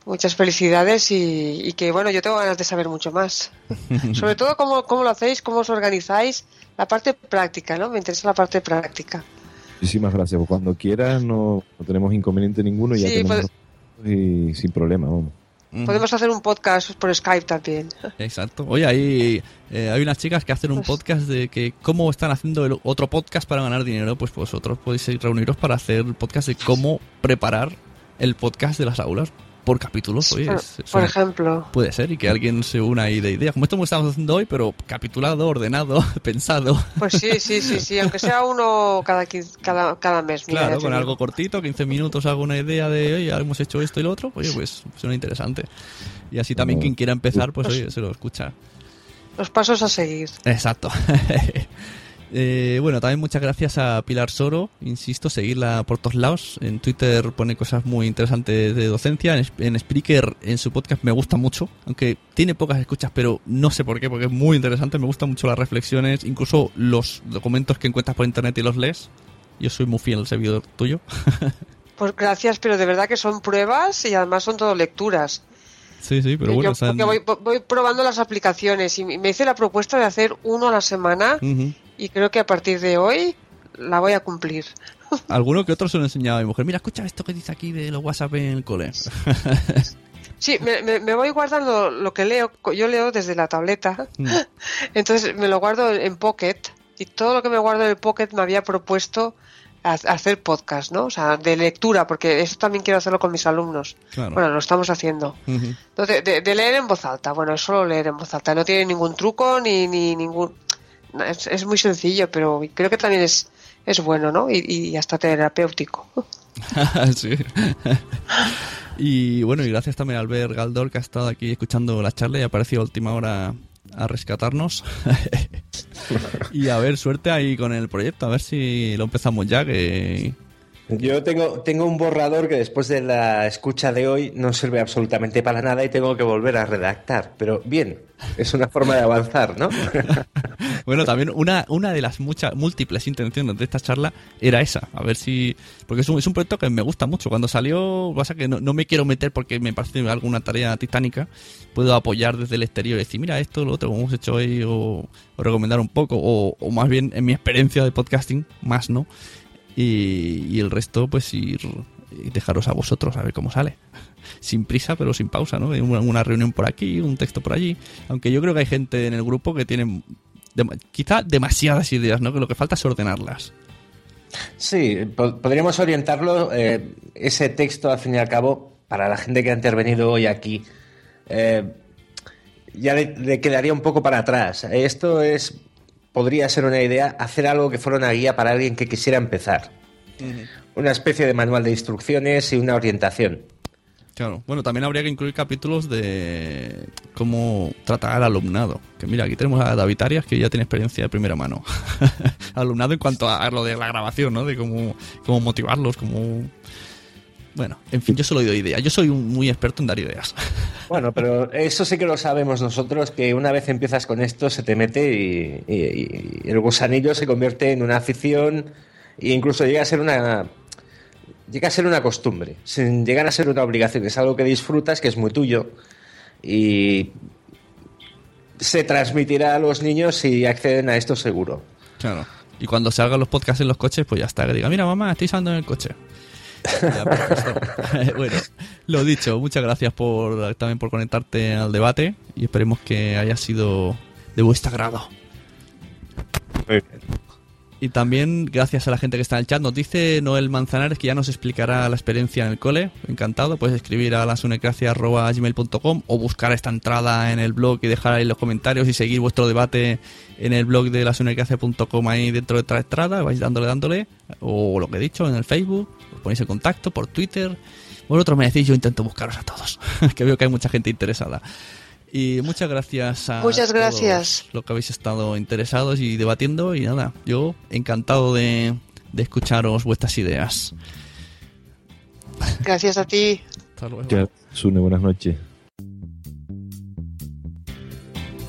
Muchas felicidades y, y que bueno, yo tengo ganas de saber mucho más. Sobre todo cómo, cómo lo hacéis, cómo os organizáis, la parte práctica, ¿no? Me interesa la parte práctica. Muchísimas gracias. Pues cuando quieras no, no tenemos inconveniente ninguno y ya tenemos pues- y sin problema, vamos. Podemos hacer un podcast por Skype también. Exacto. Oye, hay, eh, hay unas chicas que hacen un podcast de que cómo están haciendo el otro podcast para ganar dinero. Pues vosotros podéis reuniros para hacer el podcast de cómo preparar el podcast de las aulas. Por capítulos. Oye, Por, es- es por ejemplo. Puede ser, y que alguien se una ahí de idea. Como esto que estamos haciendo hoy, pero capitulado, ordenado, pensado. Pues sí, sí, sí, sí, aunque sea uno cada, cada, cada mes. Claro, con algo cortito, 15 minutos hago una idea de, oye, hemos hecho esto y lo otro, oye, pues suena interesante. Y así también quien quiera empezar, pues oye, se lo escucha. Los pasos a seguir. Exacto. Eh, bueno, también muchas gracias a Pilar Soro, insisto, seguirla por todos lados. En Twitter pone cosas muy interesantes de docencia. En, en Spreaker, en su podcast, me gusta mucho, aunque tiene pocas escuchas, pero no sé por qué, porque es muy interesante. Me gustan mucho las reflexiones, incluso los documentos que encuentras por internet y los lees. Yo soy muy fiel al servidor tuyo. Pues gracias, pero de verdad que son pruebas y además son todo lecturas. sí, sí, pero Yo bueno, o sea, porque voy, voy probando las aplicaciones y me hice la propuesta de hacer uno a la semana. Y creo que a partir de hoy la voy a cumplir. Alguno que otro se lo he enseñado a mi mujer. Mira, escucha esto que dice aquí de los WhatsApp en el cole. Sí, me, me- me voy guardando lo que leo. Yo leo desde la tableta, Mm. entonces me lo guardo en Pocket y todo lo que me guardo en el Pocket me había propuesto a- a hacer podcast, ¿no? O sea, de lectura, porque eso también quiero hacerlo con mis alumnos. Claro. Bueno, lo estamos haciendo. Entonces, de, de leer en voz alta. Bueno, es solo leer en voz alta. No tiene ningún truco ni, ni ningún... Es, muy sencillo, pero creo que también es, es bueno, ¿no? Y, y hasta terapéutico. sí. y bueno, y gracias también a Albert Galdor que ha estado aquí escuchando la charla y ha aparecido a última hora a rescatarnos. y a ver, suerte ahí con el proyecto, a ver si lo empezamos ya, que... Yo tengo, tengo un borrador que después de la escucha de hoy no sirve absolutamente para nada y tengo que volver a redactar. Pero bien, es una forma de avanzar, ¿no? Bueno, también una, una de las muchas múltiples intenciones de esta charla era esa, a ver si... Porque es un, es un proyecto que me gusta mucho. Cuando salió, pasa que no, no me quiero meter porque me parece alguna tarea titánica. Puedo apoyar desde el exterior y decir, mira esto, lo otro, como hemos hecho hoy, o, o recomendar un poco, o, o más bien en mi experiencia de podcasting, más no. Y, y el resto, pues ir y dejaros a vosotros a ver cómo sale. Sin prisa, pero sin pausa, ¿no? Una, reunión por aquí, un texto por allí. Aunque yo creo que hay gente en el grupo que tiene quizá demasiadas ideas, ¿no? Que lo que falta es ordenarlas. Sí, po- podríamos orientarlo, eh, ese texto, al fin y al cabo, para la gente que ha intervenido hoy aquí, eh, ya le quedaría un poco para atrás. Esto es, podría ser una idea, hacer algo que fuera una guía para alguien que quisiera empezar. Una especie de manual de instrucciones y una orientación. Claro. Bueno, también habría que incluir capítulos de cómo tratar al alumnado. Que mira, aquí tenemos a David Arias, que ya tiene experiencia de primera mano. alumnado en cuanto a lo de la grabación, ¿no? De cómo, cómo motivarlos, cómo... Bueno, en fin, yo solo doy ideas. Yo soy un muy experto en dar ideas. Bueno, pero eso sí que lo sabemos nosotros, que una vez empiezas con esto se te mete y, y- y el gusanillo se convierte en una afición e incluso llega a ser una llega a ser una costumbre, sin llegar a ser una obligación, es algo que disfrutas, que es muy tuyo y se transmitirá a los niños si acceden a esto seguro. Claro. Y cuando se hagan los podcasts en los coches, pues ya está. Que diga, mira mamá, estoy usando en el coche. Ya, perfecto. bueno, lo dicho, muchas gracias por también por conectarte al debate y esperemos que haya sido de vuestro agrado. Y también gracias a la gente que está en el chat. Nos dice Noel Manzanares que ya nos explicará la experiencia en el cole. Encantado. Puedes escribir a lasunecracia.gmail.com o buscar esta entrada en el blog y dejar ahí los comentarios y seguir vuestro debate en el blog de lasunecracia.com ahí dentro de esta entrada. Vais dándole, dándole. O lo que he dicho en el Facebook. Ponéis en contacto por Twitter. Vosotros me decís, yo intento buscaros a todos. que veo que hay mucha gente interesada. Y muchas gracias a Muchas todos gracias. los que habéis estado interesados y debatiendo. Y nada, yo encantado de, de escucharos vuestras ideas. Gracias a ti. Hasta luego. Ya, Sune, buenas noches.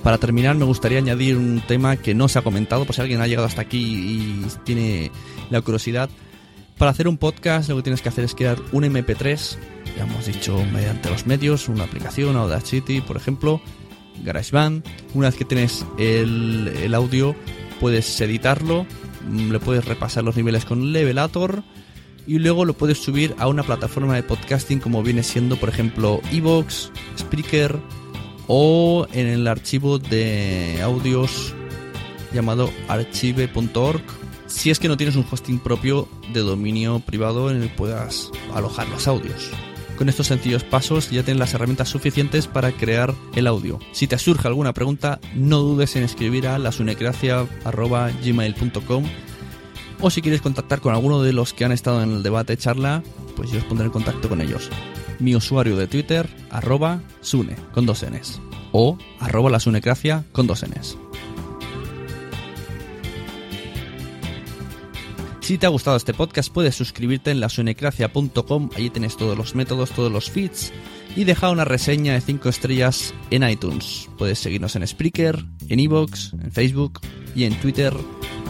Para terminar, me gustaría añadir un tema que no se ha comentado, por si alguien ha llegado hasta aquí y tiene la curiosidad. Para hacer un podcast, lo que tienes que hacer es crear un MP3, ya hemos dicho, mediante los medios, una aplicación, Audacity, por ejemplo, GarageBand. Una vez que tienes el, audio, puedes editarlo, mm, le puedes repasar los niveles con Levelator y luego lo puedes subir a una plataforma de podcasting como viene siendo, por ejemplo, Evox, Spreaker o en el archivo de audios llamado archive.org si es que no tienes un hosting propio de dominio privado en el que puedas alojar los audios Con estos sencillos pasos ya tienes las herramientas suficientes para crear el audio. Si te surge alguna pregunta, no dudes en escribir a lasunecracia.gmail.com o si quieres contactar con alguno de los que han estado en el debate charla, pues yo os pondré en contacto con ellos. Mi usuario de Twitter, arroba sune, con dos n's, o arroba lasunecracia con dos n's. Si te ha gustado este podcast, puedes suscribirte en lasunecracia.com. Allí tienes todos los métodos, todos los feeds. Y deja una reseña de 5 estrellas en iTunes. Puedes seguirnos en Spreaker, en Evox, en Facebook y en Twitter,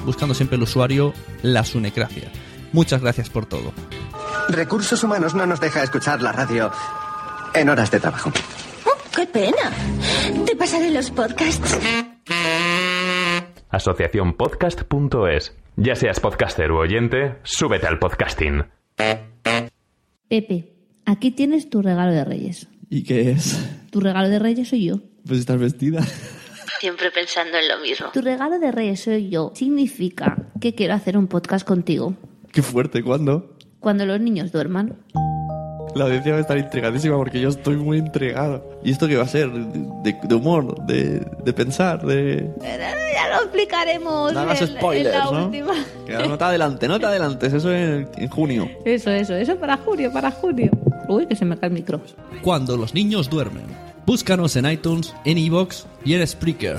buscando siempre el usuario Lasunecracia. Muchas gracias por todo. Recursos Humanos no nos deja escuchar la radio en horas de trabajo. Oh, ¡Qué pena! Te pasaré los podcasts. Asociaciónpodcast.es. Ya seas podcaster u oyente, súbete al podcasting. Pepe, aquí tienes tu regalo de Reyes. ¿Y qué es? Tu regalo de Reyes soy yo. Pues estás vestida. Siempre pensando en lo mismo. Tu regalo de Reyes soy yo. Significa que quiero hacer un podcast contigo. Qué fuerte, ¿cuándo? Cuando los niños duerman. La audiencia va a estar intrigadísima porque yo estoy muy intrigado. ¿Y esto qué va a ser? ¿De, de humor? De, ¿De pensar? ¿De...? Ya lo explicaremos. No hagas spoilers, en la ¿no? última. No te adelantes, no te adelantes. Eso en, en junio. Eso, eso, eso para junio, para junio. Uy, que se me cae el micro. Cuando los niños duermen. Búscanos en iTunes, en Evox y en Spreaker.